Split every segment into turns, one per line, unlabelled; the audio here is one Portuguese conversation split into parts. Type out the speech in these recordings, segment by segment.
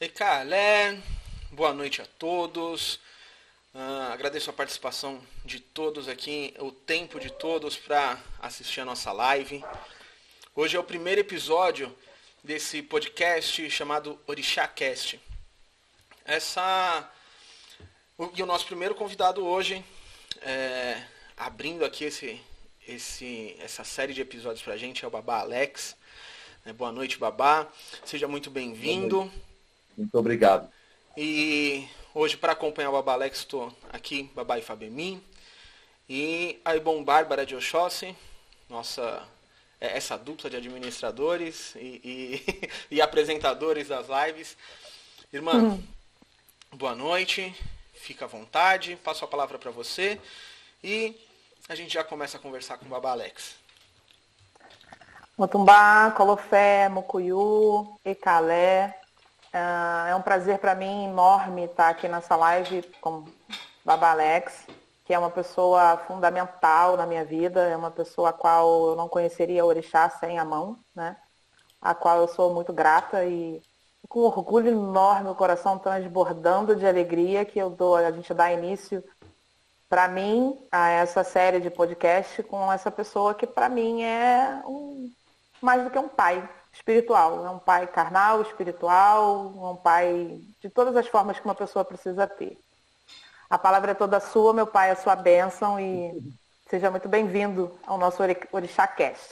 Ecalé, boa noite a todos. Uh, agradeço a participação de todos aqui, o tempo de todos para assistir a nossa live. Hoje é o primeiro episódio desse podcast chamado Orixá Cast. Essa e o nosso primeiro convidado hoje, é, abrindo aqui esse, esse, essa série de episódios para a gente, é o Babá Alex. É, boa noite, Babá. Seja muito bem-vindo.
Muito obrigado.
E hoje, para acompanhar o Babá Alex, estou aqui, Babá e Fabemim. E a Ibon Bárbara de Oxóssi, nossa é, essa dupla de administradores e, e, e apresentadores das lives. Irmã, uhum. boa noite fica à vontade, passo a palavra para você e a gente já começa a conversar com o Baba Alex.
Motumbá, Colofé, Mucuyu, Ecalé. Uh, é um prazer para mim enorme estar aqui nessa live com Baba Alex, que é uma pessoa fundamental na minha vida, é uma pessoa a qual eu não conheceria orixá sem a mão, né? A qual eu sou muito grata e com orgulho enorme, o coração transbordando de alegria que eu dou, a gente dá início para mim a essa série de podcast com essa pessoa que para mim é um, mais do que um pai espiritual, é um pai carnal, espiritual, um pai de todas as formas que uma pessoa precisa ter. A palavra é toda sua, meu pai, a sua bênção e seja muito bem-vindo ao nosso Orixá Cast.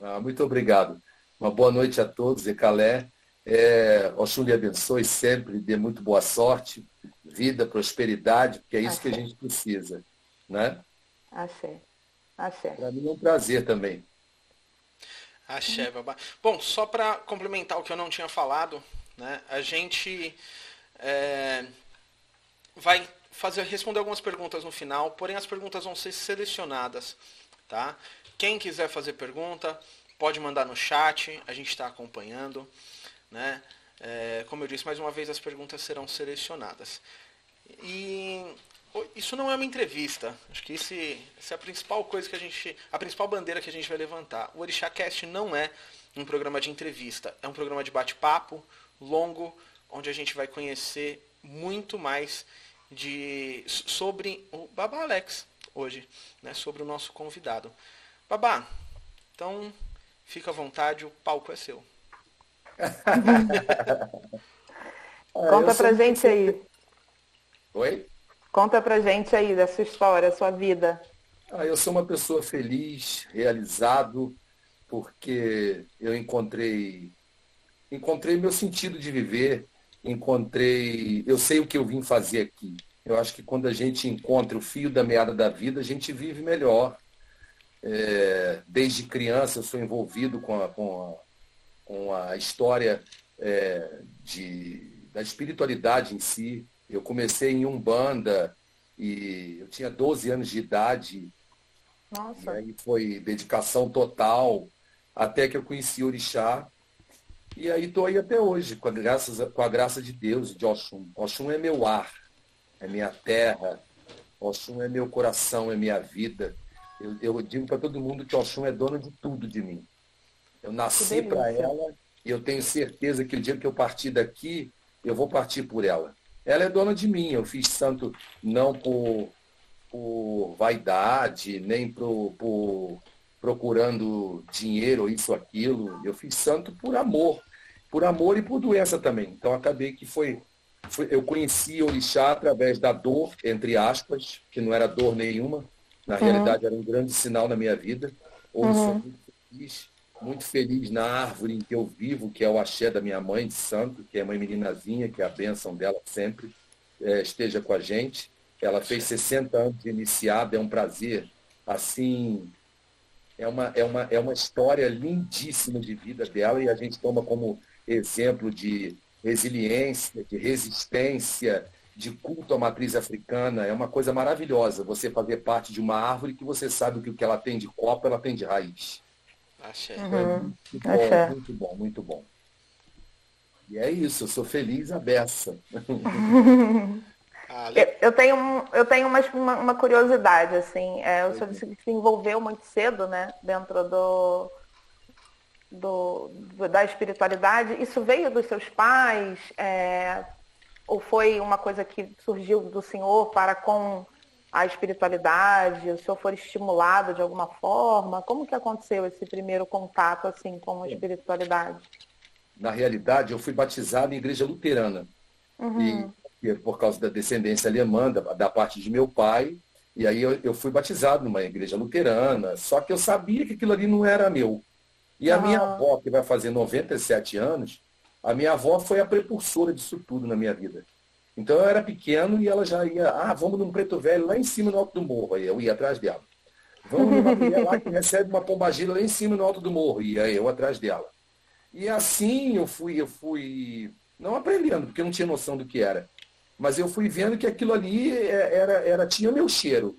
Ah, muito obrigado. Uma boa noite a todos, Ecalé. É, Oxum lhe abençoe sempre, dê muito boa sorte, vida, prosperidade, porque é isso Achei. que a gente precisa. Né?
Axé. Axé.
Para mim é um prazer também.
Axé, babá. Bom, só para complementar o que eu não tinha falado, né, a gente é, vai fazer, responder algumas perguntas no final, porém as perguntas vão ser selecionadas. Tá? Quem quiser fazer pergunta, pode mandar no chat, a gente está acompanhando. Né? É, como eu disse, mais uma vez as perguntas serão selecionadas. E isso não é uma entrevista. Acho que esse, essa é a principal coisa que a gente. A principal bandeira que a gente vai levantar. O Orixá Cast não é um programa de entrevista. É um programa de bate-papo longo, onde a gente vai conhecer muito mais de, sobre o Babá Alex hoje, né, sobre o nosso convidado. Babá, então fica à vontade, o palco é seu.
Conta pra gente aí.
Oi?
Conta pra gente aí da sua história, sua vida.
Ah, eu sou uma pessoa feliz, realizado, porque eu encontrei encontrei meu sentido de viver, encontrei, eu sei o que eu vim fazer aqui. Eu acho que quando a gente encontra o fio da meada da vida, a gente vive melhor. É, desde criança eu sou envolvido com a, com a com a história é, de, da espiritualidade em si. Eu comecei em Umbanda e eu tinha 12 anos de idade. Nossa. E aí foi dedicação total, até que eu conheci Orixá. E aí estou aí até hoje, com a, graça, com a graça de Deus, de Oxum. Oxum é meu ar, é minha terra. Oxum é meu coração, é minha vida. Eu, eu digo para todo mundo que Oxum é dono de tudo de mim. Eu nasci para ela e eu tenho certeza que o dia que eu partir daqui, eu vou partir por ela. Ela é dona de mim. Eu fiz santo não por, por vaidade, nem por, por procurando dinheiro, ou isso, aquilo. Eu fiz santo por amor. Por amor e por doença também. Então acabei que foi, foi eu conheci Orixá através da dor, entre aspas, que não era dor nenhuma. Na uhum. realidade era um grande sinal na minha vida. Hoje uhum. feliz muito feliz na árvore em que eu vivo, que é o axé da minha mãe de santo, que é mãe meninazinha, que é a bênção dela sempre é, esteja com a gente. Ela fez 60 anos de iniciada, é um prazer. Assim, é uma, é uma, é uma história lindíssima de vida dela e a gente toma como exemplo de resiliência, de resistência, de culto à matriz africana. É uma coisa maravilhosa você fazer parte de uma árvore que você sabe que o que ela tem de copa, ela tem de raiz.
Axé.
Uhum. Muito bom, Axé. muito bom, muito bom. E é isso, eu sou feliz a beça.
eu, eu, tenho, eu tenho uma, uma, uma curiosidade, assim, é, o senhor se envolveu muito cedo, né, dentro do, do, da espiritualidade, isso veio dos seus pais? É, ou foi uma coisa que surgiu do senhor para com a espiritualidade? O senhor foi estimulado de alguma forma? Como que aconteceu esse primeiro contato assim com a espiritualidade?
Na realidade, eu fui batizado em igreja luterana. Uhum. E, por causa da descendência alemã, da, da parte de meu pai, e aí eu, eu, fui batizado numa igreja luterana, só que eu sabia que aquilo ali não era meu. E a uhum. minha avó, que vai fazer 97 anos, a minha avó foi a precursora disso tudo na minha vida. Então eu era pequeno e ela já ia, ah, vamos num preto velho lá em cima no alto do morro. Aí eu ia atrás dela. Vamos numa mulher lá que recebe uma pombagira lá em cima no alto do morro. E aí eu atrás dela. E assim eu fui, eu fui, não aprendendo, porque eu não tinha noção do que era. Mas eu fui vendo que aquilo ali é, era, era tinha meu cheiro.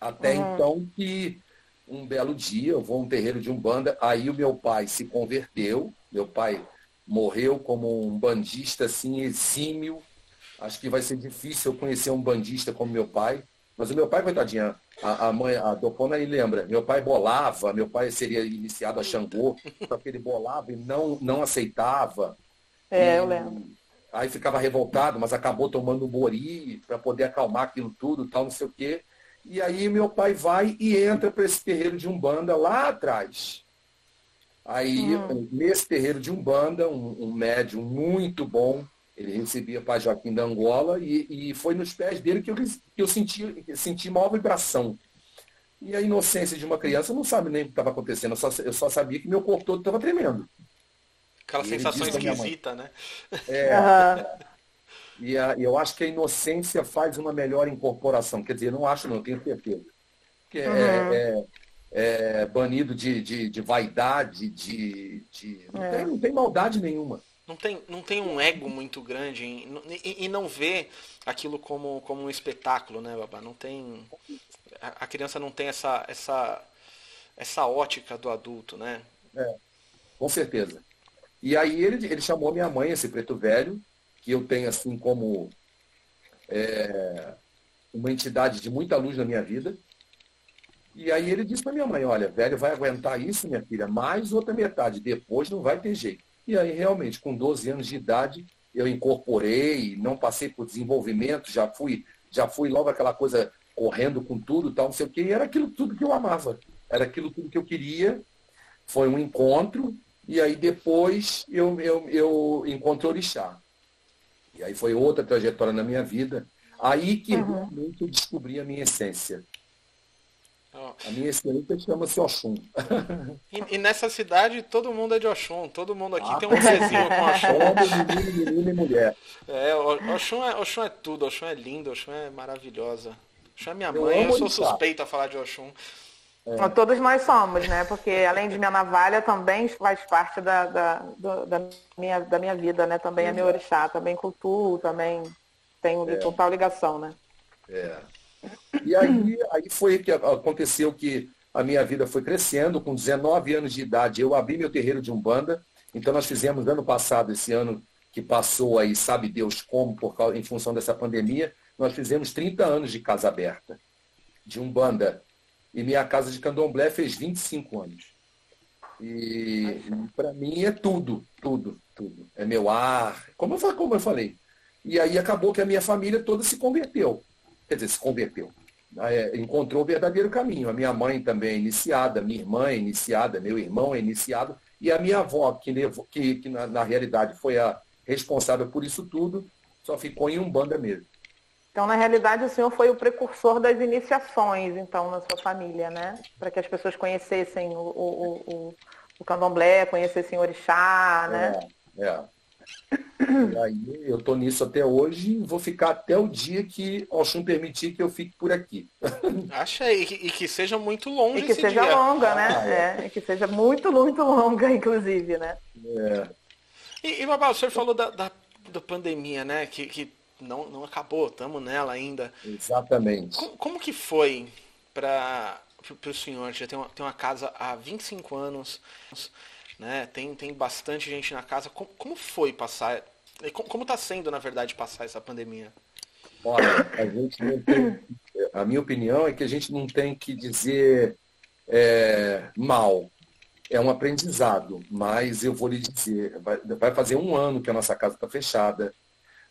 Até uhum. então que um belo dia eu vou a um terreiro de Umbanda, aí o meu pai se converteu, meu pai morreu como um bandista assim exímio. Acho que vai ser difícil eu conhecer um bandista como meu pai. Mas o meu pai, coitadinha, a, a mãe, a Dopona aí lembra, meu pai bolava, meu pai seria iniciado a Xangô, só que ele bolava e não, não aceitava.
É, e, eu lembro.
Aí ficava revoltado, mas acabou tomando mori para poder acalmar aquilo tudo, tal, não sei o quê. E aí meu pai vai e entra para esse terreiro de Umbanda lá atrás. Aí, uhum. nesse terreiro de Umbanda, um, um médium muito bom, ele recebia Pai Joaquim da Angola e, e foi nos pés dele que eu, que eu senti, senti maior vibração. E a inocência de uma criança não sabe nem o que estava acontecendo, eu só, eu só sabia que meu corpo todo estava tremendo.
Aquela e sensação esquisita, né?
É. Uhum. E a, eu acho que a inocência faz uma melhor incorporação. Quer dizer, não acho, não, tenho certeza. Porque uhum. é, é é, banido de, de, de, vaidade, de. de não, é. tem, não tem maldade nenhuma.
Não tem, não tem um ego muito grande e, e, não vê aquilo como, como um espetáculo, né, Babá? Não tem. A, a criança não tem essa, essa, essa ótica do adulto, né?
É, com certeza. E aí ele, ele chamou minha mãe, esse preto velho, que eu tenho assim como é, uma entidade de muita luz na minha vida. E aí ele disse para minha mãe, olha, velho vai aguentar isso, minha filha, mais outra metade, depois não vai ter jeito. E aí realmente, com 12 anos de idade, eu incorporei, não passei por desenvolvimento, já fui, já fui logo aquela coisa correndo com tudo, tal, não sei o quê, e era aquilo tudo que eu amava. Era aquilo tudo que eu queria. Foi um encontro, e aí depois eu, eu, eu encontrei o Orixá. E aí foi outra trajetória na minha vida. Aí que uhum. eu descobri a minha essência. A minha essência chama-se Oxum.
E, e, nessa cidade todo mundo é de Oxum. Todo mundo aqui ah, tem um Zezinho com Oxum.
Homem, menino, menino e mulher.
É, Oxum é, Oxum é tudo. Oxum é lindo, Oxum é maravilhosa. Oxum é minha mãe, eu, eu sou suspeito a falar de Oxum.
É. Todos nós somos, né? Porque além de minha navalha, também faz parte da, da, da, minha, da minha vida, né? Também é meu orixá, também cultuo, também tenho é. total ligação, né?
É. E aí, aí foi que aconteceu que a minha vida foi crescendo. Com 19 anos de idade, eu abri meu terreiro de Umbanda. Então nós fizemos ano passado, esse ano que passou aí, sabe Deus como, por causa, em função dessa pandemia, nós fizemos 30 anos de casa aberta, de Umbanda. E minha casa de candomblé fez 25 anos. E, e para mim é tudo, tudo, tudo. É meu ar, como eu, como eu falei. E aí acabou que a minha família toda se converteu quer dizer, se converteu. É, encontrou o verdadeiro caminho. A minha mãe também é iniciada, minha irmã é iniciada, meu irmão é iniciado, e a minha avó, que, levou, que, que na, na, realidade foi a responsável por isso tudo, só ficou em Umbanda mesmo.
Então, na realidade, o senhor foi o precursor das iniciações, então, na sua família, né? Para que as pessoas conhecessem o, o, o, o candomblé, conhecessem o orixá, né?
É, é. E aí eu estou nisso até hoje e vou ficar até o dia que Oxum permitir que eu fique por aqui.
Acha aí, e que seja muito longe.
E que seja
dia.
longa, né? Ah, é. é. E que seja muito, muito longa, inclusive, né?
É.
E, e Babá, o senhor falou da, da, da pandemia, né? Que, que não, não acabou, estamos nela ainda.
Exatamente.
Como, como que foi para o senhor? Já tem uma, tem uma casa há 25 anos né? Tem, tem bastante gente na casa. Como, como foi passar? Como está sendo, na verdade, passar essa pandemia?
Olha, a gente não tem. A minha opinião é que a gente não tem que dizer é, mal. é um aprendizado, mas eu vou lhe dizer, vai, vai fazer um ano que a nossa casa está fechada,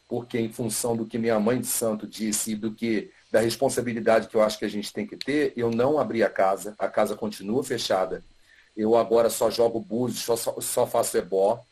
porque em função do que minha mãe de santo disse e do que da responsabilidade que eu acho que a gente tem que ter, eu não abri a casa, a casa continua fechada. Eu agora só jogo búzios, só, só, faço ebó,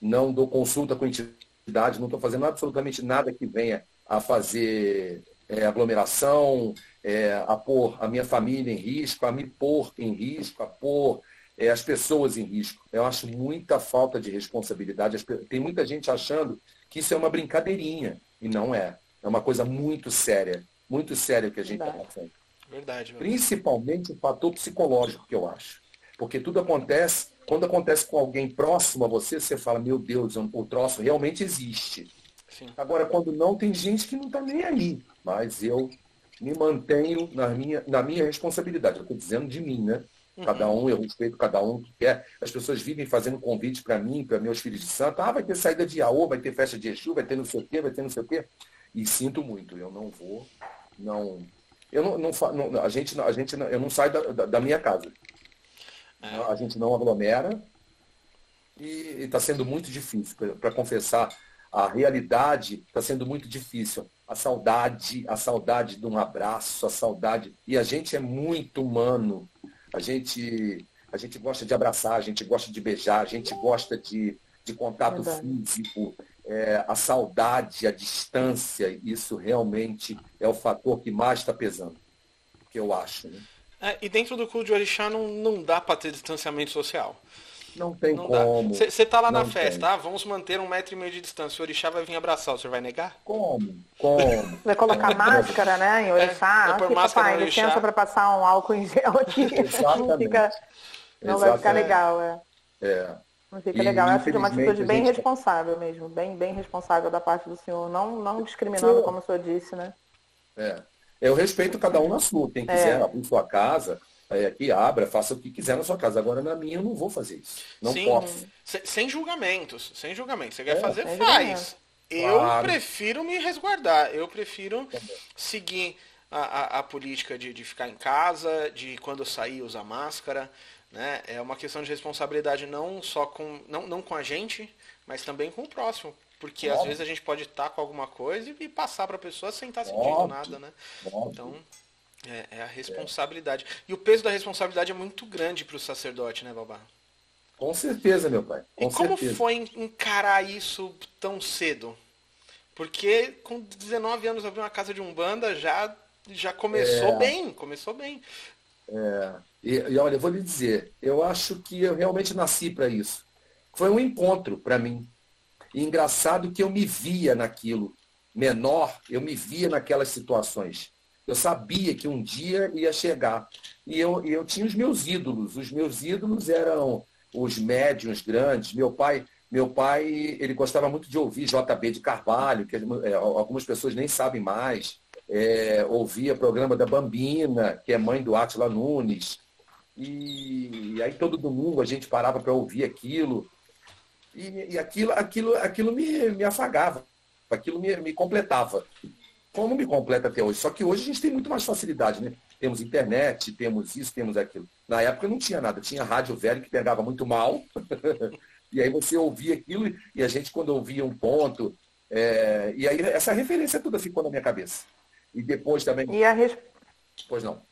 não dou consulta com entidade, não estou fazendo absolutamente nada que venha a fazer é, aglomeração, é, a pôr a minha família em risco, a me pôr em risco, a pôr é, as pessoas em risco. Eu acho muita falta de responsabilidade. Tem muita gente achando que isso é uma brincadeirinha, e não é. É uma coisa muito séria, muito séria que a gente está passando.
Verdade.
Principalmente o fator psicológico, que eu acho. Porque tudo acontece, quando acontece com alguém próximo a você, você fala, meu Deus, o troço realmente existe. Sim. Agora, quando não, tem gente que não está nem aí. Mas eu me mantenho na minha, na minha responsabilidade. Eu estou dizendo de mim, né? Cada uhum. um, eu respeito cada um que quer. As pessoas vivem fazendo convite para mim, para meus filhos de santo. Ah, vai ter saída de Iaô, vai ter festa de Exu, vai ter não sei o quê, vai ter não sei o quê. E sinto muito, eu não vou, não. Eu não, não, não a gente, a gente, eu não saio da, da, da minha casa. É. A gente não aglomera e está sendo muito difícil. Para confessar, a realidade está sendo muito difícil. A saudade, a saudade de um abraço, a saudade. E a gente é muito humano. A gente, a gente gosta de abraçar, a gente gosta de beijar, a gente gosta de, de contato Verdade. físico. É, a saudade, a distância, isso realmente é o fator que mais está pesando, que eu acho. Né?
É, e dentro do culto de orixá não, não dá para ter distanciamento social.
Não tem não como.
Você tá lá na festa, ah, vamos manter um metro e meio de distância. O orixá vai vir abraçar, você vai negar?
Como? Como?
Vai colocar máscara, né, em orixá? É,
ah, tipo, máscara
pai, licença para passar um álcool em gel aqui. Não, fica, não vai ficar legal, é.
É.
Não fica e, legal. Eu acho que é uma atitude bem gente... responsável mesmo, bem, bem responsável da parte do senhor, não, não discriminando, como o senhor disse, né?
É. Eu respeito cada um na sua. Quem quiser é. abrir sua casa, é, que abra, faça o que quiser na sua casa. Agora na minha eu não vou fazer isso. Não Sim, posso.
Sem julgamentos. Sem julgamentos. Você quer é, fazer, faz. Eu claro. prefiro me resguardar. Eu prefiro seguir a, a, a política de, de ficar em casa, de quando eu sair usar máscara. Né? É uma questão de responsabilidade não só com, não, não com a gente, mas também com o próximo. Porque Óbvio. às vezes a gente pode estar com alguma coisa e passar para a pessoa sem estar sentindo Óbvio. nada, né? Óbvio. Então, é, é, a responsabilidade. É. E o peso da responsabilidade é muito grande para o sacerdote, né, Babá?
Com certeza, meu pai. Com
e como
certeza.
foi encarar isso tão cedo? Porque com 19 anos abrir uma casa de umbanda já já começou é... bem, começou bem.
É. E, e, olha, eu vou lhe dizer, eu acho que eu realmente nasci para isso. Foi um encontro para mim. E engraçado que eu me via naquilo. Menor, eu me via naquelas situações. Eu sabia que um dia ia chegar. E eu, eu tinha os meus ídolos. Os meus ídolos eram os médiums grandes. Meu pai, meu pai, ele gostava muito de ouvir JB de Carvalho, que é, algumas pessoas nem sabem mais. É, ouvia programa da Bambina, que é mãe do Átila Nunes. E, e aí todo domingo a gente parava para ouvir aquilo. E, e aquilo, aquilo, aquilo me, me afagava, aquilo me, me completava. Como me completa até hoje. Só que hoje a gente tem muito mais facilidade, né? Temos internet, temos isso, temos aquilo. Na época não tinha nada, tinha rádio velho que pegava muito mal. e aí você ouvia aquilo e a gente quando ouvia um ponto. É... E aí essa referência toda ficou na minha cabeça. E depois também.
E a res...
Pois não.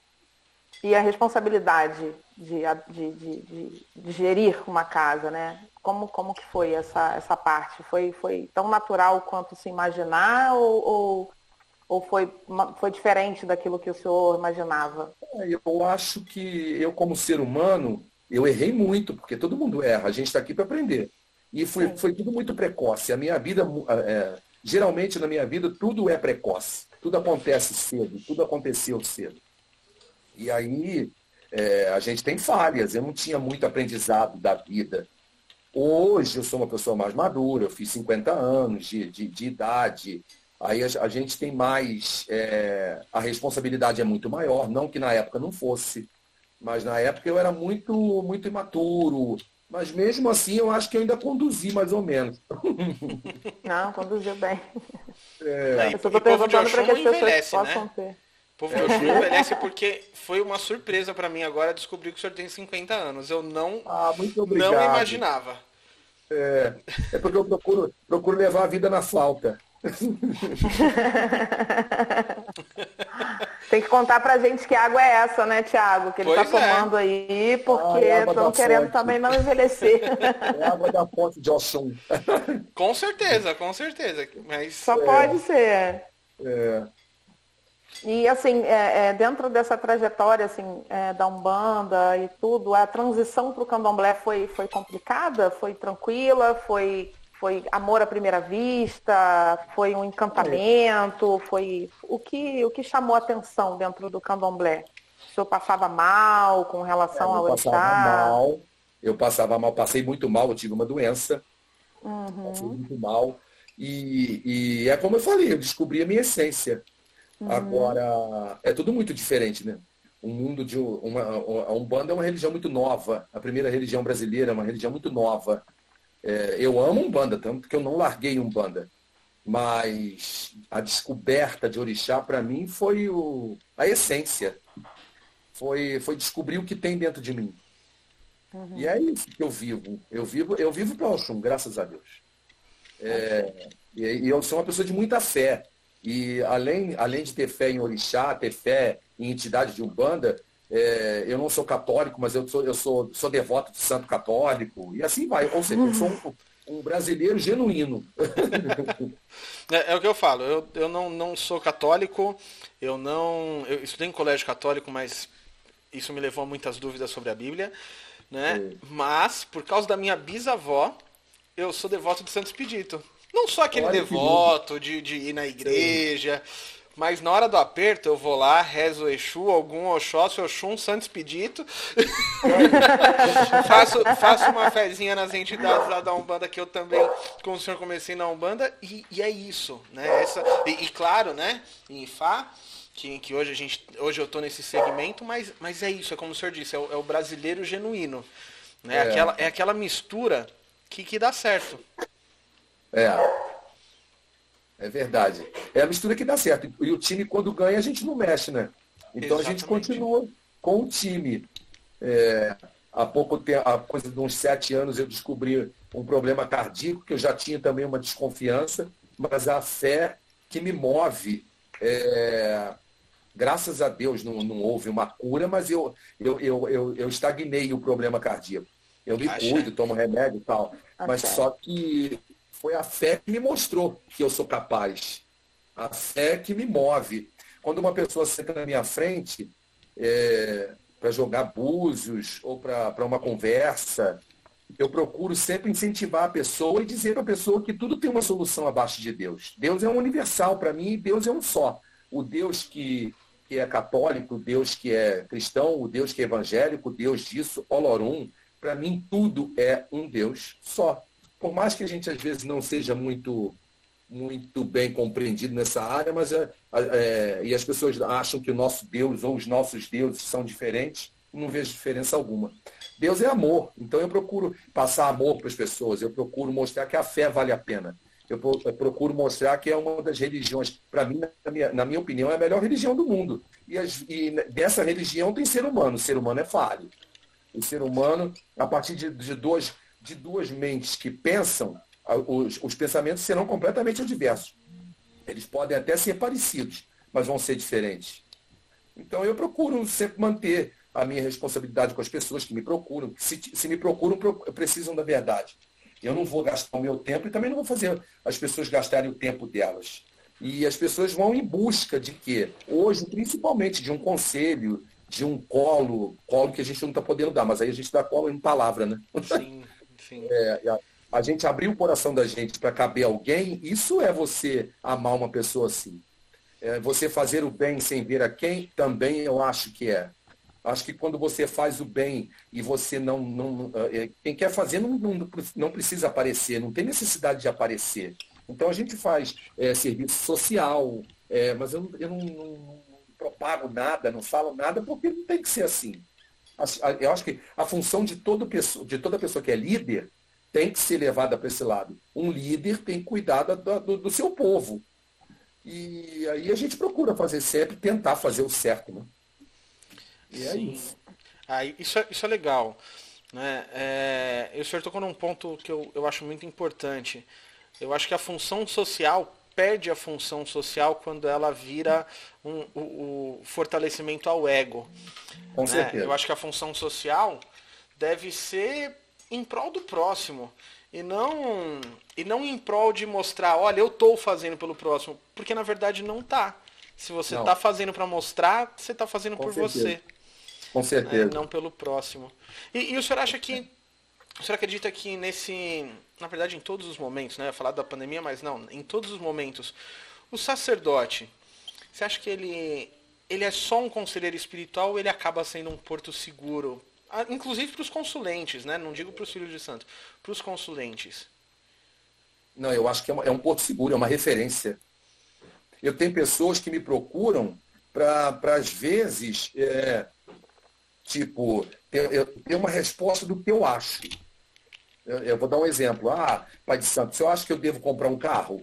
E a responsabilidade de, de, de, de, gerir uma casa, né? Como, como que foi essa, essa parte? Foi, foi tão natural quanto se imaginar ou, ou, ou foi, foi diferente daquilo que o senhor imaginava?
É, eu acho que eu, como ser humano, eu errei muito, porque todo mundo erra, a gente está aqui para aprender. E foi, foi tudo muito precoce. A minha vida, é, geralmente na minha vida, tudo é precoce. Tudo acontece cedo, tudo aconteceu cedo. E aí é, a gente tem falhas. Eu não tinha muito aprendizado da vida. Hoje eu sou uma pessoa mais madura, eu fiz 50 anos de, de, de idade. Aí a, a, gente tem mais. É, a responsabilidade é muito maior, não que na época não fosse. Mas na época eu era muito, muito imaturo. Mas mesmo assim eu acho que eu ainda conduzi mais ou menos.
Não, conduziu bem.
É. Eu estou perguntando para que as pessoas envelhece, possam né? ter. Povo de Oxum envelhece porque foi uma surpresa para mim agora descobrir que o senhor tem 50 anos. Eu não,
ah, não
imaginava.
É, é porque eu procuro, procuro levar a vida na flauta.
Tem que contar pra gente que água é essa, né, Tiago? Que ele tá pois tá tomando é. aí, porque estão ah, é querendo fonte. também não envelhecer.
É água da fonte de Oxum.
Com certeza, com certeza. Mas...
Só é. pode ser. É. E assim, é, é, dentro dessa trajetória assim, é, da Umbanda e tudo, a transição para o candomblé foi, foi complicada? Foi tranquila? Foi, foi amor à primeira vista? Foi um encantamento? Foi o que, o que chamou a atenção dentro do candomblé? O senhor passava mal com relação
é,
ao
estado? Passava mal, eu passava mal, passei muito mal, eu tive uma doença.
Uhum.
Passei muito mal. E, e é como eu falei, eu descobri a minha essência. Uhum. Agora, é tudo muito diferente, né? O mundo de uma, a Umbanda é uma religião muito nova. A primeira religião brasileira é uma religião muito nova. É, eu amo Umbanda, tanto que eu não larguei Umbanda. Mas a descoberta de Orixá, para mim, foi o, a essência. Foi, foi descobrir o que tem dentro de mim. Uhum. E é isso que eu vivo. Eu vivo, eu vivo para Oxum, graças a Deus. É, e, e eu sou uma pessoa de muita fé. E além, além de ter fé em orixá, ter fé em entidade de Umbanda, é, eu não sou católico, mas eu sou, eu sou, sou devoto de santo católico, e assim vai. Ou seja, eu sou um, um brasileiro genuíno.
É, é, o que eu falo, eu, eu não, não sou católico, eu não. Eu estudei em colégio católico, mas isso me levou a muitas dúvidas sobre a Bíblia. Né? Mas, por causa da minha bisavó, eu sou devoto de Santo Expedito. Não só aquele Olha devoto de, de ir na igreja, Sim. mas na hora do aperto eu vou lá, rezo Exu, algum Oxóssi, Oxum, Santos Pedito. faço, faço uma fezinha nas entidades lá da Umbanda que eu também, como o senhor, comecei na Umbanda. E, e é isso, né? Essa, e, e claro, né? Em Fá, que, que hoje, a gente, hoje eu estou nesse segmento, mas, mas é isso, é como o senhor disse, é o, é o brasileiro genuíno. Né? É. Aquela, é aquela mistura que, que dá certo.
É. É verdade. É a mistura que dá certo. E o time, quando ganha, a gente não mexe, né? Então Exatamente. a gente continua com o time. É, há pouco tempo, há coisa de uns sete anos, eu descobri um problema cardíaco, que eu já tinha também uma desconfiança, mas a fé que me move. É, graças a Deus não, não houve uma cura, mas eu, eu, eu, eu, eu estagnei o problema cardíaco. Eu me cuido, tomo remédio e tal. Mas só que foi a fé que me mostrou que eu sou capaz. A fé que me move. Quando uma pessoa senta na minha frente é, para jogar búzios ou para uma conversa, eu procuro sempre incentivar a pessoa e dizer para a pessoa que tudo tem uma solução abaixo de Deus. Deus é um universal para mim e Deus é um só. O Deus que, que é católico, o Deus que é cristão, o Deus que é evangélico, o Deus disso, Olorum, para mim tudo é um Deus só por mais que a gente às vezes não seja muito muito bem compreendido nessa área, mas é, é, e as pessoas acham que o nosso Deus ou os nossos deuses são diferentes, não vejo diferença alguma. Deus é amor, então eu procuro passar amor para as pessoas, eu procuro mostrar que a fé vale a pena. Eu, procuro mostrar que é uma das religiões, para mim, na minha, na minha, opinião, é a melhor religião do mundo. E, as, e, dessa religião tem ser humano, o ser humano é falho. O ser humano, a partir de, de dois, de duas mentes que pensam, os, os pensamentos serão completamente adversos. Eles podem até ser parecidos, mas vão ser diferentes. Então eu procuro sempre manter a minha responsabilidade com as pessoas que me procuram. Se, se me procuram, precisam da verdade. Eu não vou gastar o meu tempo e também não vou fazer as pessoas gastarem o tempo delas. E as pessoas vão em busca de quê? Hoje, principalmente de um conselho, de um colo, colo que a gente não está podendo dar, mas aí a gente dá colo em palavra, né?
Sim.
É, a, a, gente abrir o coração da gente para caber alguém, isso é você amar uma pessoa assim. É, você fazer o bem sem ver a quem, também eu acho que é. Acho que quando você faz o bem e você não. não é, quem quer fazer não, não, não precisa aparecer, não tem necessidade de aparecer. Então a gente faz é, serviço social, é, mas eu, eu não, não, propago nada, não falo nada, porque não tem que ser assim. Eu acho que a função de, todo pessoa, de toda pessoa que é líder tem que ser levada para esse lado. Um líder tem que cuidar do, do, do seu povo. E aí a gente procura fazer sempre, tentar fazer o certo, né?
E é Sim. isso. Ah, isso, é, isso é legal. Né? É, o senhor tocou num ponto que eu, eu acho muito importante. Eu acho que a função social perde a função social quando ela vira um, o, o fortalecimento ao ego.
Com né? certeza.
Eu acho que a função social deve ser em prol do próximo e não e não em prol de mostrar, olha, eu estou fazendo pelo próximo, porque na verdade não tá. Se você está fazendo para mostrar, você está fazendo Com por certeza. você.
Com certeza. Né?
Não pelo próximo. E, e, o senhor acha que o senhor acredita que nesse, na verdade, em todos os momentos, né? Falar da pandemia, mas não, em todos os momentos, o sacerdote, você acha que ele ele é só um conselheiro espiritual ou ele acaba sendo um porto seguro inclusive para os consulentes, né? Não digo para os filhos de santo, para os consulentes.
Não, eu acho que é, uma, é um porto seguro, é uma referência. Eu tenho pessoas que me procuram para, às vezes, é, tipo, ter, ter uma resposta do que eu acho. Eu, eu, vou dar um exemplo. Ah, Pai de Santo, o senhor acha que eu devo comprar um carro?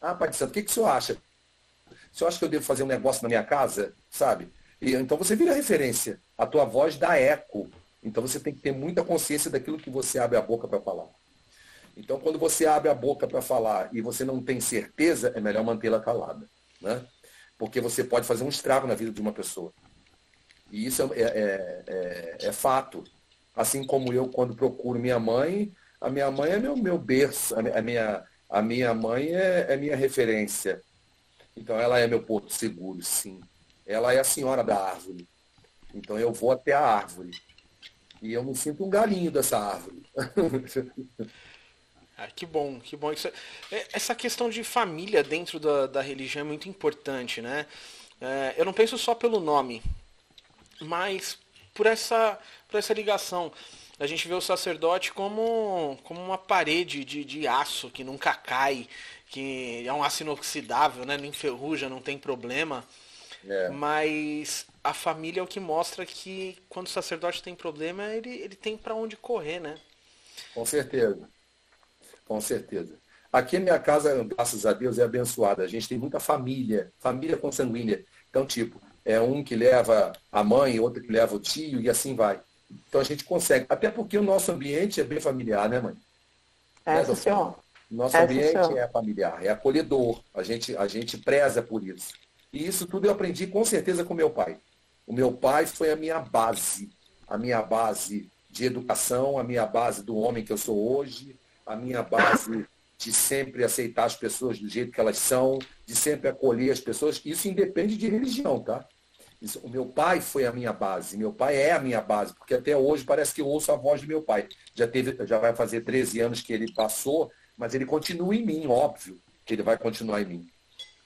Ah, Pai de Santo, o que, que o senhor acha? O senhor acha que eu devo fazer um negócio na minha casa? Sabe? E, então você vira referência. A tua voz dá eco. Então você tem que ter muita consciência daquilo que você abre a boca para falar. Então quando você abre a boca para falar e você não tem certeza, é melhor mantê-la calada. Né? Porque você pode fazer um estrago na vida de uma pessoa. E isso é, é, é, é fato. Assim como eu, quando procuro minha mãe, a minha mãe é meu, meu berço, a minha, a minha mãe é, é minha referência. Então ela é meu porto seguro, sim ela é a senhora da árvore. Então eu vou até a árvore. E eu me sinto um galinho dessa árvore.
Ah, que bom, que bom. Isso, é, essa questão de família dentro da, da religião é muito importante, né? É, eu não penso só pelo nome, mas por essa, por essa ligação. A gente vê o sacerdote como, como uma parede de, de aço que nunca cai, que é um aço inoxidável, né? não enferruja, não tem problema. É. Mas a família é o que mostra que quando o sacerdote tem problema, ele, ele tem para onde correr, né?
Com certeza. Com certeza. Aqui a minha casa, graças a Deus, é abençoada. A gente tem muita família, família consanguínea. Então, tipo, é um que leva a mãe, outro que leva o tio e assim vai. Então a gente consegue. Até porque o nosso ambiente é bem familiar, né, mãe?
É, né, senhor.
Nosso é, ambiente senhor. é familiar, é acolhedor. A gente, a gente preza por isso. E isso tudo eu aprendi com certeza com meu pai. O meu pai foi a minha base, a minha base de educação, a minha base do homem que eu sou hoje, a minha base de sempre aceitar as pessoas do jeito que elas são, de sempre acolher as pessoas. Isso independe de religião, tá? Isso, o meu pai foi a minha base, meu pai é a minha base, porque até hoje parece que eu ouço a voz do meu pai. Já, teve, já vai fazer 13 anos que ele passou, mas ele continua em mim, óbvio que ele vai continuar em mim.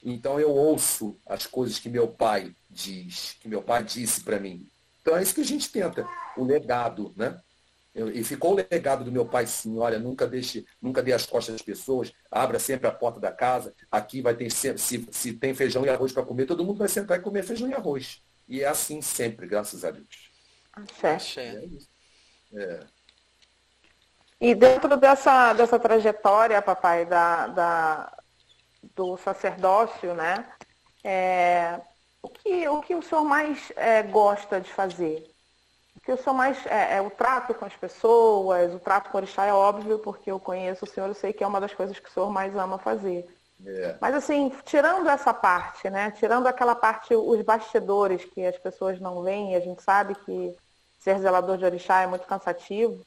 Então eu ouço as coisas que meu pai diz, que meu pai disse para mim. Então é isso que a gente tenta, o legado, né? E ficou o legado do meu pai sim, olha, nunca deixe, nunca dê as costas às pessoas, abra sempre a porta da casa, aqui vai ter sempre, se, se tem feijão e arroz para comer, todo mundo vai sentar e comer feijão e arroz. E é assim sempre, graças a Deus.
Axé. É isso. É. E dentro dessa, dessa trajetória, papai, da, da, do sacerdócio, né? É, o, que, o que o senhor mais é, gosta de fazer? O que o senhor mais. É, é, o trato com as pessoas, o trato com o orixá é óbvio, porque eu conheço o senhor, eu sei que é uma das coisas que o senhor mais ama fazer. É. Mas assim, tirando essa parte, né? Tirando aquela parte, os bastidores que as pessoas não veem, a gente sabe que ser zelador de orixá é muito cansativo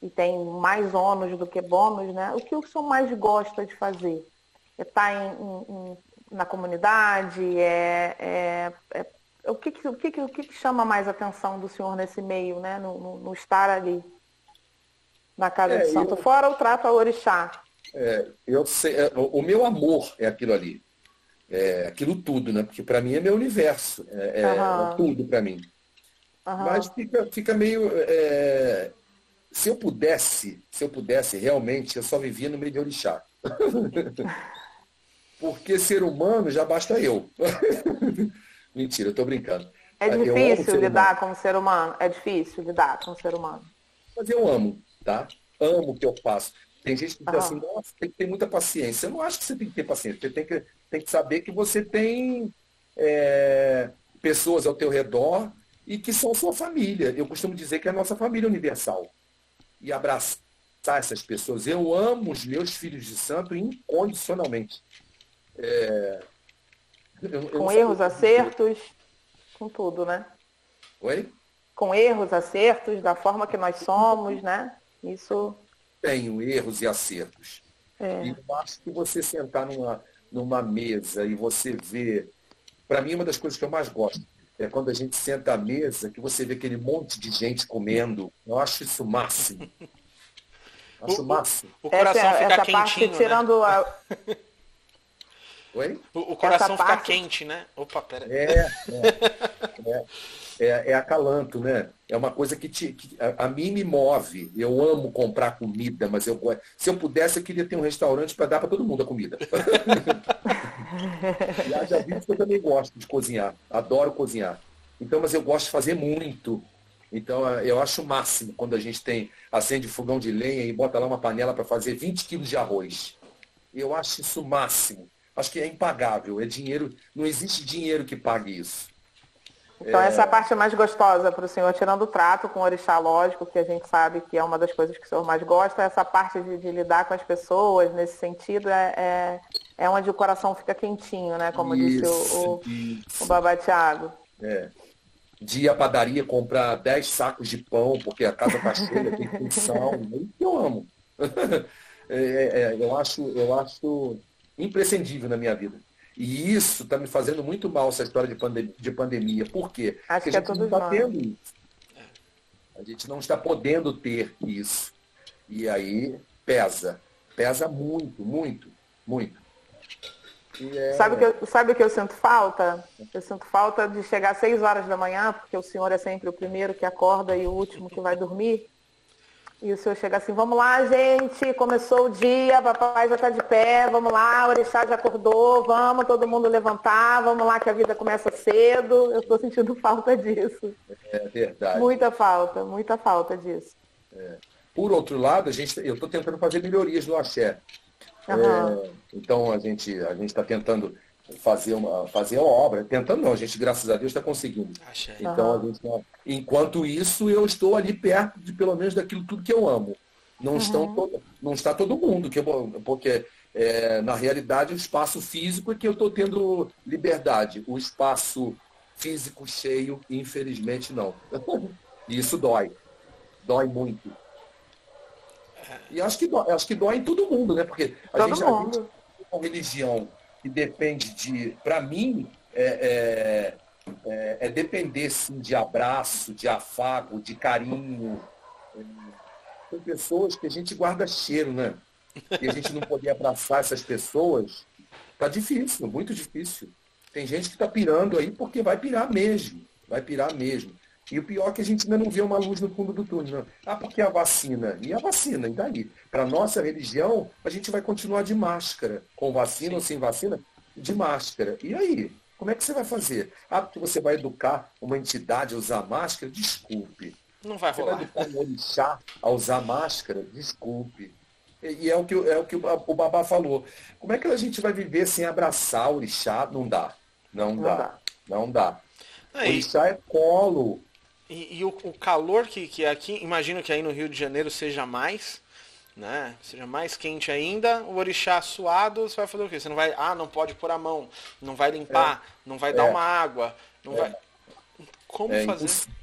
e tem mais ônus do que bônus, né? O que o senhor mais gosta de fazer? está em, em, na comunidade? É, é, é, o, que, o, que, o que chama mais atenção do senhor nesse meio, né? no, no, no estar ali na casa é, de santo? Eu, Fora o trato ao orixá.
É, eu sei, é, o meu amor é aquilo ali. É aquilo tudo, né? Porque para mim é meu universo. É, uhum. tudo para mim. Uhum. Mas fica, fica meio. se eu pudesse, se eu pudesse realmente, eu só vivia no meio de orixá. Porque ser humano já basta eu. Mentira, eu tô brincando.
É difícil lidar humano. com o ser humano. É difícil lidar com o ser humano.
Mas eu amo, tá? Amo o que eu faço. Tem gente que diz assim, nossa, tem que ter muita paciência. Eu não acho que você tem que ter paciência. Você tem que, tem que saber que você tem é, pessoas ao teu redor e que são sua família. Eu costumo dizer que é a nossa família universal. E abraçar essas pessoas. Eu amo os meus filhos de santo incondicionalmente. É...
Eu, com eu erros, acertos, com tudo, né?
Oi?
Com erros, acertos, da forma que nós somos, né? Isso.
Tenho erros e acertos. É. E eu acho que você sentar numa, numa mesa e você ver. Para mim, uma das coisas que eu mais gosto é quando a gente senta à mesa, que você vê aquele monte de gente comendo. Eu acho isso máximo. Acho o, máximo.
O, coração essa, fica essa quentinho, parte,
né? tirando a...
Oi?
O, o coração fica parte... quente, né? Opa, pera.
É, é, é, é, é acalanto, né? É uma coisa que, te, que a, a, mim me move. Eu amo comprar comida, mas eu se eu pudesse, eu queria ter um restaurante para dar para todo mundo a comida. e já vi que eu também gosto de cozinhar. Adoro cozinhar. Então, mas eu gosto de fazer muito. Então, eu acho o máximo quando a gente tem, acende fogão de lenha e bota lá uma panela para fazer 20 quilos de arroz. Eu acho isso o máximo. Acho que é impagável. É dinheiro, não existe dinheiro que pague isso.
Então é... essa é a parte mais gostosa para o senhor, tirando o trato com o orixá, lógico, que a gente sabe que é uma das coisas que o senhor mais gosta, essa parte de, de lidar com as pessoas nesse sentido é, é, é, onde o coração fica quentinho, né? Como isso, disse o, o, o Babá Thiago.
É. De ir à padaria comprar 10 sacos de pão, porque a casa está cheia, tem função. Eu amo. É, é, é, eu, acho, eu acho imprescindível na minha vida. E isso está me fazendo muito mal, essa história de, pandemia. De pandemia. Por quê?
Acho
Porque
a é gente é não está tendo isso.
A gente não está podendo ter isso. E aí pesa. Pesa muito, muito, muito.
É... Sabe, que eu, sabe o que eu sinto falta? Eu sinto falta de chegar às 6 horas da manhã, porque o senhor é sempre o primeiro que acorda e o último que vai dormir. E o senhor chega assim, vamos lá, gente, começou o dia, papai já está de pé, vamos lá, o orixá já acordou, vamos todo mundo levantar, vamos lá que a vida começa cedo. Eu estou sentindo falta disso.
É verdade.
Muita falta, muita falta disso.
É. Por outro lado, a gente, eu estou tentando fazer melhorias no axé. Uhum. É, então a gente a gente está tentando fazer uma, fazer a obra. Tentando não, a gente, graças a Deus, está conseguindo. Achei. Então, uhum. a gente, enquanto isso, eu estou ali perto de pelo menos daquilo tudo que eu amo. Não, uhum. estão todo, não está todo mundo, que eu, porque é, na realidade o espaço físico é que eu estou tendo liberdade. O espaço físico cheio, infelizmente, não. isso dói. Dói muito. E acho que dói, acho que dói em todo mundo, né? Porque a todo gente, mundo. a gente uma religião que depende de, para mim, é, é, é, é, depender sim, de abraço, de afago, de carinho. Tem pessoas que a gente guarda cheiro, né? E a gente não poder abraçar essas pessoas, tá difícil, muito difícil. Tem gente que está pirando aí porque vai pirar mesmo, vai pirar mesmo. E o pior é que a gente ainda não vê uma luz no fundo do túnel. Não. Ah, porque a vacina? E a vacina? E daí? Para nossa religião, a gente vai continuar de máscara. Com vacina Sim. ou sem vacina, de máscara. E aí? Como é que você vai fazer? Ah, porque você vai educar uma entidade a usar máscara? Desculpe.
Não vai rolar.
Você vai educar um orixá a usar máscara? Desculpe. E é o que, é o, que o Babá falou. Como é que a gente vai viver sem abraçar o orixá? Não dá. Não, não dá. dá. Não dá. Aí. O orixá é colo.
E, e o, o, calor que, que aqui, imagino que aí no Rio de Janeiro seja mais, né? Seja mais quente ainda, o orixá suado, você vai fazer o quê? Você não vai, ah, não pode pôr a mão, não vai limpar, é. não vai é. dar uma água, não é. vai. Como
é
fazer?
Impossível.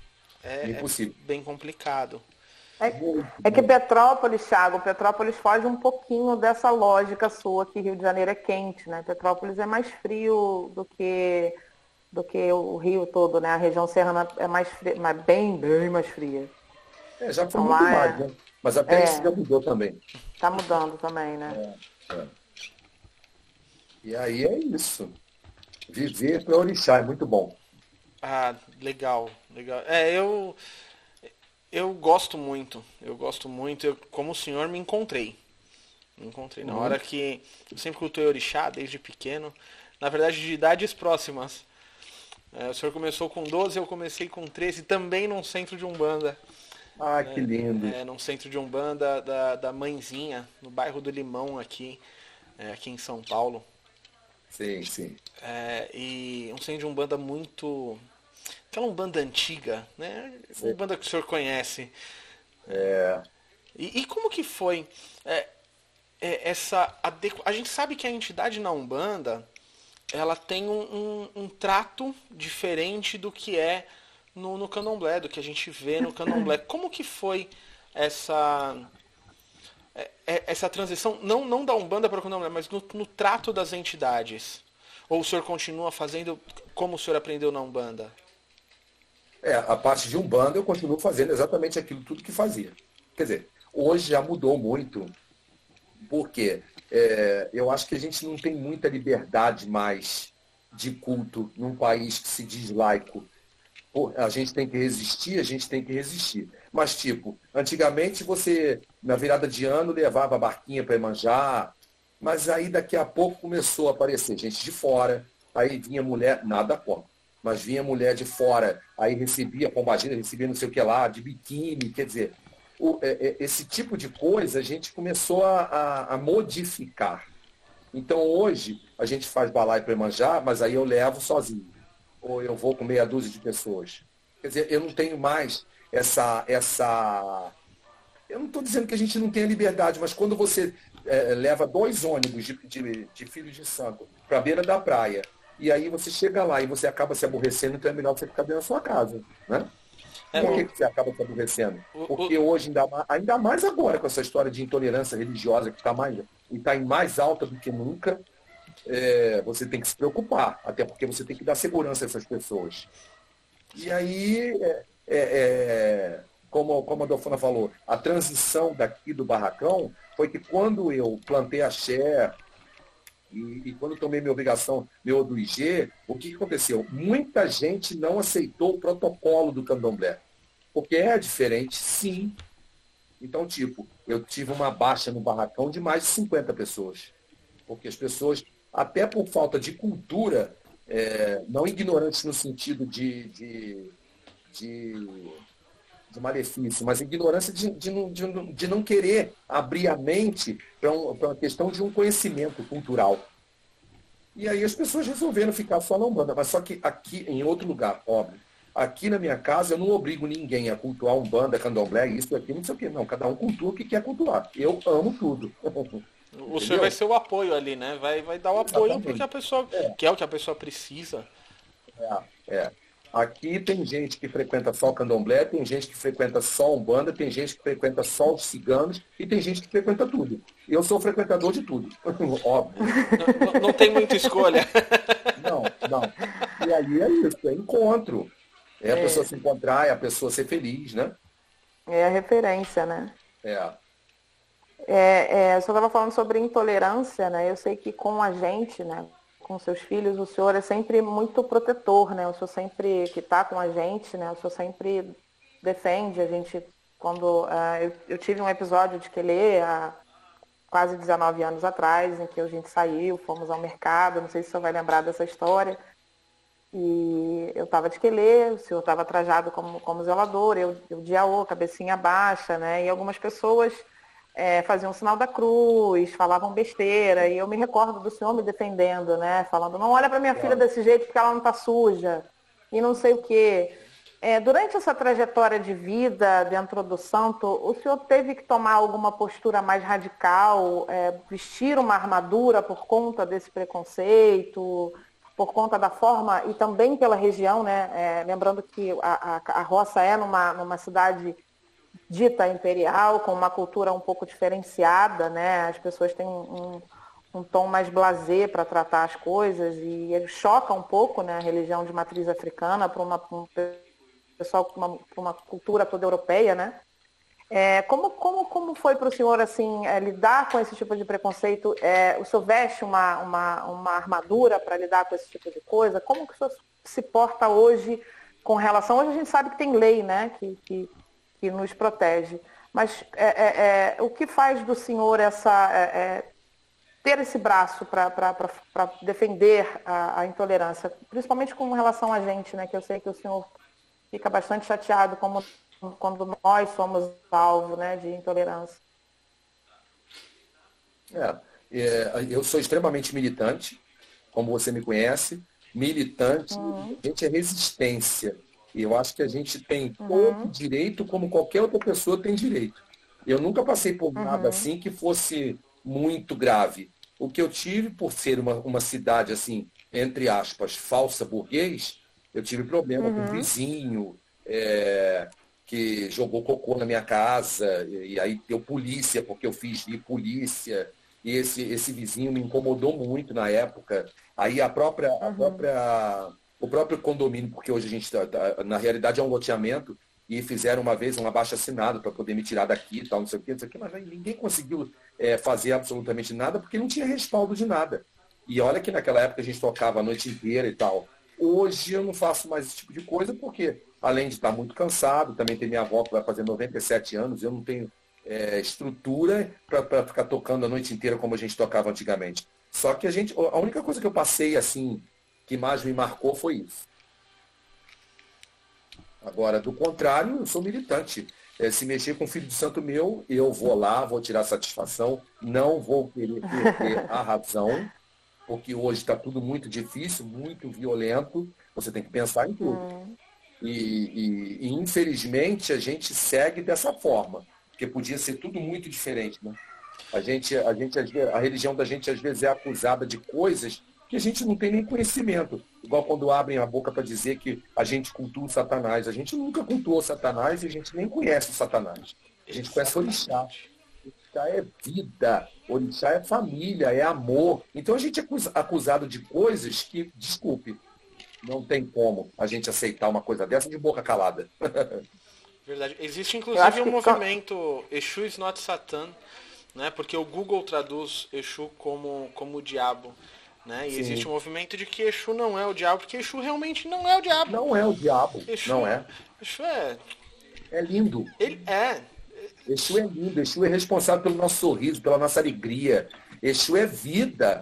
É, é impossível. bem complicado.
É, é, que Petrópolis, Thiago, Petrópolis foge um pouquinho dessa lógica sua que Rio de Janeiro é quente, né? Petrópolis é mais frio do que do que o Rio todo, né? A região serrana é mais fria, mas bem, bem mais fria.
É, já foi então, muito mais, é... né? Mas até é, isso já mudou também.
Tá mudando também, né? É, é.
E aí é isso. Viver para orixá é muito bom.
Ah, legal, legal. É, eu eu gosto muito, eu gosto muito. Eu, como o senhor me encontrei, me encontrei na uhum. hora que eu sempre cultuei orixá desde pequeno. Na verdade, de idades próximas. É, o senhor começou com 12, eu comecei com 13, também num centro de Umbanda.
Ah, que lindo.
É, num centro de Umbanda da, da Mãezinha, no bairro do Limão aqui, é, aqui em São Paulo.
Sim, sim.
É, e um centro de Umbanda muito. Aquela Umbanda antiga, né? Sim. Umbanda que o senhor conhece.
É.
E, e como que foi é, é, essa. A gente sabe que a entidade na Umbanda ela tem um, um, um trato diferente do que é no, no candomblé, do que a gente vê no candomblé. Como que foi essa é, é, essa transição, não, não da Umbanda para o candomblé, mas no, no trato das entidades? Ou o senhor continua fazendo como o senhor aprendeu na Umbanda?
É, a parte de Umbanda eu continuo fazendo exatamente aquilo tudo que fazia. Quer dizer, hoje já mudou muito, porque é, eu acho que a gente não tem muita liberdade mais de culto num país que se diz laico a gente tem que resistir, a gente tem que resistir. Mas, tipo, antigamente você, na virada de ano, levava a barquinha para manjar, mas aí daqui a pouco começou a aparecer gente de fora, aí vinha mulher, nada contra, mas vinha mulher de fora, aí recebia pombagina, recebia não sei o que lá, de biquíni, quer dizer, o, é, é, esse tipo de coisa a gente começou a, a, a modificar. Então hoje a gente faz balai para manjar, mas aí eu levo sozinho ou eu vou com meia dúzia de pessoas. Quer dizer, eu não tenho mais essa. essa... Eu não estou dizendo que a gente não tenha liberdade, mas quando você é, leva dois ônibus de, de, de filhos de santo para a beira da praia, e aí você chega lá e você acaba se aborrecendo, então é melhor você ficar dentro da sua casa. Né? É, Por que, que você acaba se aborrecendo? Porque hoje, ainda mais, ainda mais agora com essa história de intolerância religiosa que está mais, está em mais alta do que nunca, é, você tem que se preocupar, até porque você tem que dar segurança a essas pessoas. E aí, é, é, é, como, como a Dolfana falou, a transição daqui do barracão foi que quando eu plantei a Xé e, e, quando tomei minha obrigação, meu do IG, o que, que aconteceu? Muita gente não aceitou o protocolo do candomblé. Porque é diferente, sim. Então, tipo, eu tive uma baixa no barracão de mais de 50 pessoas. Porque as pessoas até por falta de cultura, é, não ignorantes no sentido de, de, de, de malefício, mas ignorância de, de, de, de não querer abrir a mente para um, uma questão de um conhecimento cultural. E aí as pessoas resolveram ficar só na Umbanda, mas só que aqui, em outro lugar, óbvio. Aqui na minha casa eu não obrigo ninguém a cultuar Umbanda, Candomblé, isso aqui, não sei o quê. Não, cada um cultua o que quer cultuar. Eu amo tudo.
O senhor vai ser o apoio ali, né? Vai, vai dar o apoio porque a pessoa é. que é o que a pessoa precisa.
É, é. Aqui tem gente que frequenta só o candomblé, tem gente que frequenta só umbanda, tem gente que frequenta só os ciganos e tem gente que frequenta tudo. Eu sou frequentador de tudo, óbvio.
Não, não, não, tem muita escolha.
Não, não. E aí é isso, é encontro. É a é. pessoa se encontrar, é a pessoa ser feliz, né?
É a referência, né?
É.
É, é, eu só estava falando sobre intolerância, né? Eu sei que com a gente, né? Com seus filhos, o senhor é sempre muito protetor, né? O senhor sempre que está com a gente, né? O senhor sempre defende a gente. Quando uh, eu, eu, tive um episódio de Quelê há quase 19 anos atrás, em que a gente saiu, fomos ao mercado, não sei se o senhor vai lembrar dessa história. E eu estava de quelê, o senhor estava trajado como, como zelador, eu, eu de AO, cabecinha baixa, né? E algumas pessoas é, faziam o sinal da cruz, falavam besteira, e eu me recordo do senhor me defendendo, né? Falando, não olha para minha filha desse jeito porque ela não está suja, e não sei o quê. É, durante essa trajetória de vida dentro do santo, o senhor teve que tomar alguma postura mais radical, é, vestir uma armadura por conta desse preconceito, por conta da forma e também pela região, né? É, lembrando que a, a, a roça é numa, numa cidade dita imperial, com uma cultura um pouco diferenciada, né? As pessoas têm um, um, tom mais blasé para tratar as coisas e ele choca um pouco, né? A religião de matriz africana para uma um pessoal com uma, uma, cultura toda europeia, né? É, como, como, como foi para o senhor assim é, lidar com esse tipo de preconceito? É, o senhor veste uma, uma, uma armadura para lidar com esse tipo de coisa? Como que o senhor se porta hoje com relação? Hoje a gente sabe que tem lei, né? Que, que, que nos protege. Mas é, é, é, o que faz do senhor essa é, é, ter esse braço para defender a, a, intolerância, principalmente com relação a gente, né? Que eu sei que o senhor fica bastante chateado como quando nós somos alvo né, de intolerância.
É, é, eu sou extremamente militante, como você me conhece, militante, uhum. a gente é resistência. E eu acho que a gente tem uhum. todo direito, como qualquer outra pessoa tem direito. Eu nunca passei por uhum. nada assim que fosse muito grave. O que eu tive, por ser uma, uma cidade assim, entre aspas, falsa burguês, eu tive problema uhum. com o vizinho, é, que jogou cocô na minha casa, e, e aí deu polícia, porque eu fiz de polícia, e esse, esse vizinho me incomodou muito na época. Aí a própria, a uhum. própria, o próprio condomínio, porque hoje a gente, tá, tá, na realidade é um loteamento, e fizeram uma vez um abaixo assinado para poder me tirar daqui e tal, não sei o quê, não sei o quê, mas ninguém conseguiu é, fazer absolutamente nada porque não tinha respaldo de nada. E olha que naquela época a gente tocava a noite inteira e tal. Hoje eu não faço mais esse tipo de coisa porque, além de estar muito cansado, também tem minha avó que vai fazer 97 anos, eu não tenho é, estrutura para ficar tocando a noite inteira como a gente tocava antigamente. Só que a gente, a única coisa que eu passei assim, que mais me marcou foi isso. Agora, do contrário, eu sou militante. É, se mexer com o filho de santo meu, eu vou lá, vou tirar satisfação, não vou querer perder a razão, porque hoje está tudo muito difícil, muito violento, você tem que pensar em tudo. Hum. E, e, e, infelizmente a gente segue dessa forma, porque podia ser tudo muito diferente. Né? A, gente, a, gente, a religião da gente às vezes é acusada de coisas que a gente não tem nem conhecimento. Igual quando abrem a boca para dizer que a gente cultua o Satanás. A gente nunca cultuou Satanás e a gente nem conhece o Satanás. A gente conhece o Orixá. Orixá é vida, Orixá é família, é amor. Então a gente é acusado de coisas que, desculpe, não tem como a gente aceitar uma coisa dessa de boca calada.
Verdade. Existe inclusive um movimento Exu is not Satan, né? Porque o Google traduz Exu como, como o diabo. Né? E Sim. existe um movimento de que Exu não é o diabo, porque Exu realmente não é o diabo.
Não é o diabo.
Exu,
não é.
Exu é.
É lindo.
Ele é.
Exu é lindo. Exu é responsável pelo nosso sorriso, pela nossa alegria. Exu é vida.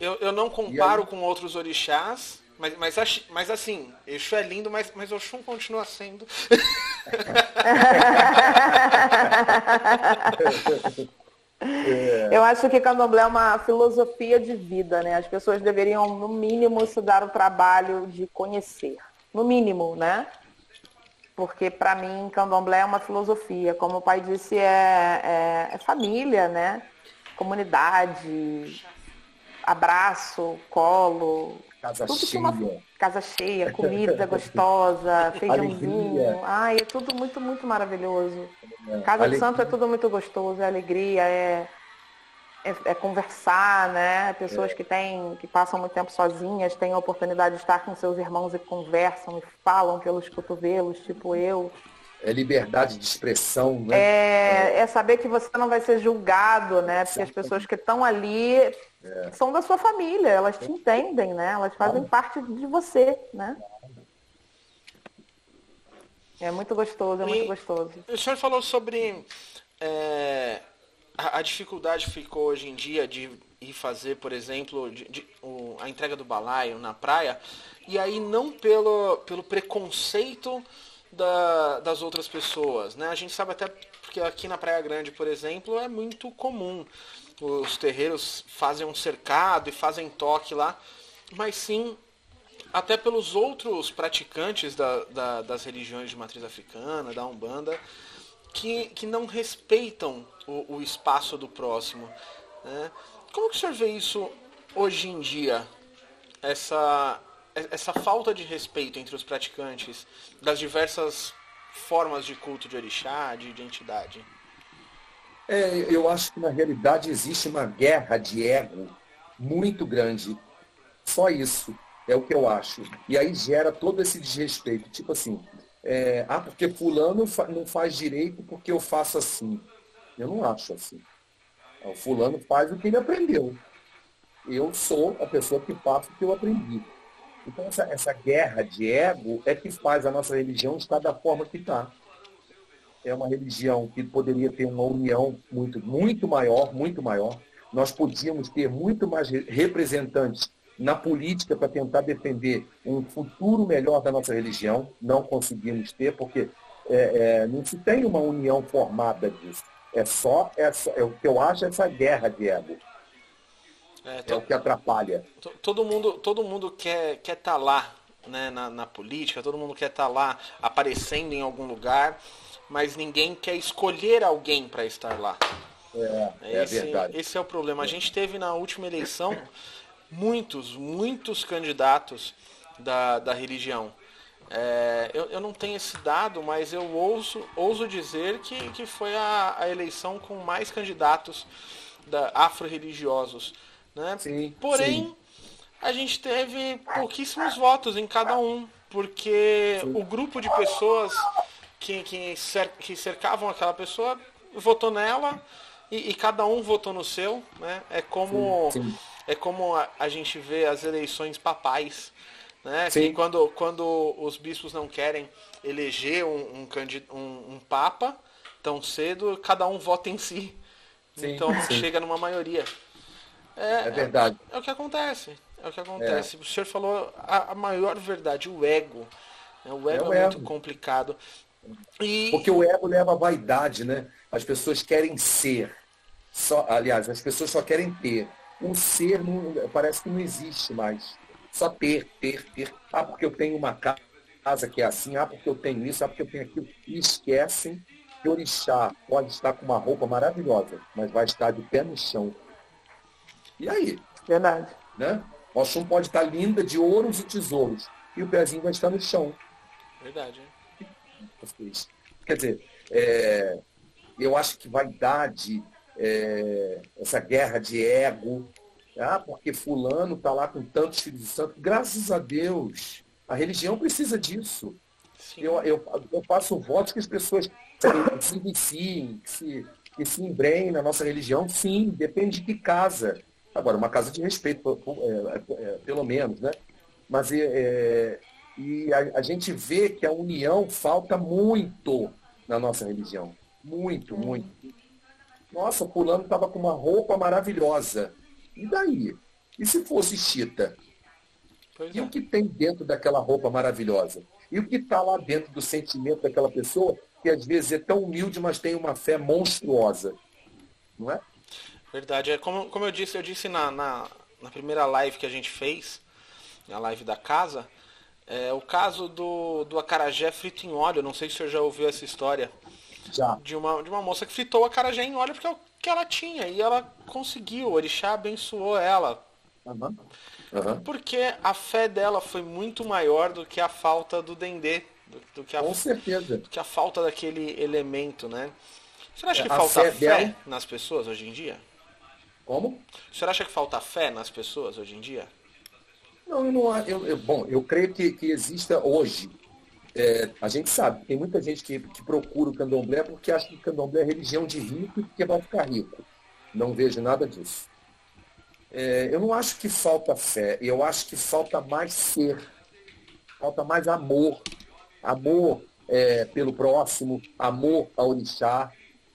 Eu, eu não comparo aí... com outros orixás, mas, mas, mas assim, Exu é lindo, mas, mas Oxum continua sendo.
É. Eu acho que candomblé é uma filosofia de vida, né? As pessoas deveriam, no mínimo, se dar o trabalho de conhecer. No mínimo, né? Porque, para mim, candomblé é uma filosofia. Como o pai disse, é, é, é família, né? Comunidade, abraço, colo.
Casa cheia. Uma...
Casa cheia, comida gostosa, feijãozinho. Ai, é tudo muito, muito maravilhoso. É. Casa do Santo é tudo muito gostoso, é alegria, é, é, é conversar, né? Pessoas é. que têm, que passam muito tempo sozinhas, têm a oportunidade de estar com seus irmãos e conversam e falam pelos cotovelos, tipo eu.
É liberdade de expressão, né?
É, é saber que você não vai ser julgado, né? Porque as pessoas que estão ali é. são da sua família, elas te entendem, né? Elas fazem parte de você, né? É muito gostoso, é muito gostoso.
O senhor falou sobre é, a, a, dificuldade que ficou hoje em dia de ir fazer, por exemplo, de, de, o, a entrega do balaio na praia, e aí não pelo, pelo preconceito da, das outras pessoas. Né? A gente sabe até porque aqui na Praia Grande, por exemplo, é muito comum. Os terreiros fazem um cercado e fazem toque lá, mas sim até pelos outros praticantes da, da, das religiões de matriz africana, da Umbanda, que, que não respeitam o, o espaço do próximo. Né? Como que o senhor vê isso hoje em dia? Essa, essa falta de respeito entre os praticantes das diversas formas de culto de orixá, de identidade?
É, eu acho que na realidade existe uma guerra de ego muito grande. Só isso. É o que eu acho. E aí gera todo esse desrespeito. Tipo assim, é, ah, porque fulano não faz direito porque eu faço assim. Eu não acho assim. O fulano faz o que ele aprendeu. Eu sou a pessoa que faço o que eu aprendi. Então essa, essa guerra de ego é que faz a nossa religião estar da forma que está. É uma religião que poderia ter uma união muito, muito maior, muito maior. Nós podíamos ter muito mais representantes na política para tentar defender um futuro melhor da nossa religião. Não conseguimos ter, porque é, é, não se tem uma união formada disso. É só, essa, é o que eu acho essa guerra de ego. É, to... é o que atrapalha.
Todo mundo, todo mundo quer estar quer tá lá né, na, na, política, todo mundo quer estar tá lá aparecendo em algum lugar, mas ninguém quer escolher alguém para estar lá.
É, é
esse,
verdade.
Esse é o problema. A gente teve na última eleição muitos, muitos candidatos da, da religião. É, eu, eu, não tenho esse dado, mas eu ouso, ouso dizer que, que foi a, a eleição com mais candidatos afro-religiosos. Né?
Sim,
Porém,
sim.
a gente teve pouquíssimos votos em cada um, porque sim. o grupo de pessoas que, que, cer que cercavam aquela pessoa votou nela e, e, cada um votou no seu. Né? É como, É como a, a gente vê as eleições papais né? Que quando, quando os bispos não querem eleger um, um, um, um papa tão cedo, cada um vota em si. Sim, então sim. chega numa maioria.
É, é verdade.
É, é, o que acontece. É o que acontece. É. O senhor falou a, a, maior verdade, o ego. O ego é, é muito complicado.
E... Porque o ego leva a vaidade, né? As pessoas querem ser. Só, aliás, as pessoas só querem ter. O ser não, parece que não existe mais. Só ter, ter, ter. Ah, porque eu tenho uma casa que é assim, ah, porque eu tenho isso, ah, porque eu tenho aquilo. E esquecem que o orixá pode estar com uma roupa maravilhosa, mas vai estar de pé no chão. E aí?
Verdade.
Né? O Oxum pode estar linda de ouros e tesouros. E o pezinho vai estar no chão.
Verdade.
Quer dizer, é, eu acho que vaidade, é, essa guerra de ego, ah, porque fulano está lá com tantos filhos de santo. Graças a Deus. A religião precisa disso. Eu, eu, eu faço votos que as pessoas se iniciem, que se, que se embrenhem na nossa religião. Sim, depende de que casa. Agora, uma casa de respeito, é, é, pelo menos, né? Mas é, é, e a, a gente vê que a união falta muito na nossa religião. Muito, muito. Nossa, o fulano estava com uma roupa maravilhosa. E daí? E se fosse chita? Pois e é. o que tem dentro daquela roupa maravilhosa? E o que está lá dentro do sentimento daquela pessoa que às vezes é tão humilde, mas tem uma fé monstruosa? Não é?
Verdade. É como, como eu disse, eu disse na, na, na primeira live que a gente fez, na live da casa, é, o caso do, do acarajé frito em óleo. Não sei se o senhor já ouviu essa história.
Já.
De uma, de uma moça que fritou o acarajé em óleo porque é o que ela tinha e ela conseguiu, o orixá abençoou ela.
Uhum. Uhum.
Porque a fé dela foi muito maior do que a falta do dendê, do, do que a,
Com certeza.
Do que a falta daquele elemento, né? Você acha que a falta fé, fé dela... nas pessoas hoje em dia?
Como?
Você acha que falta fé nas pessoas hoje em dia?
Não, eu não eu, eu, bom, eu creio que, que exista hoje é, a gente sabe, tem muita gente que, que procura o candomblé porque acha que o candomblé é religião de rico e porque vai ficar rico. Não vejo nada disso. É, eu não acho que falta fé, eu acho que falta mais ser, falta mais amor. Amor é, pelo próximo, amor ao orixá.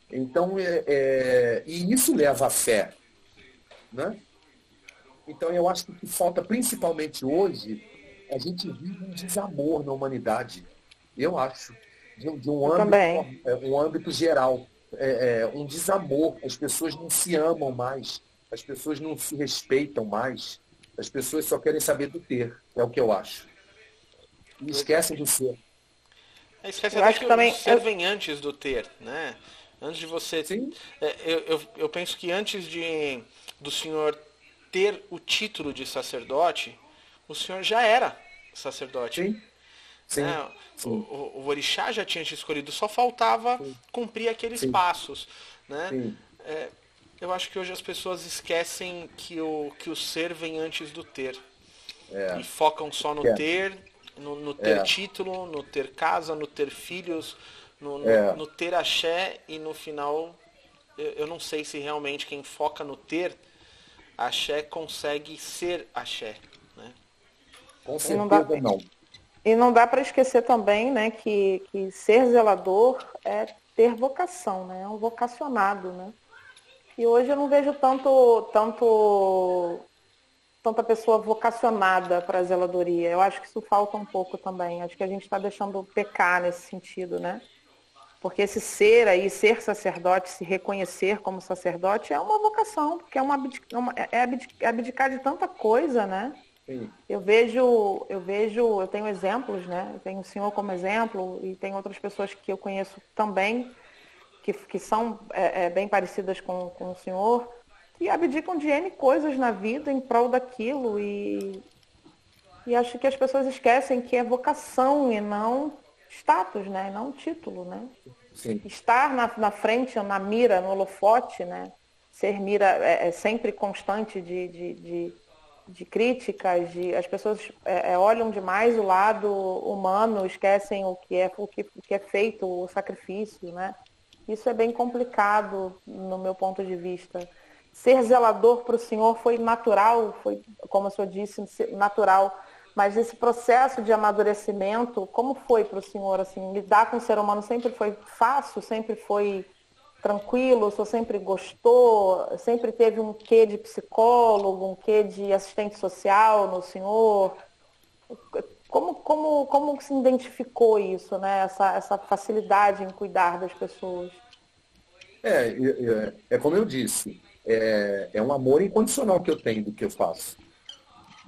Então, é, é, e isso leva à fé. Né? Então, eu acho que o que falta principalmente hoje a gente vive um desamor na humanidade. Eu acho. De, de um, âmbito, é, um âmbito geral. É, é, um desamor. As pessoas não se amam mais. As pessoas não se respeitam mais. As pessoas só querem saber do ter. É o que eu acho. E esquecem do ser.
É, esquece eu até que, que também... o ser vem antes do ter, né? Antes de você.
Sim.
É, eu, eu, eu penso que antes de do senhor ter o título de sacerdote, o senhor já era sacerdote.
Sim. Sim,
né? sim. O, o, o, orixá já tinha te escolhido, só faltava sim. cumprir aqueles passos. Né? É, eu acho que hoje as pessoas esquecem que o, que o ser vem antes do ter.
É.
E focam só no é. ter, no, no ter é. título, no ter casa, no ter filhos, no, no,
é.
no ter axé e no final eu, eu não sei se realmente quem foca no ter axé consegue ser axé.
Com certeza e não. Dá, não.
E não dá para esquecer também né, que, que ser zelador é ter vocação, né? É um vocacionado, né? E hoje eu não vejo tanto, tanto tanta pessoa vocacionada para a zeladoria. Eu acho que isso falta um pouco também. Acho que a gente está deixando pecar nesse sentido, né? Porque esse ser aí, ser sacerdote, se reconhecer como sacerdote é uma vocação, porque é, uma, é, é, é abdicar de tanta coisa, né? Sim. Eu vejo, eu vejo, eu tenho exemplos, né? Eu tenho o senhor como exemplo e tem outras pessoas que eu conheço também, que, que são é, é, bem parecidas com, com o senhor, e abdicam de N coisas na vida em prol daquilo. E, e acho que as pessoas esquecem que é vocação e não status, né? Não título, né? Sim. Estar na, na frente, na mira, no holofote, né? Ser mira é, é sempre constante de, de, de, de, críticas, de, as pessoas é, é, olham demais o lado humano, esquecem o que é, o que, o que é feito, o sacrifício, né? Isso é bem complicado no meu ponto de vista. Ser zelador para o Senhor foi natural, foi, como o senhor disse, natural mas esse processo de amadurecimento, como foi para o senhor, assim, lidar com o ser humano sempre foi fácil, sempre foi tranquilo, o senhor sempre gostou, sempre teve um quê de psicólogo, um quê de assistente social no senhor? Como, como, como se identificou isso, né? essa, essa facilidade em cuidar das pessoas?
É, é, é como eu disse, é, é um amor incondicional que eu tenho do que eu faço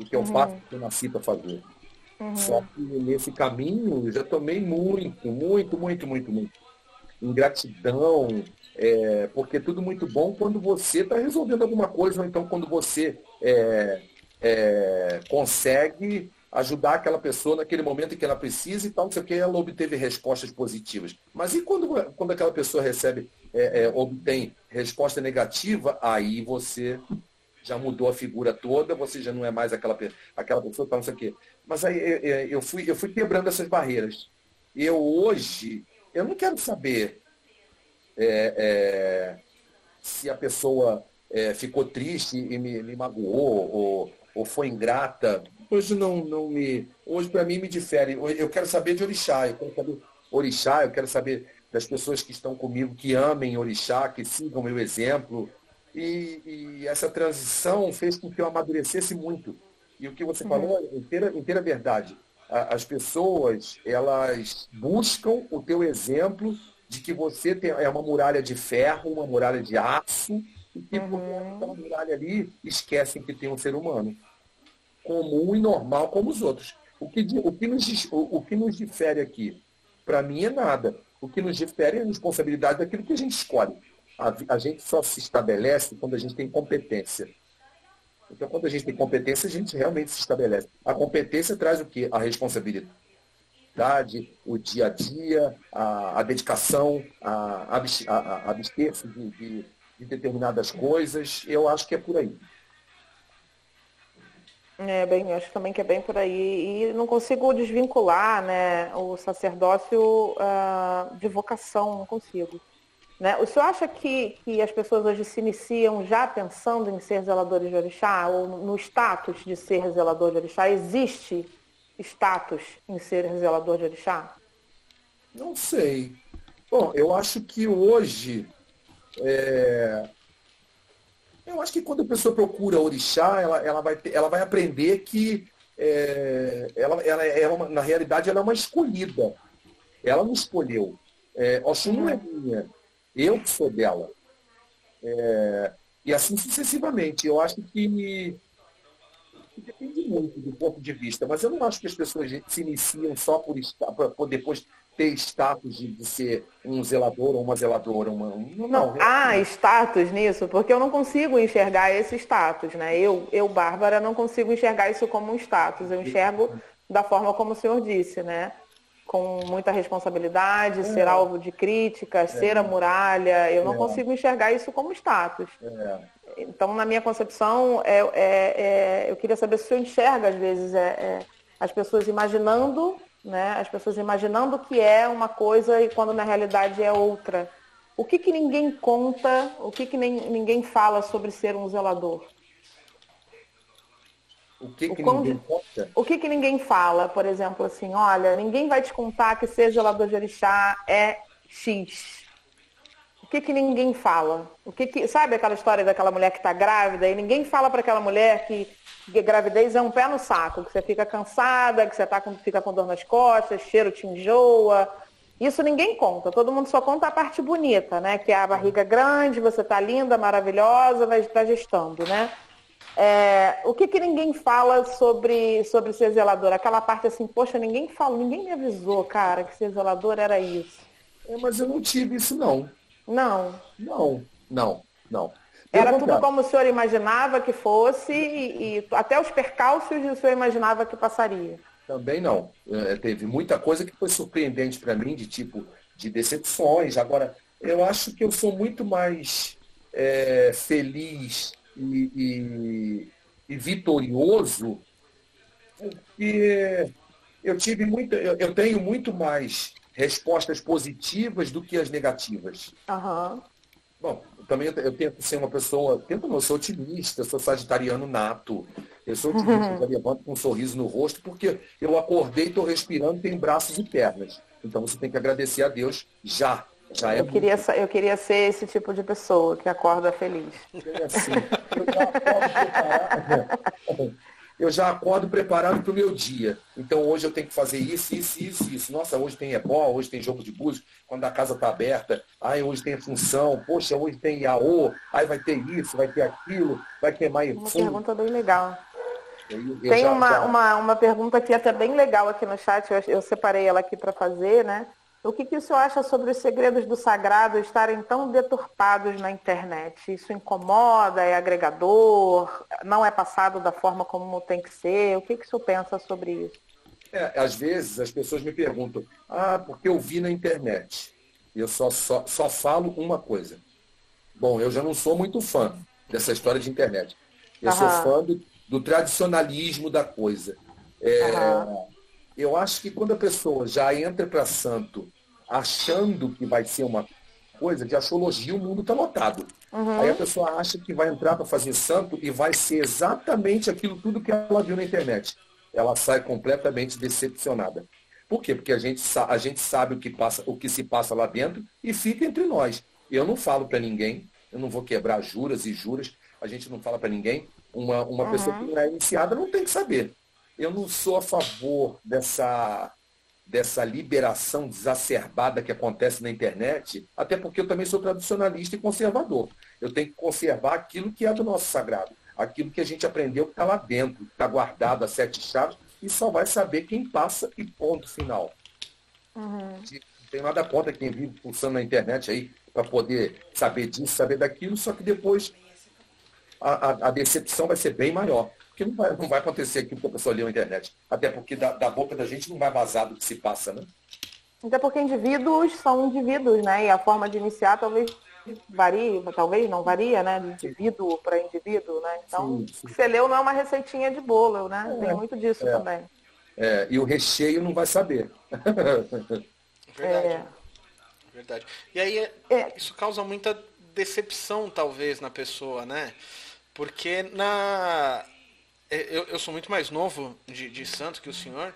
do que eu uhum. faço que eu nasci para fazer. Uhum. Só que nesse caminho eu já tomei muito, muito, muito, muito, muito. Ingratidão, é, porque é tudo muito bom quando você está resolvendo alguma coisa, ou então quando você é, é, consegue ajudar aquela pessoa naquele momento em que ela precisa e tal, não sei o que, ela obteve respostas positivas. Mas e quando, quando aquela pessoa recebe, é, é, obtém resposta negativa, aí você já mudou a figura toda, você já não é mais aquela, aquela pessoa, tá, não sei o quê. Mas aí eu fui, eu fui quebrando essas barreiras. Eu hoje, eu não quero saber é, é, se a pessoa é, ficou triste e me, me magoou ou, ou foi ingrata. Hoje não, não me. Hoje para mim me difere. Eu quero saber de orixá, eu quero saber orixá, eu quero saber das pessoas que estão comigo, que amem orixá, que sigam meu exemplo, e, e, essa transição fez com que eu amadurecesse muito. E o que você uhum. falou é inteira, inteira verdade. As pessoas, elas buscam o teu exemplo de que você tem, é uma muralha de ferro, uma muralha de aço, e que uhum. por muralha ali esquecem que tem um ser humano comum e normal como os outros. O que, o que, nos, o, o que nos difere aqui, para mim, é nada. O que nos difere é a responsabilidade daquilo que a gente escolhe a, a gente só se estabelece quando a gente tem competência. Então, quando a gente tem competência, a gente realmente se estabelece. A competência traz o quê? A responsabilidade, o dia a dia, a, a dedicação, a, a abster-se de, de, de, determinadas coisas. Eu acho que é por aí.
É, bem, acho também que é bem por aí. E não consigo desvincular né, o sacerdócio uh, de vocação, não consigo. Né? O senhor acha que, que as pessoas hoje se iniciam já pensando em ser zeladores de orixá, ou no status de ser zelador de orixá? Existe status em ser zelador de orixá?
Não sei. Bom, eu acho que hoje. É... Eu acho que quando a pessoa procura orixá, ela, ela, vai, ela vai aprender que é... ela, ela é uma, na realidade ela é uma escolhida. Ela não escolheu. É, Oxum não é minha eu que sou dela. É, e assim sucessivamente. Eu acho que, depende muito do ponto de vista, mas eu não acho que as pessoas se iniciam só por, por depois ter status de, de, ser um zelador ou uma zeladora. Uma,
não, não, há status nisso, porque eu não consigo enxergar esse status. Né? Eu, eu, Bárbara, não consigo enxergar isso como um status. Eu enxergo da forma como o senhor disse, né? Com muita responsabilidade, é. ser alvo de críticas, é. ser a muralha. Eu não é. consigo enxergar isso como status. É. Então, na minha concepção, é, eu queria saber se o senhor enxerga, às vezes, as pessoas imaginando, né, as pessoas imaginando que é uma coisa e quando na realidade é outra. O que, que ninguém conta, o que, que nem, ninguém fala sobre ser um zelador?
O que, que o ninguém conta?
O que, que ninguém fala, por exemplo, assim, olha, ninguém vai te contar que ser gelador de orixá é X. O que, que ninguém fala? O que, que Sabe aquela história daquela mulher que está grávida e ninguém fala para aquela mulher que, que gravidez é um pé no saco, que você fica cansada, que você tá com, fica com dor nas costas, cheiro te enjoa, Isso ninguém conta, todo mundo só conta a parte bonita, né? Que é a barriga grande, você tá linda, maravilhosa, vai estar gestando, né? É, o que, que ninguém fala sobre, sobre ser zelador? Aquela parte assim, poxa, ninguém fala, ninguém me avisou, cara, que ser zelador era isso.
É, mas eu não tive isso, não.
Não.
Não, não, não.
Era tudo como o senhor imaginava que fosse e, e até os percalços o senhor imaginava que passaria.
Também não. É, teve muita coisa que foi surpreendente para mim, de tipo, de decepções. Agora, eu acho que eu sou muito mais é, feliz e, e, e, vitorioso porque eu tive muito, eu, eu, tenho muito mais respostas positivas do que as negativas.
Uhum.
Bom, também eu, eu tento ser uma pessoa, tento não, eu sou otimista, sou sagitariano nato. Eu sou otimista, uhum. eu levanto com um sorriso no rosto, porque eu acordei, estou respirando, tenho braços e pernas. Então você tem que agradecer a Deus já. Já
é eu, queria, eu queria ser esse tipo de pessoa que acorda feliz.
É assim, eu já acordo eu já acordo preparado para o meu dia. Então hoje eu tenho que fazer isso, isso, isso, isso. Nossa, hoje tem ebol, hoje tem jogo de búzios, quando a casa está aberta. Ai, hoje tem função, poxa, hoje tem IAO, aí vai ter isso, vai ter aquilo, vai ter mais.
Uma fundo. pergunta bem legal. Eu, eu tem já, uma, já... Uma, uma pergunta aqui até bem legal aqui no chat, eu, eu separei ela aqui para fazer, né? O que, que o senhor acha sobre os segredos do sagrado estarem tão deturpados na internet? Isso incomoda, é agregador, não é passado da forma como tem que ser? O que, que o senhor pensa sobre isso?
É, às vezes as pessoas me perguntam, ah, porque eu vi na internet. E eu só, só, só falo uma coisa. Bom, eu já não sou muito fã dessa história de internet. Eu Aham. sou fã do, do, tradicionalismo da coisa. É, eu acho que quando a pessoa já entra para santo achando que vai ser uma coisa de astrologia, o mundo está lotado. Uhum. Aí a pessoa acha que vai entrar para fazer santo e vai ser exatamente aquilo tudo que ela viu na internet. Ela sai completamente decepcionada. Por quê? Porque a gente, a gente sabe o que, passa, o que se passa lá dentro e fica entre nós. Eu não falo para ninguém, eu não vou quebrar juras e juras, a gente não fala para ninguém. Uma, uma uhum. pessoa que não é iniciada não tem que saber eu não sou a favor dessa, dessa liberação exacerbada que acontece na internet, até porque eu também sou tradicionalista e conservador. Eu tenho que conservar aquilo que é do nosso sagrado, aquilo que a gente aprendeu que está lá dentro, está guardado a sete chaves, e só vai saber quem passa e ponto final. Uhum. Não tem nada contra quem vive pulsando na internet aí para poder saber disso, saber daquilo, só que depois a, a, a decepção vai ser bem maior. Porque não vai, não vai acontecer aquilo que a pessoa leu na internet. Até porque da, da boca da gente não vai vazar do que se passa, né?
Até porque indivíduos são indivíduos, né? E a forma de iniciar talvez varie, talvez não varia, né? De indivíduo para indivíduo, né? Então, sim, sim. você leu não é uma receitinha de bolo, né? É, Tem muito disso é, também.
É, e o recheio não vai saber.
Verdade. É. Verdade. E aí, é. isso causa muita decepção, talvez, na pessoa, né? Porque na, eu, eu sou muito mais novo de, de Santos que o senhor,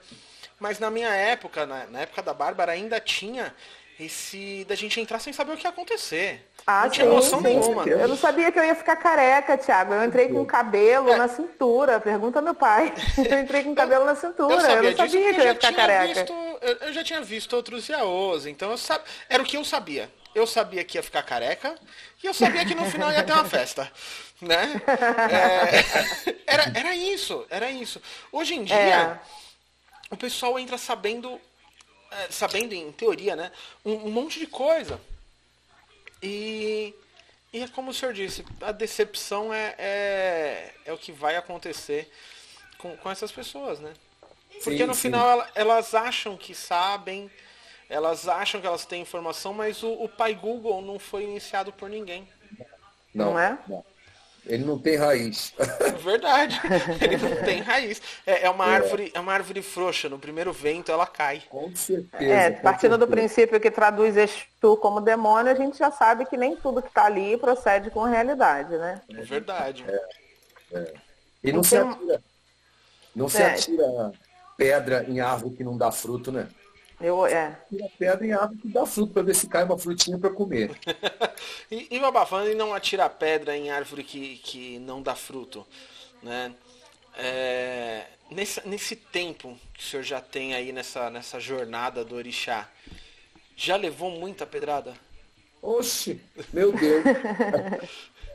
mas na minha época, na, na época da Bárbara, ainda tinha esse da gente entrar sem saber o que ia acontecer.
Ah, não tinha sim, noção sim. nenhuma. Eu não sabia que eu ia ficar careca, Thiago. Eu entrei com cabelo é. na cintura. Pergunta meu pai. Eu entrei com cabelo na cintura. Eu, eu não sabia que eu ia ficar careca.
Visto, eu, eu, já tinha visto outros yaôs, então eu sab... era o que eu sabia. Eu sabia que ia ficar careca e eu sabia que no final ia ter uma festa né? É, era, era isso, era isso. Hoje em dia, é. o pessoal entra sabendo, é, sabendo em teoria, né? Um, um, monte de coisa. E, e é como o senhor disse, a decepção é, é, é o que vai acontecer com, com essas pessoas, né? Porque sim, no sim. final elas acham que sabem, elas acham que elas têm informação, mas o, o pai Google não foi iniciado por ninguém.
Não, não é? Não.
Ele não tem raiz.
Verdade. Ele não tem raiz. É, é uma é. árvore, é uma árvore frouxa. No primeiro vento ela cai.
Com certeza.
É,
com
partindo
certeza.
do princípio que traduz Exu como demônio, a gente já sabe que nem tudo que está ali procede com realidade, né?
É verdade.
É, é. E não, se atira, não se é. atira pedra em árvore que não dá fruto, né?
Eu, é.
Tira pedra em árvore que dá fruto para ver se cai uma frutinha para comer.
e, e babafando e não atira pedra em árvore que, que não dá fruto, né? É, nesse, nesse tempo que o senhor já tem aí nessa, nessa jornada do orixá, já levou muita pedrada?
Oxe, meu Deus.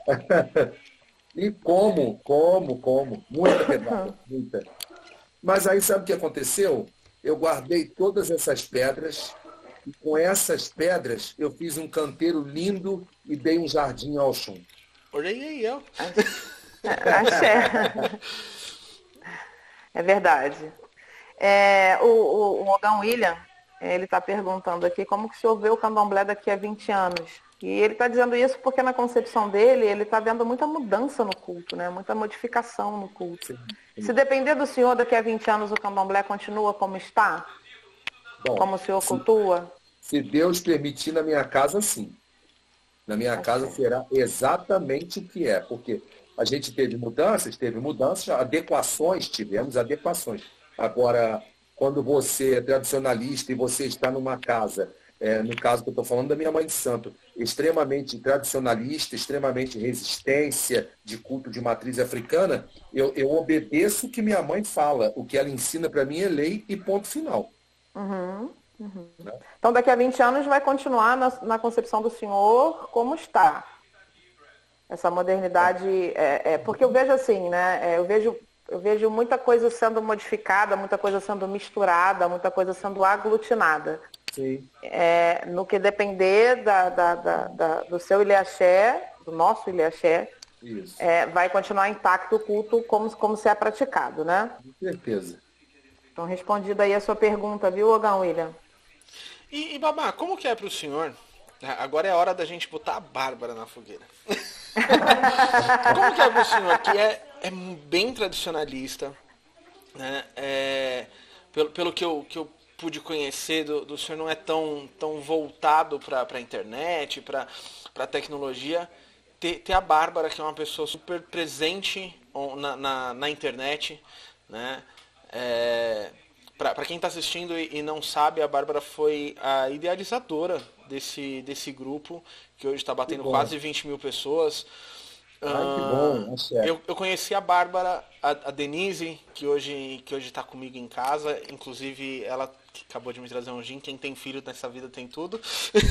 e como, como, como? Muita pedrada, muita. Mas aí sabe o que aconteceu? Eu guardei todas essas pedras e com essas pedras eu fiz um canteiro lindo e dei um jardim ao chum.
Olha aí, eu.
Axé. É verdade. É, o, o, o Ogão William, ele está perguntando aqui como que o senhor vê o candomblé daqui a 20 anos. E ele está dizendo isso porque na concepção dele, ele está vendo muita mudança no culto, né? muita modificação no culto. Sim, sim. Se depender do senhor, daqui a 20 anos o candomblé continua como está? Bom, como o senhor se, cultua?
Se Deus permitir na minha casa, sim. Na minha okay. casa será exatamente o que é, porque a gente teve mudanças, teve mudanças, adequações, tivemos adequações. Agora, quando você é tradicionalista e você está numa casa é, no caso que eu estou falando da minha mãe de santo, extremamente tradicionalista, extremamente resistência de culto de matriz africana, eu, eu obedeço o que minha mãe fala. O que ela ensina para mim é lei e ponto final.
Uhum, uhum. Né? Então, daqui a 20 anos vai continuar na, na concepção do senhor como está. Essa modernidade, é, é, porque eu vejo assim, né? É, eu vejo eu vejo muita coisa sendo modificada, muita coisa sendo misturada, muita coisa sendo aglutinada. É, no que depender da, da, da, do seu Ilhaxé, do nosso Ilhaxé, é, vai continuar intacto o culto como, como se é praticado, né?
Com certeza.
Então, respondida aí a sua pergunta, viu, Ogão William?
E, e Babá, como que é para o senhor? Agora é a hora da gente botar a Bárbara na fogueira. como que é para o senhor? Que é, é bem tradicionalista, né? É, pelo, pelo que eu, que eu pude conhecer do, do senhor não é tão, tão voltado para a internet, para a tecnologia. Ter, ter, a Bárbara, que é uma pessoa super presente na, na, na internet, né? É, para quem está assistindo e, e, não sabe, a Bárbara foi a idealizadora desse, desse grupo, que hoje está batendo quase 20 mil pessoas.
Ai, que bom,
é eu, eu conheci a Bárbara, a, a Denise, que hoje que hoje está comigo em casa. Inclusive, ela que acabou de me trazer um gin. Quem tem filho nessa vida tem tudo. Se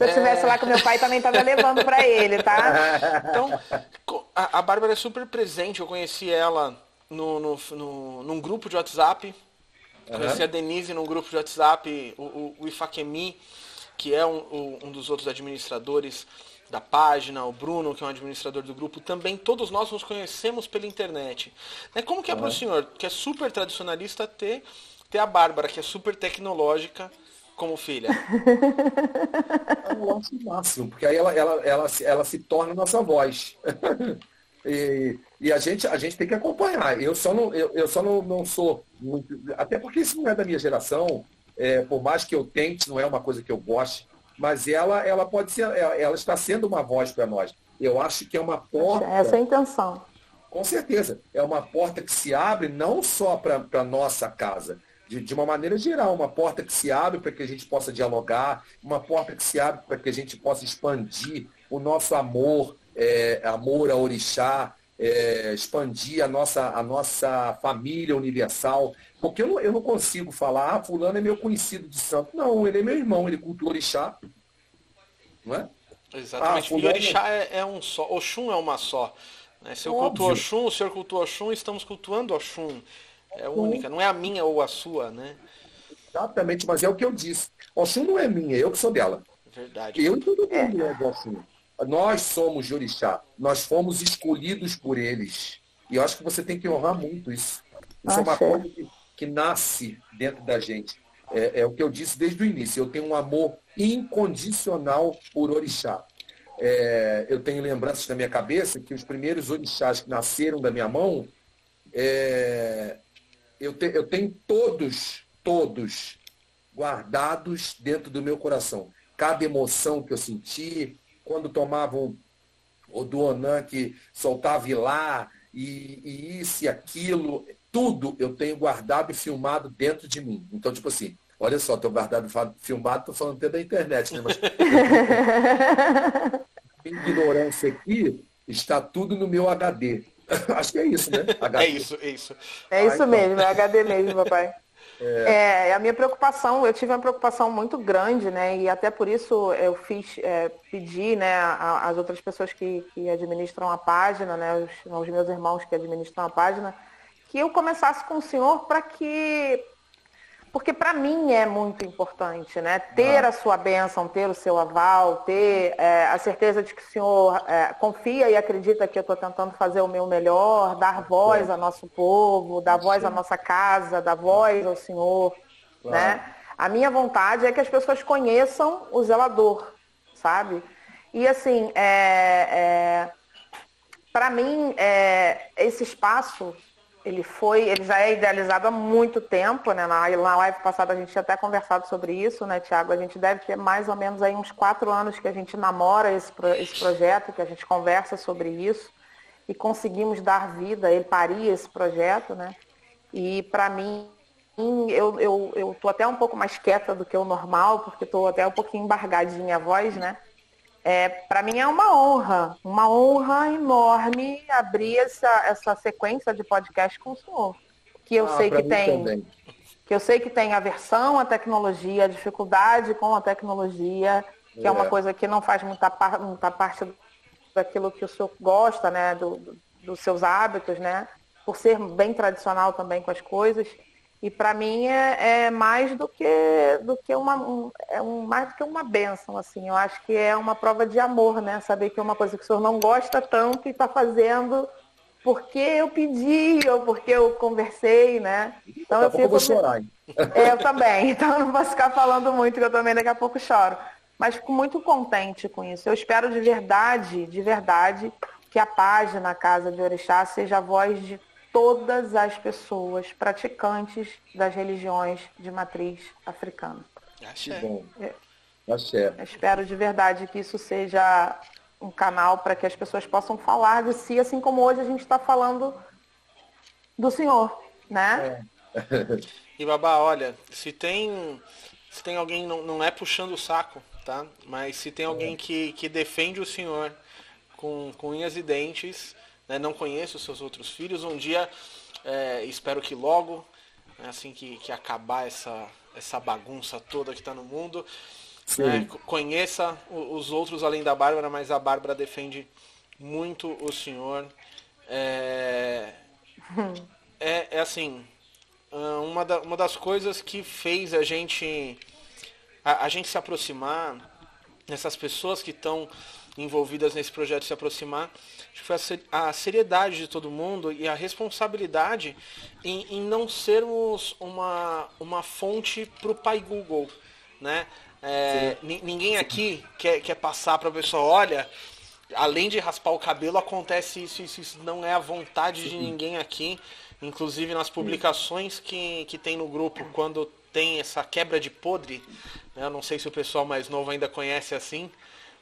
eu estivesse é... lá com meu pai, também estava levando para ele, tá?
Então, a, a Bárbara é super presente. Eu conheci ela no, no, no num grupo de WhatsApp. Uhum. Conheci a Denise num grupo de WhatsApp, o, o, o Ifakemi, que é um, um dos outros administradores da página, o Bruno, que é um administrador do grupo, também todos nós nos conhecemos pela internet. Né? Como que é uhum. para o senhor, que é super tradicionalista, ter, ter a Bárbara, que é super tecnológica, como filha?
Eu acho o máximo, porque aí ela, ela, ela, ela se torna nossa voz. e, e a, gente, a gente tem que acompanhar. Eu só não, eu, eu só não, não sou muito. Até porque isso não é da minha geração. É, por mais que eu tente, não é uma coisa que eu goste mas ela, ela pode ser, ela está sendo uma voz para nós. Eu acho que é uma porta.
Essa é a intenção.
Com certeza. É uma porta que se abre não só para a nossa casa, de, de, uma maneira geral, uma porta que se abre para que a gente possa dialogar, uma porta que se abre para que a gente possa expandir o nosso amor, é, amor a orixá, é, expandir a nossa, a nossa família universal. Porque eu não, eu não consigo falar, ah, fulano é meu conhecido de santo. Não, ele é meu irmão, ele cultua orixá. Não é?
Exatamente. Ah, e orixá é, é, um só. Oxum é uma só. Né? Se eu cultuo Oxum, o senhor cultua Oxum, estamos cultuando Oxum. É única, não é a minha ou a sua, né?
Exatamente, mas é o que eu disse. Oxum não é minha, eu que sou dela.
Verdade.
Eu e todo mundo é do Oxum. Nós somos de orixá. Nós fomos escolhidos por eles. E eu acho que você tem que honrar muito isso. Isso é uma coisa que, que, nasce dentro da gente. É, é, o que eu disse desde o início. Eu tenho um amor incondicional por orixá. É, eu tenho lembranças na minha cabeça que os primeiros orixás que nasceram da minha mão, é, eu, te, eu tenho todos, todos guardados dentro do meu coração. Cada emoção que eu senti, quando tomavam o Duonan que soltava lá e, e isso e aquilo, tudo eu tenho guardado e filmado dentro de mim. Então, tipo assim, olha só, estou guardado e filmado, estou falando até da internet, né? Mas ignorância aqui está tudo no meu HD. Acho que é isso, né?
HD. É isso, é isso.
É isso ah, então. mesmo, é HD mesmo, papai. É. é. a minha preocupação, eu tive uma preocupação muito grande, né? E até por isso eu fiz, é, pedi, né, às outras pessoas que, que administram a página, né, os, os meus irmãos que administram a página, que eu começasse com o senhor para que porque para mim é muito importante, né? Ter ah. a sua bênção, ter o seu aval, ter é, a certeza de que o senhor é, confia e acredita que eu estou tentando fazer o meu melhor, dar voz ao nosso povo, dar voz à nossa casa, dar voz ao senhor, claro. né? A minha vontade é que as pessoas conheçam o zelador, sabe? E assim, é, é para mim, é, esse espaço ele foi, ele já é idealizado há muito tempo, né? Na, na live passada a gente tinha até conversado sobre isso, né, Tiago? A gente deve ter mais ou menos aí uns quatro anos que a gente namora esse, esse projeto, que a gente conversa sobre isso e conseguimos dar vida, ele paria esse projeto, né? E para mim, eu, eu, eu tô até um pouco mais quieta do que o normal, porque estou até um pouquinho embargadinha a voz, né? É, para mim é uma honra, uma honra enorme abrir essa, essa sequência de podcast com o senhor. Que eu ah, sei que tem. Também. Que eu sei que tem aversão à tecnologia, dificuldade com a tecnologia, que é, é uma coisa que não faz muita, muita parte daquilo que o senhor gosta, né? Do, do, dos seus hábitos, né? Por ser bem tradicional também com as coisas. E para mim é, é, mais do que do que uma um, é um, mais do que uma benção, assim. Eu acho que é uma prova de amor, né? Saber que é uma coisa que o senhor não gosta tanto e está fazendo porque eu pedi ou porque eu conversei, né?
Então daqui eu fico. vou chorar, hein?
É, eu também. Então eu não vou ficar falando muito, que eu também daqui a pouco choro. Mas fico muito contente com isso. Eu espero de verdade, de verdade, que a página Casa de Orixá seja a voz de todas as pessoas praticantes das religiões de matriz africana.
Axé. Bom.
É, Axé.
espero de verdade que isso seja um canal para que as pessoas possam falar de si, assim como hoje a gente está falando do Senhor, né?
É. e Babá, olha, se tem, se tem alguém, não, não é puxando o saco, tá? Mas se tem alguém é. que, que defende o Senhor com, com unhas e dentes, né? não conheço os seus outros filhos. Um dia, é, espero que logo, né, assim que, que acabar essa, essa bagunça toda que está no mundo, né, conheça os outros além da Bárbara, mas a Bárbara defende muito o senhor. É, é, é assim, uma, da, uma das coisas que fez a gente a, a gente se aproximar nessas pessoas que estão envolvidas nesse projeto se aproximar, acho que foi a seriedade de todo mundo e a responsabilidade em, em não sermos uma, uma fonte para o pai Google. Né? É, ninguém aqui quer, quer passar para a pessoa, olha, além de raspar o cabelo, acontece isso, isso, isso não é a vontade de ninguém aqui. Inclusive nas publicações que, que tem no grupo, quando tem essa quebra de podre, né? eu não sei se o pessoal mais novo ainda conhece assim,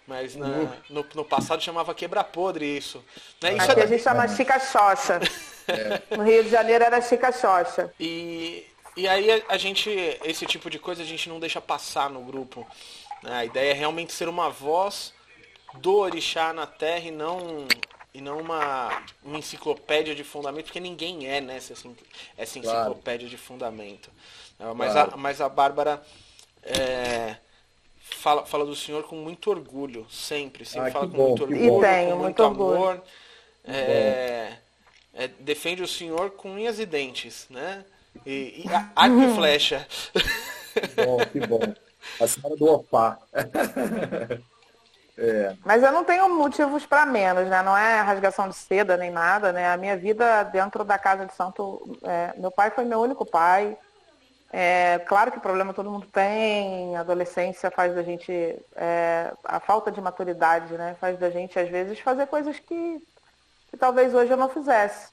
mas na, uhum. no, no, passado chamava quebra-podre isso. Né?
isso Aqui é... a gente chama Chica Xoxa. É. No Rio de Janeiro era Chica Xoxa.
E, e aí a, a, gente, esse tipo de coisa a gente não deixa passar no grupo. Né? A ideia é realmente ser uma voz do orixá na terra e não e não uma, uma enciclopédia de fundamento, porque ninguém é né, essa, essa enciclopédia claro. de fundamento. Mas, claro. a, mas a Bárbara é, fala, fala do senhor com muito orgulho, sempre. Sempre ah, fala com bom, muito orgulho,
e tenho, com muito, muito amor.
É, é, defende o senhor com unhas e dentes, né? E, e arco e flecha.
Que bom, que bom. A senhora do Opá.
É. Mas eu não tenho motivos para menos, né? Não é rasgação de seda nem nada, né? A minha vida dentro da casa de santo, é, meu pai foi meu único pai. É, claro que problema todo mundo tem, a adolescência faz da gente, é, a falta de maturidade, né, faz da gente às vezes fazer coisas que, que talvez hoje eu não fizesse.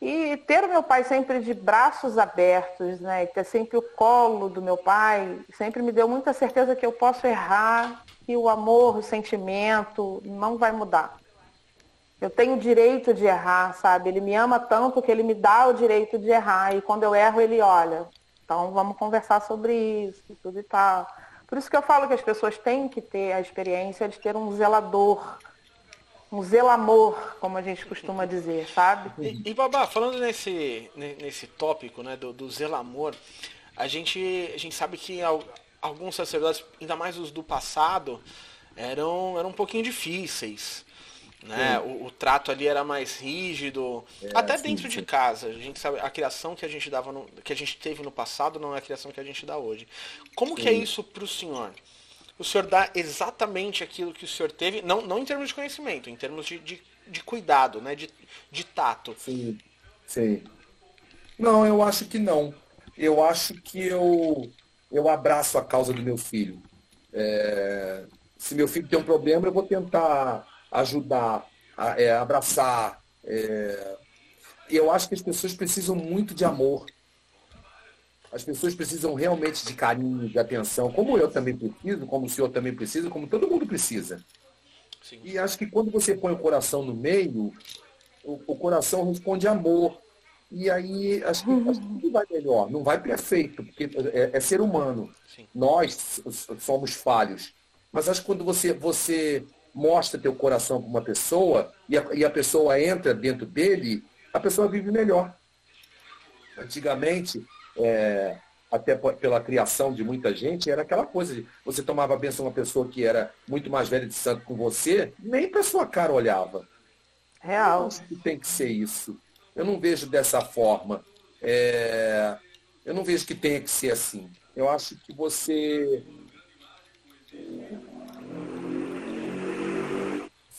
E ter o meu pai sempre de braços abertos, né, e ter sempre o colo do meu pai, sempre me deu muita certeza que eu posso errar, que o amor, o sentimento não vai mudar. Eu tenho o direito de errar, sabe? Ele me ama tanto que ele me dá o direito de errar. E quando eu erro, ele olha, então vamos conversar sobre isso e tudo e tal. Por isso que eu falo que as pessoas têm que ter a experiência de ter um zelador, um zelamor, como a gente costuma dizer, sabe?
E, e Babá, falando nesse, nesse tópico né, do, do zelamor, a gente, a gente sabe que alguns sacerdotes, ainda mais os do passado, eram, eram um pouquinho difíceis. Né? O, o, trato ali era mais rígido, é, até sim, dentro sim. de casa. A gente sabe a criação que a gente dava, no, que a gente teve no passado não é a criação que a gente dá hoje. Como sim. que é isso para o senhor? O senhor dá exatamente aquilo que o senhor teve, não, não em termos de conhecimento, em termos de, de, de cuidado, né? de, de tato.
Sim, sim. Não, eu acho que não. Eu acho que eu, eu abraço a causa do meu filho. É, se meu filho tem um problema, eu vou tentar ajudar, é, abraçar. É... Eu acho que as pessoas precisam muito de amor. As pessoas precisam realmente de carinho, de atenção, como eu também preciso, como o senhor também precisa, como todo mundo precisa. Sim. E acho que quando você põe o coração no meio, o, o coração responde amor. E aí acho que, acho que tudo vai melhor. Não vai perfeito, porque é, é ser humano. Sim. Nós somos falhos. Mas acho que quando você, você mostra teu coração para uma pessoa e a, e a pessoa entra dentro dele, a pessoa vive melhor. Antigamente, é, até pela criação de muita gente, era aquela coisa de você tomava a benção uma pessoa que era muito mais velha de santo com você, nem para sua cara olhava.
Real.
Eu acho que tem que ser isso. Eu não vejo dessa forma. É, eu não vejo que tenha que ser assim. Eu acho que você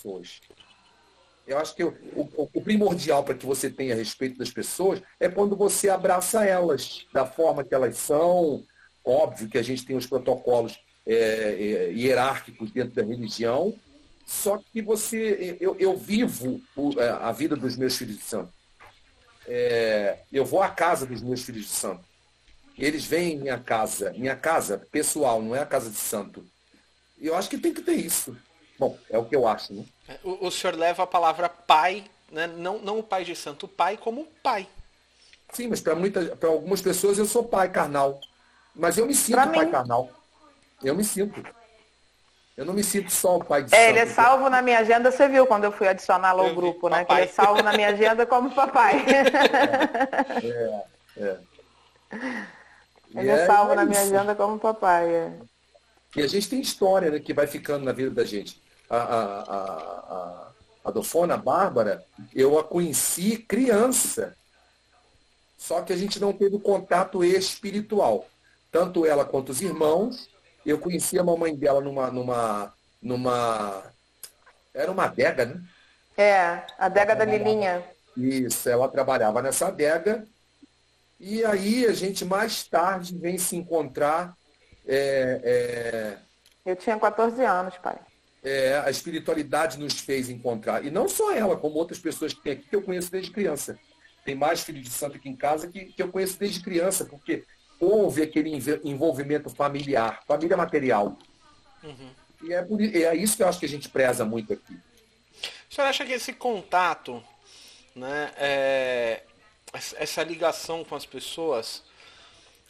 pessoas. Eu acho que o, o, o primordial para que você tenha respeito das pessoas é quando você abraça elas da forma que elas são. Óbvio que a gente tem os protocolos é, é, hierárquicos dentro da religião, só que você, eu, eu vivo é, a vida dos meus filhos de santo. É, eu vou à casa dos meus filhos de santo. Eles vêm em minha casa, minha casa pessoal, não é a casa de santo. Eu acho que tem que ter isso. Bom, é o que eu acho, né?
O, o senhor leva a palavra pai, né? não, não o pai de santo, o pai como pai.
Sim, mas para algumas pessoas eu sou pai carnal. Mas eu me sinto pra pai mim... carnal. Eu me sinto. Eu não me sinto só o pai de
é,
santo.
Ele é salvo na minha agenda, você viu quando eu fui adicioná-lo ao grupo, né? Que ele é salvo na minha agenda como papai. É, é. é. Ele é, é salvo na minha agenda como papai. É.
E a gente tem história né, que vai ficando na vida da gente. A, a, a, a, Dofona Bárbara, eu a conheci criança. Só que a gente não teve contato espiritual. Tanto ela quanto os irmãos. Eu conheci a mamãe dela numa. numa, numa era uma adega, né?
É, a adega da Lilinha.
Isso, ela trabalhava nessa adega. E aí a gente mais tarde vem se encontrar é,
é, eu tinha 14 anos, pai.
É, a espiritualidade nos fez encontrar. E não só ela, como outras pessoas que tem aqui que eu conheço desde criança. Tem mais filhos de santo aqui em casa que, que eu conheço desde criança, porque houve aquele envolvimento familiar, família material. Uhum. E é, é isso que eu acho que a gente preza muito aqui.
O senhor acha que esse contato, né, é, essa ligação com as pessoas,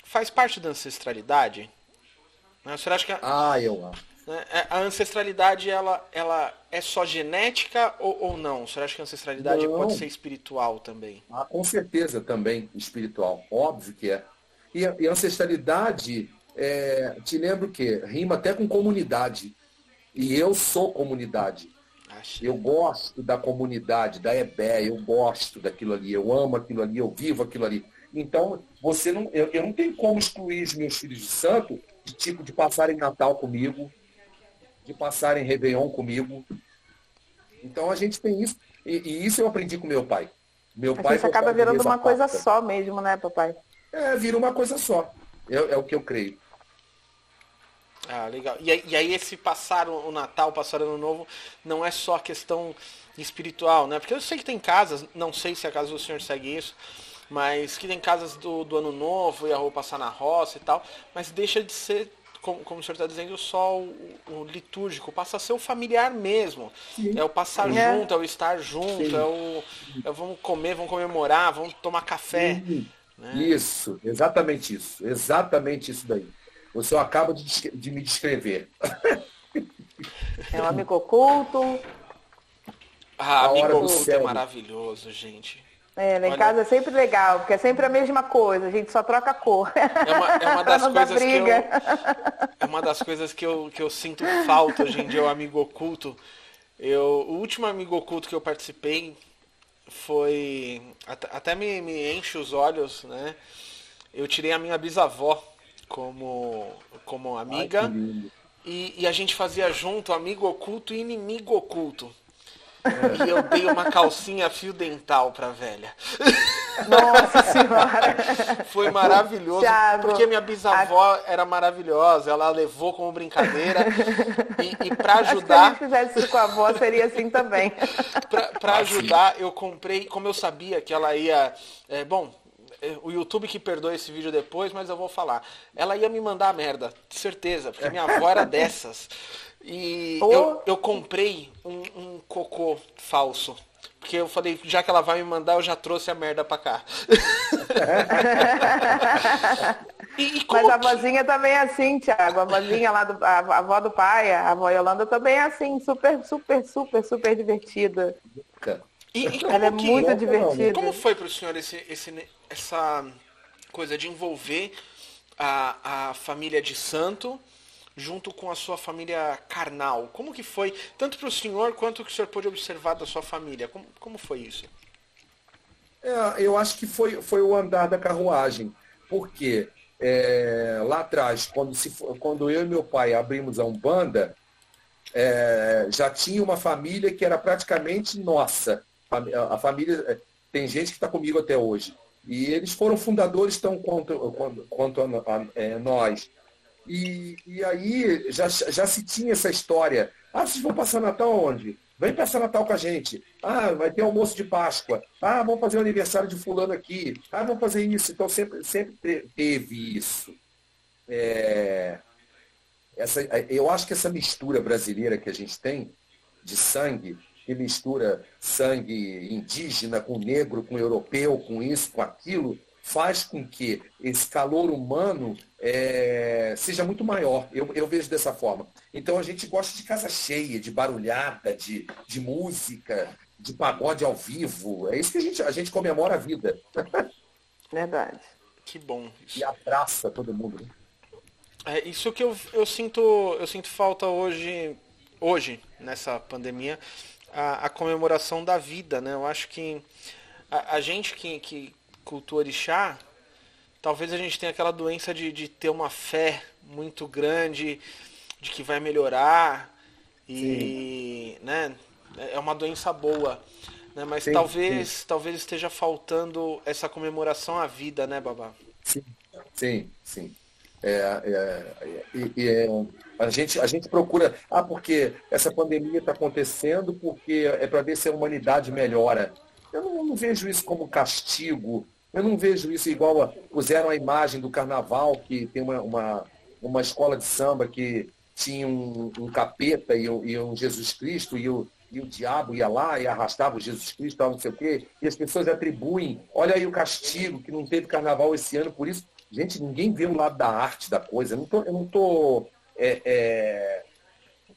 faz parte da ancestralidade? Né? Você acha que a,
ah, eu acho.
Né, é, a ancestralidade ela, ela é só genética ou, ou não? Você acha que a ancestralidade não. pode ser espiritual também?
Ah, com certeza também espiritual. Óbvio que é. E a, e ancestralidade, é, te lembro que rima até com comunidade. E eu sou comunidade. Achei. Eu gosto da comunidade, da EBE, eu gosto daquilo ali, eu amo aquilo ali, eu vivo aquilo ali. Então, você não, eu, eu não tenho como excluir os meus filhos de santo de tipo de passarem Natal comigo, de passarem Réveillon comigo. Então a gente tem isso. E, e isso eu aprendi com meu pai. Meu
a
pai
gente acaba virando uma coisa só mesmo, né, papai?
É, vira uma coisa só. É, é o que eu creio.
Ah, legal. E, e aí esse passar o Natal, passar o Ano Novo, não é só questão espiritual, né? Porque eu sei que tem casas, não sei se a casa do senhor segue isso, mas que tem casas do, do ano novo e a roupa passar na roça e tal, mas deixa de ser, como, como o senhor está dizendo, só o, o, litúrgico, passa a ser o familiar mesmo. Sim. É o passar é. junto, é o estar junto, Sim. é o é, vamos comer, vamos comemorar, vamos tomar café.
Né? Isso, exatamente isso, exatamente isso daí. O senhor acaba de, de me descrever.
É um amigo oculto.
Ah, amigo oculto é maravilhoso, gente.
É, lá em Olha, casa é sempre legal, porque é sempre a mesma coisa, a gente só troca a cor.
É uma, é uma das coisas que eu, é uma das coisas que eu, que eu sinto falta hoje em dia, o amigo oculto. Eu, o último amigo oculto que eu participei foi. Até, até me, me enche os olhos, né? Eu tirei a minha bisavó como, como amiga. Ai, e, e, a gente fazia junto amigo oculto e inimigo oculto. E eu dei uma calcinha fio dental pra velha.
Nossa senhora!
Foi maravilhoso, Thiago, porque minha bisavó a... era maravilhosa, ela levou como brincadeira. E, e para ajudar.
Acho que se a gente fizesse isso com a avó, seria assim também.
para ajudar, eu comprei, como eu sabia que ela ia. É, bom, é, o YouTube que perdoa esse vídeo depois, mas eu vou falar. Ela ia me mandar a merda, certeza, porque minha avó era dessas. E oh. eu, eu comprei um, um cocô falso. Porque eu falei, já que ela vai me mandar, eu já trouxe a merda pra cá.
e, e Mas a vozinha também é assim, Thiago. A vozinha lá do. A, a avó do pai, a avó Yolanda também é assim, super, super, super, super divertida.
E, e Ela é que, muito divertida. Como foi pro senhor esse, esse, essa coisa de envolver a, a família de santo junto com a sua família carnal. Como que foi, tanto para o senhor quanto que o senhor pôde observar da sua família? Como, como foi isso?
É, eu acho que foi, foi o andar da carruagem. Porque é, lá atrás, quando, se, quando eu e meu pai abrimos a Umbanda, é, já tinha uma família que era praticamente nossa. A, a família é, tem gente que está comigo até hoje. E eles foram fundadores tão quanto, quanto, quanto a, a, é, nós. E, e aí já, já se tinha essa história. Ah, vocês vão passar Natal onde? Vem passar Natal com a gente. Ah, vai ter almoço de Páscoa. Ah, vamos fazer o aniversário de fulano aqui. Ah, vamos fazer isso. Então sempre, sempre teve isso. É, essa, eu acho que essa mistura brasileira que a gente tem de sangue, que mistura sangue indígena com negro, com europeu, com isso, com aquilo, faz com que esse calor humano é, seja muito maior. Eu, eu, vejo dessa forma. Então a gente gosta de casa cheia, de barulhada, de, de música, de pagode ao vivo. É isso que a gente, a gente comemora a vida.
Verdade.
Que bom.
Isso. E abraça todo mundo. Né?
É isso que eu, eu sinto eu sinto falta hoje hoje nessa pandemia a, a comemoração da vida, né? Eu acho que a, a gente que, que cultua orixá, talvez a gente tenha aquela doença de, de ter uma fé muito grande, de que vai melhorar. E sim. né, é uma doença boa. Né? Mas sim, talvez, sim. talvez esteja faltando essa comemoração à vida, né, Babá?
Sim, sim, sim. É, é, é, a, gente, a gente procura. Ah, porque essa pandemia está acontecendo porque é para ver se a humanidade melhora. Eu não, não, vejo isso como castigo eu não vejo isso igual a, puseram a imagem do carnaval, que tem uma, uma, uma escola de samba que tinha um, um capeta e um, e um, Jesus Cristo, e o, e o diabo ia lá e arrastava o Jesus Cristo, tal, não sei o quê, e as pessoas atribuem, olha aí o castigo, que não teve carnaval esse ano, por isso, gente, ninguém vê o lado da arte da coisa. Eu não tô, eu não tô é, é,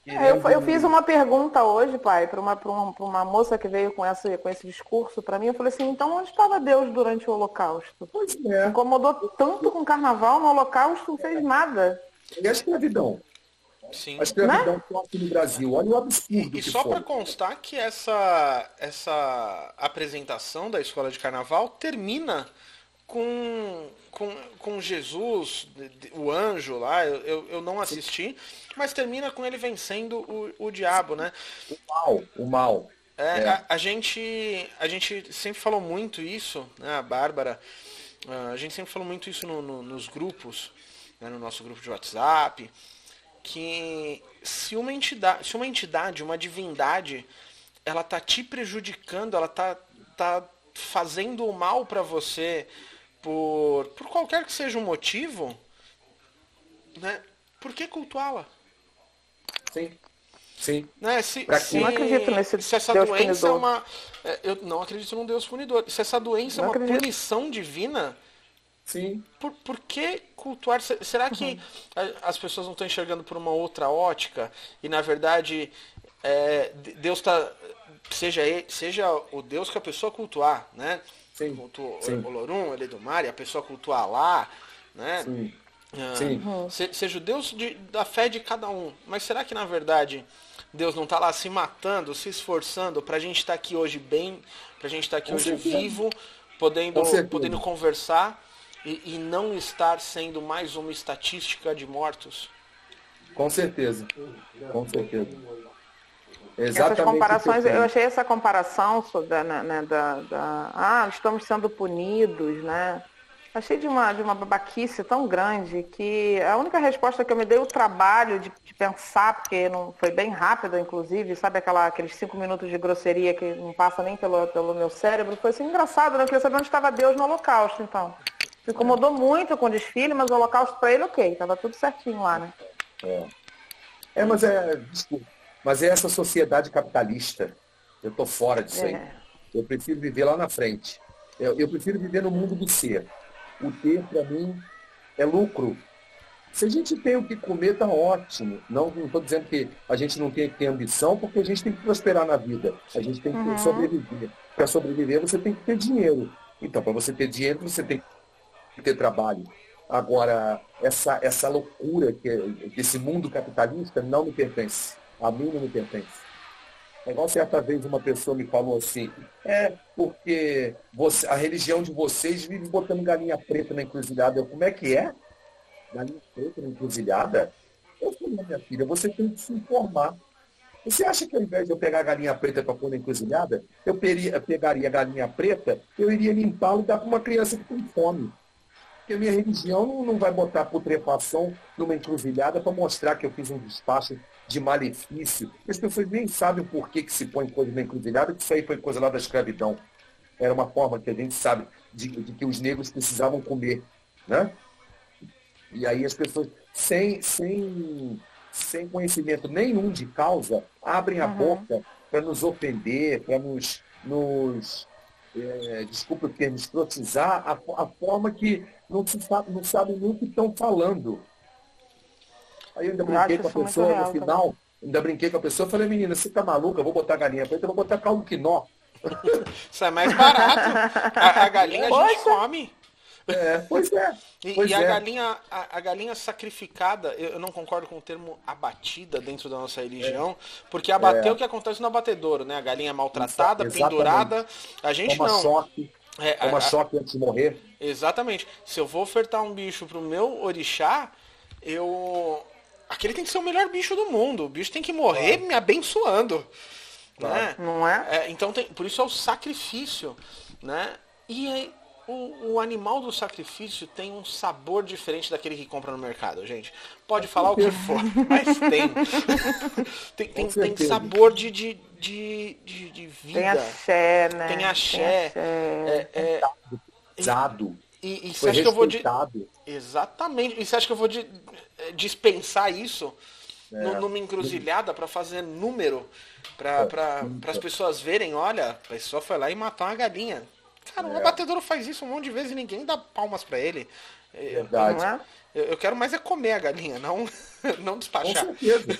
é, eu, eu, fiz uma pergunta hoje, pai, para uma, uma, uma moça que veio com, essa, com esse discurso para mim. Eu falei assim, então onde estava Deus durante o Holocausto?
Pois é.
Incomodou tanto com o carnaval, no Holocausto não fez nada.
E a escravidão? Sim. A escravidão né? aqui no Brasil. Olha o absurdo.
E, e só para constar que essa, essa apresentação da escola de carnaval termina com, com, com Jesus, o anjo lá, eu, eu não assisti, mas termina com ele vencendo o, o diabo, né?
O mal, o mal.
É, é. A, a, gente, a gente sempre falou muito isso, né, a Bárbara, ah, a gente sempre falou muito isso no, no, nos grupos, né, no nosso grupo de WhatsApp, que se uma entidade, se uma entidade, uma divindade, ela tá te prejudicando, ela tá, tá fazendo o mal para você, por, por qualquer que seja o motivo, né, por que cultuá-la?
Sim. Sim.
Né? Se, se,
não acredito nesse
se essa
Deus
doença é punidor. é uma. Eu não acredito num Deus punidor. Se essa doença não é uma acredito. punição divina.
Sim.
Por, por que cultuar? Será que uhum. as pessoas não estão enxergando por uma outra ótica? E na verdade é, Deus está seja, ele, seja o Deus que a pessoa cultuar, né?
Sim,
Cultua
sim.
o Lorum, ele do mar, e a pessoa cultuar lá, né?
Sim.
Ah, seja o Deus de- da fé de cada um. Mas será que na verdade Deus não está lá se matando, se esforçando para a gente estar aqui hoje bem, para a gente estar aqui
Com
hoje
certeza.
vivo, podendo, podendo conversar e, e não estar sendo mais uma estatística de mortos?
Com certeza. Com certeza.
Essas
Exatamente.
comparações,
o que eu
achei essa comparação sobre, da, né, né, da, da- ah, estamos sendo punidos, né? Achei de uma, de uma babaquice tão grande que a única resposta que eu me dei o trabalho de, de pensar, porque não foi bem rápido, inclusive, sabe aquela, aqueles cinco minutos de grosseria que não passa nem pelo, pelo meu cérebro, foi assim, engraçado, né? Eu queria saber onde estava Deus no holocausto, então. Me incomodou muito com o desfile, mas o holocausto para ele, ok, estava tudo certinho lá, né?
É, mas é. Desculpa. Mas é essa sociedade capitalista. Eu tô fora disso aí.
É.
Eu prefiro viver lá na frente. Eu, eu prefiro viver no mundo do ser. O ter, para mim, é lucro. Se a gente tem o que comer, tá ótimo. Não estou dizendo que a gente não tem que ter ambição, porque a gente tem que prosperar na vida. A gente tem que sobreviver. Para sobreviver, você tem que ter dinheiro. Então, para você ter dinheiro, você tem que ter trabalho. Agora, essa, essa loucura que é, desse mundo capitalista não me pertence. A mim não me pertence. É igual certa vez uma pessoa me falou assim, é porque você, a religião de vocês vive botando galinha preta na encruzilhada. Eu, como é que é? Galinha preta na encruzilhada? Eu falei, minha filha, você tem que se informar. Você acha que ao invés de eu pegar a galinha preta para pôr na encruzilhada, eu pegaria a galinha preta, eu iria limpá-lo e dar para uma criança que tem fome? Porque a minha religião não, não vai botar putrefação numa encruzilhada para mostrar que eu fiz um despacho de malefício. As pessoas nem sabem por que, que se põe coisa na encruzilhada, que isso aí foi coisa lá da escravidão. Era uma forma que a gente sabe de, de que os negros precisavam comer. Né? E aí as pessoas, sem, sem, sem conhecimento nenhum de causa, abrem a boca para nos ofender, para nos, nos é, desculpa o termo, escrotizar a, a forma que não, se sabe, não sabem nem o que estão falando. Aí eu ainda brinquei com a pessoa no final, ainda brinquei com a pessoa, falei, menina, você tá maluca? Eu vou botar galinha preta, eu vou botar caldo quinó.
Isso é mais barato. A, a galinha a gente
Poxa.
come.
É, pois é.
E,
pois
e a
é.
galinha, a, a galinha sacrificada, eu, eu não concordo com o termo abatida dentro da nossa religião, porque abater é o que acontece no abatedouro, né? A galinha maltratada,
Exa- exatamente.
pendurada. A gente
Toma
não.
choque,
É, a-
toma
a-
choque antes de morrer.
Exatamente. Se eu vou ofertar um bicho pro meu orixá, eu. Aquele tem que ser o melhor bicho do mundo. O bicho tem que morrer me abençoando. Né?
Não é?
É, então tem, por isso é o sacrifício, né? E aí, o, o animal do sacrifício tem um sabor diferente daquele que compra no mercado, gente. Pode falar o que for, mas tem. tem, tem, tem sabor de, de, de, de, de vida.
Tem axé, né?
Tem axé.
axé.
É, é,
Pesado.
e, e você
Foi
acha que eu vou de... Exatamente. E você acha que eu vou de- dispensar isso
É.
nu- numa encruzilhada para fazer número? Para
É.
as pessoas verem, olha, a pessoa foi lá e matou uma galinha. Cara,
É.
o abatedouro faz isso um monte de vezes e ninguém dá palmas para ele. Eu,
Verdade.
Não é?
eu- eu quero mais é comer a galinha, não, não
Com
despachar.
certeza.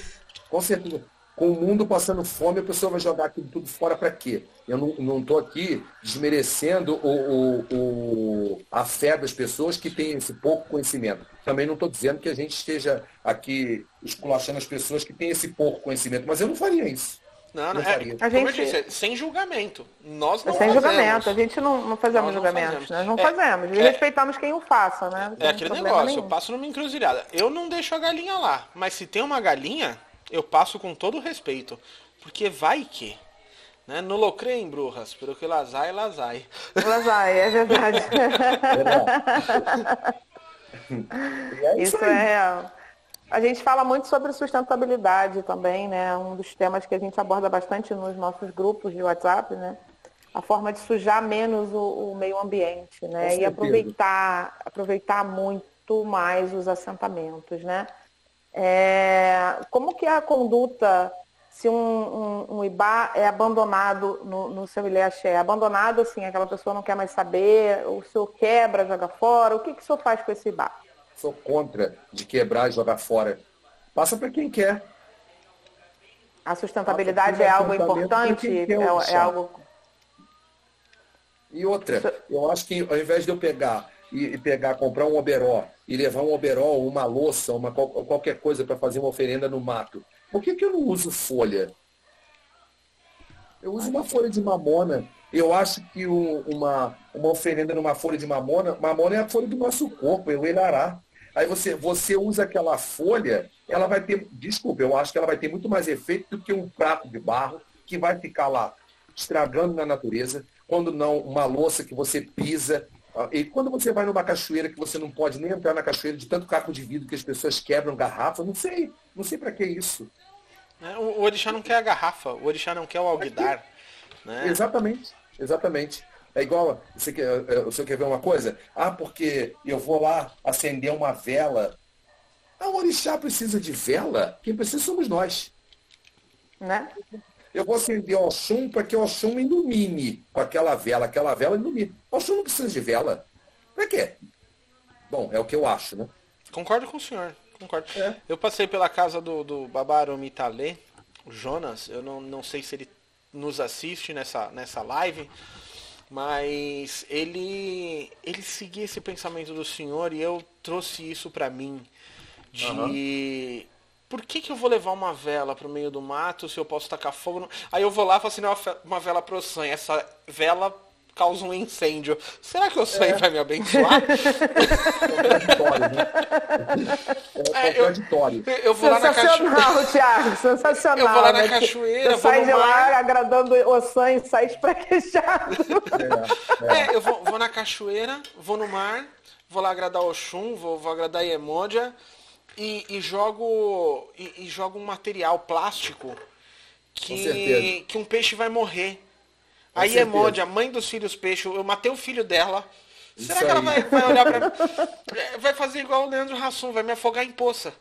Com certeza. Com o mundo passando fome, a pessoa vai jogar aquilo tudo fora para quê? Eu não estou aqui desmerecendo o, o- o- a fé das pessoas que têm esse pouco conhecimento. Também não estou dizendo que a gente esteja aqui esculachando as pessoas que têm esse pouco conhecimento, mas eu não faria isso.
Não, não,
Não
é,
A
eu
gente-
disse, é sem julgamento. Nós não
É sem
fazemos.
julgamento. A gente não, não fazemos
Nós não
julgamento.
fazemos.
Nós não
É,
fazemos. E
é.
respeitamos quem o faça, né?
É aquele negócio, eu
nenhum.
passo numa encruzilhada. Eu não deixo a galinha lá, mas se tem uma galinha, eu passo com todo o respeito. Porque vai que. Né? No locrem, brujas, pelo que lazai, lazai.
Ela vai, é verdade.
E é
Isso
aí.
é real. A gente fala muito sobre sustentabilidade também, né? Um dos temas que a gente aborda bastante nos nossos grupos de WhatsApp, né? A forma de sujar menos o, o meio ambiente, né? E
certeza.
aproveitar, aproveitar muito mais os assentamentos, né? É, como que é a conduta se um, um, um Ibá é abandonado no, no seu ilê axé? É Abandonado, assim, aquela pessoa não quer mais saber, o senhor quebra, joga fora, o que, que o senhor faz com esse Ibá?
Sou contra de quebrar e jogar fora. Passa para quem quer.
A sustentabilidade é algo importante? É, é algo.
E outra, eu acho que ao invés de eu pegar e pegar, comprar um oberó e levar um oberó, uma louça, uma, qualquer coisa para fazer uma oferenda no mato, por que, que eu não uso folha? Eu uso uma folha de mamona. Eu acho que uma, uma oferenda numa folha de mamona, mamona é a folha do nosso corpo, é o elará. Aí você, você usa aquela folha, ela vai ter, desculpa, eu acho que ela vai ter muito mais efeito do que um prato de barro que vai ficar lá estragando na natureza, quando não uma louça que você pisa. E quando você vai numa cachoeira que você não pode nem entrar na cachoeira de tanto caco de vidro que as pessoas quebram garrafa, não sei, não sei para que isso.
É, o, orixá não quer a garrafa, o orixá não quer o alguidar. Né?
Exatamente, exatamente. É igual, você quer, é, você quer ver uma coisa? Ah, porque eu vou lá acender uma vela. Ah, o orixá precisa de vela? Quem precisa somos nós.
Né?
Eu vou acender o Oxum para que o Oxum ilumine com aquela vela, aquela vela ilumine. O Oxum não precisa de vela. Para quê? Bom, é o que eu acho, né?
Concordo com o senhor. Concordo. É. Eu passei pela casa do, do Babaro Mitalê, o Jonas. Eu não, não sei se ele nos assiste nessa, nessa live, mas ele, ele seguia esse pensamento do senhor e eu trouxe isso para mim. De. Uhum. Por que, que eu vou levar uma vela para o meio do mato se eu posso tacar fogo? No... Aí eu vou lá e falo assim, não, uma vela pro sangue. Essa vela causa um incêndio. Será que o sonho é. vai me abençoar?
É, é contraditório.
Eu, eu vou lá na cachoeira. Thiago, sensacional.
Eu vou lá na né? cachoeira. Você
sai de
mar.
lá agradando o sonho e sai espraquejado.
É, é. é, eu vou, vou, na cachoeira, vou no mar, vou lá agradar o Oxum, vou, vou agradar Iemondia e, e jogo e, e jogo um material plástico que, que um peixe vai morrer. Aí é Monde, a mãe dos filhos peixe, eu matei o filho dela. Isso Será que ela vai, vai, olhar pra mim? É, vai fazer igual o Leandro Rassum, vai me afogar em poça.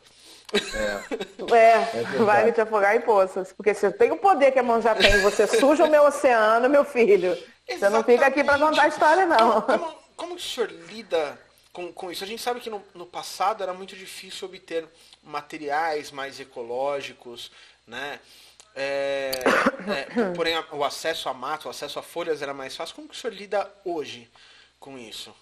É, é, é vai te afogar em poças. Porque se eu tenho o poder que a mão já tem, você suja o meu oceano, meu filho. Exatamente. Você não fica aqui para contar a história, não.
Como, como o senhor lida com, com isso? A gente sabe que no, no passado era muito difícil obter materiais mais ecológicos, né? É, é, porém, o acesso a mato, o acesso a folhas era mais fácil. Como que o senhor lida hoje com isso?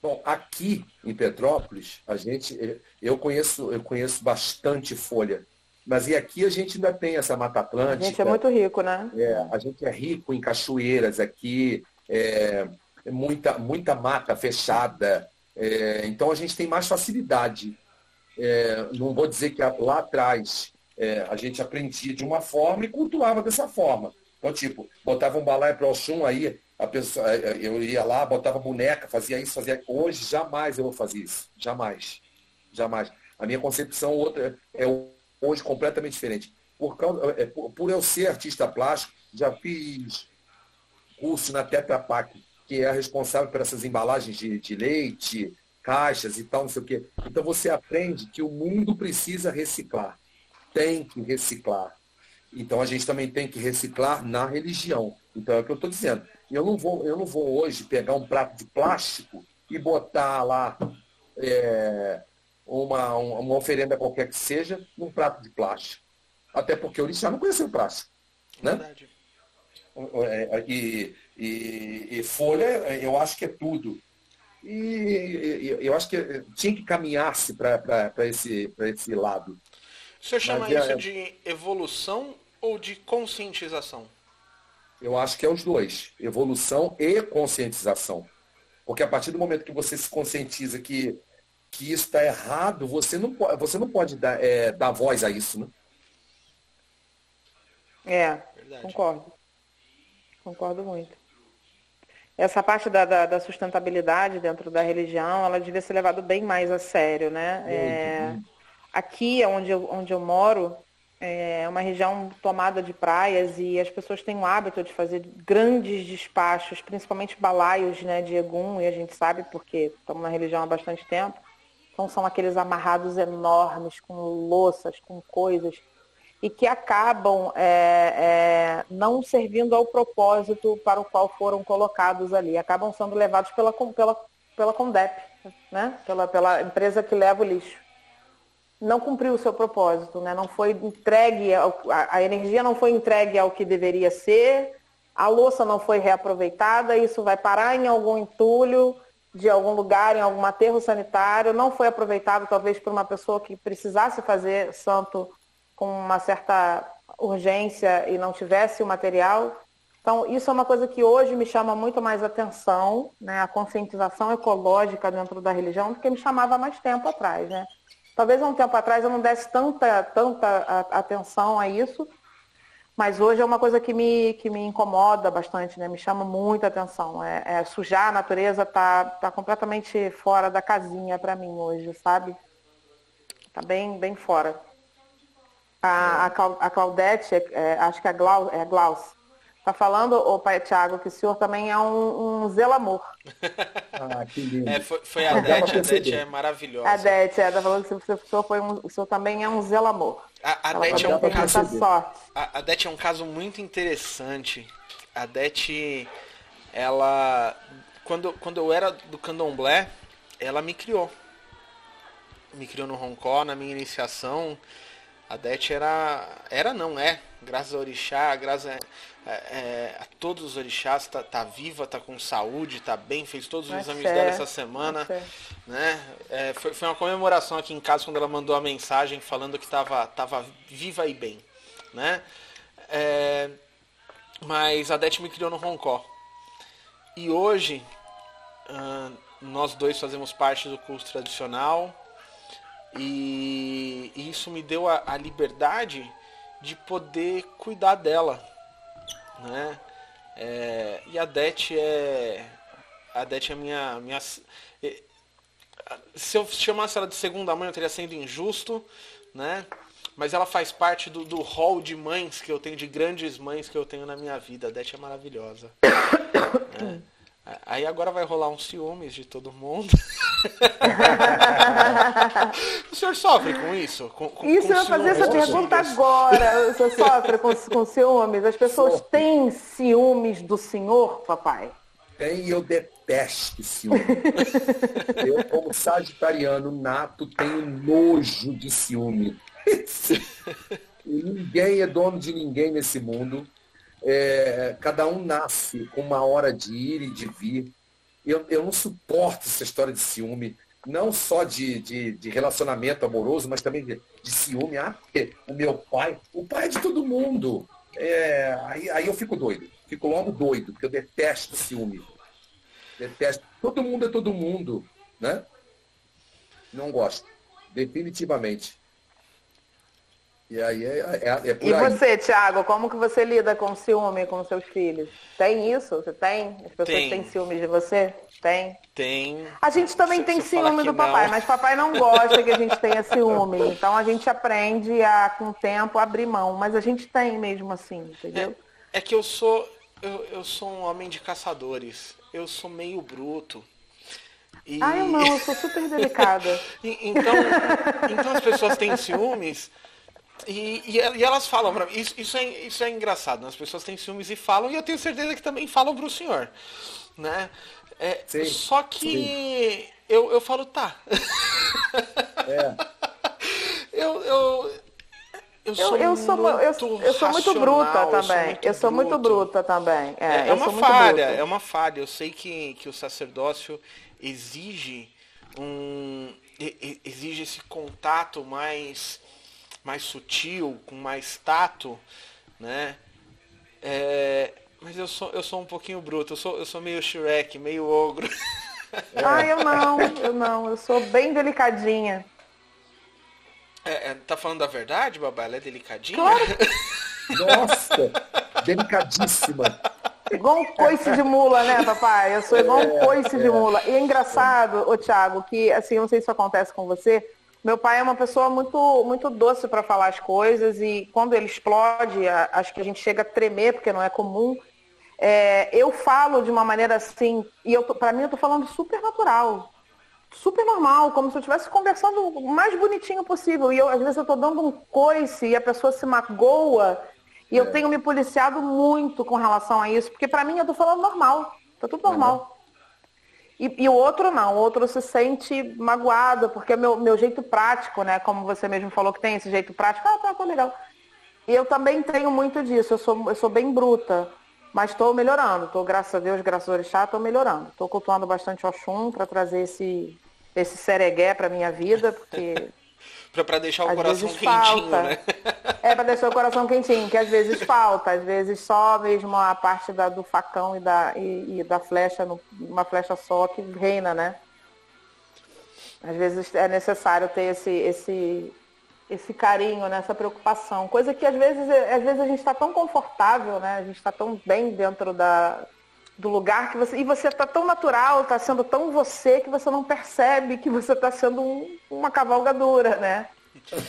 Bom, aqui em Petrópolis, a gente, eu conheço, eu conheço bastante folha. Mas e aqui a gente ainda tem essa Mata Atlântica.
A gente é muito rico, né?
É, a gente é rico em cachoeiras aqui, é, muita, muita mata fechada. É, então a gente tem mais facilidade. É, não vou dizer que lá atrás é, a gente aprendia de uma forma e cultuava dessa forma. Então, tipo, botava um balai para o Oxum, aí a pessoa, é, é, eu ia lá, botava boneca, fazia isso, fazia. Hoje jamais eu vou fazer isso. Jamais. Jamais. A minha concepção outra é hoje completamente diferente. Por, causa, é, por, eu ser artista plástico, já fiz curso na Tetra Pak, que é responsável por essas embalagens de, de leite, caixas e tal, não sei o quê. Então você aprende que o mundo precisa reciclar tem que reciclar. Então a gente também tem que reciclar na religião. Então é o que eu estou dizendo. Eu não, vou, eu não vou hoje pegar um prato de plástico e botar lá é, uma, uma oferenda qualquer que seja num prato de plástico. Até porque o orixá não conheceu plástico. Né? Verdade. É, e, e, e, folha, eu acho que é tudo. E, eu acho que tinha que caminhar-se para esse, esse lado.
O senhor chama Mas, isso é... de evolução ou de conscientização?
Eu acho que é os dois. Evolução e conscientização. Porque a partir do momento que você se conscientiza que, que isso está errado, você não, pode, você não pode dar, é, dar voz a isso, né?
É, Verdade. concordo. Concordo muito. Essa parte da, da, da, sustentabilidade dentro da religião, ela devia ser levada bem mais a sério, né? É... Aqui, onde eu, onde eu moro, é uma região tomada de praias e as pessoas têm o hábito de fazer grandes despachos, principalmente balaios né, de Egum, e a gente sabe porque estamos na religião há bastante tempo. Então são aqueles amarrados enormes, com louças, com coisas, e que acabam é, é, não servindo ao propósito para o qual foram colocados ali. Acabam sendo levados pela, pela, pela Condep, né? pela, pela empresa que leva o lixo. não cumpriu o seu propósito, né? Não foi entregue, a, a energia não foi entregue ao que deveria ser, a louça não foi reaproveitada, isso vai parar em algum entulho de algum lugar, em algum aterro sanitário, não foi aproveitado talvez por uma pessoa que precisasse fazer santo com uma certa urgência e não tivesse o material. Então, isso é uma coisa que hoje me chama muito mais atenção, né? a conscientização ecológica dentro da religião, do que me chamava mais tempo atrás. Né? Talvez há um tempo atrás eu não desse tanta, tanta atenção a isso, mas hoje é uma coisa que me, que me incomoda bastante, né? me chama muita atenção. É, é sujar a natureza está tá completamente fora da casinha para mim hoje, sabe? Está bem, bem fora. A, a, a Claudete, é, acho que é, Glau, é Glauce, Está falando, o pai Tiago, que o senhor também é um, um zelamor.
ah, que lindo. É, foi, foi a Dete, a Dete é maravilhosa.
A Dete, é, tá falando que o senhor, foi um, o senhor também é um zelamor.
A, a Dete é um caso. A, a Dete é um caso muito interessante. A Dete, ela. Quando, quando eu era do candomblé, ela me criou. Me criou no Hong Kong, na minha iniciação. A Dete era. Era não, é. Graças ao Orixá, graças a é, é, a todos os orixás, tá, tá viva, tá com saúde, tá bem, fez todos os exames dela essa semana. Né? É, foi, foi uma comemoração aqui em casa quando ela mandou a mensagem falando que tava, tava viva e bem. Né? É, mas a Det me criou no Hong Kong. E hoje uh, nós dois fazemos parte do curso tradicional. E, e isso me deu a, a liberdade de poder cuidar dela né? É, e a Det é. A Det é minha. minha se eu chamasse ela de segunda mãe, eu teria sendo injusto, né? Mas ela faz parte do, do hall de mães que eu tenho, de grandes mães que eu tenho na minha vida. A Det é maravilhosa. né? Aí agora vai rolar uns ciúmes de todo mundo. o senhor sofre com isso? Com, com,
isso
com
eu ia fazer essa pergunta agora. O senhor sofre com, com ciúmes? As pessoas Sofre. têm ciúmes do senhor, papai?
Tem e eu detesto ciúme. eu, como sagitariano nato, tenho nojo de ciúme. ninguém é dono de ninguém nesse mundo. É, cada um nasce com uma hora de ir e de vir. Eu, eu não suporto essa história de ciúme, não só de, de, de relacionamento amoroso, mas também de, de, ciúme. Ah, porque o meu pai, o pai é de todo mundo. É, aí, aí eu fico doido, fico logo doido, porque eu detesto ciúme. Detesto. Todo mundo é todo mundo, né? Não gosto, definitivamente. E aí é, é, é por
E
aí.
você, Thiago, como que você lida com ciúme com seus filhos? Tem isso? Você tem? As pessoas tem. têm ciúmes de você? Tem?
Tem.
A gente também se, tem se ciúme do papai, não. mas papai não gosta que a gente tenha ciúme. Então a gente aprende a, com o tempo, abrir mão. Mas a gente tem mesmo assim, entendeu?
É, é que eu sou. Eu, eu sou um homem de caçadores. Eu sou meio bruto.
E... Ah, eu não, eu sou super delicada.
então, então as pessoas têm ciúmes e, e, e, elas falam para mim, isso, isso, é, isso é engraçado, né? as pessoas têm ciúmes e falam, e eu tenho certeza que também falam para o senhor. Né? É, sim, só que eu, eu falo, tá. É. eu, eu,
eu sou, eu, eu sou muito eu, eu sou muito bruta também. Muito eu sou muito bruta também.
É, é uma falha, é uma falha. Eu sei que, que o sacerdócio exige um exige esse contato mais mais sutil, com mais tato, né? É, mas eu sou, eu sou um pouquinho bruto, eu sou, eu sou meio Shrek, meio ogro.
Ah, eu não, eu não, eu sou bem delicadinha.
É, é, tá falando da verdade, babá? Ela é delicadinha?
Claro.
Nossa, delicadíssima.
Igual um coice de mula, né, papai? Eu sou igual um é, coice de é. mula. E é engraçado, ô Thiago, que assim, eu não sei se isso acontece com você, meu pai é uma pessoa muito, muito doce para falar as coisas e quando ele explode, acho que a gente chega a tremer, porque não é comum. É, eu falo de uma maneira assim, e para mim eu tô falando super natural, super normal, como se eu estivesse conversando o mais bonitinho possível. E eu, às vezes eu tô dando um coice e a pessoa se magoa. E é. eu tenho me policiado muito com relação a isso, porque para mim eu tô falando normal, tá tudo normal. E, e, o outro não, o outro se sente magoado, porque é meu, meu jeito prático, né? Como você mesmo falou que tem esse jeito prático, ah, tá, tá legal. E eu também tenho muito disso, eu sou, eu sou bem bruta, mas estou melhorando. Estou, graças a Deus, graças a Orixá, estou melhorando. Estou cultuando bastante Oxum para trazer esse, esse seregué para minha vida, porque
para deixar o às coração quentinho, falta. né?
É, para deixar o coração quentinho, que às vezes falta, às vezes só mesmo a parte da, do facão e da, e, e da flecha, uma flecha só que reina, né? Às vezes é necessário ter esse, esse, esse carinho, né? essa preocupação. Coisa que às vezes, às vezes a gente está tão confortável, né? A gente está tão bem dentro da, do lugar que você. E você está tão natural, está sendo tão você que você não percebe que você está sendo um, uma cavalgadura, né?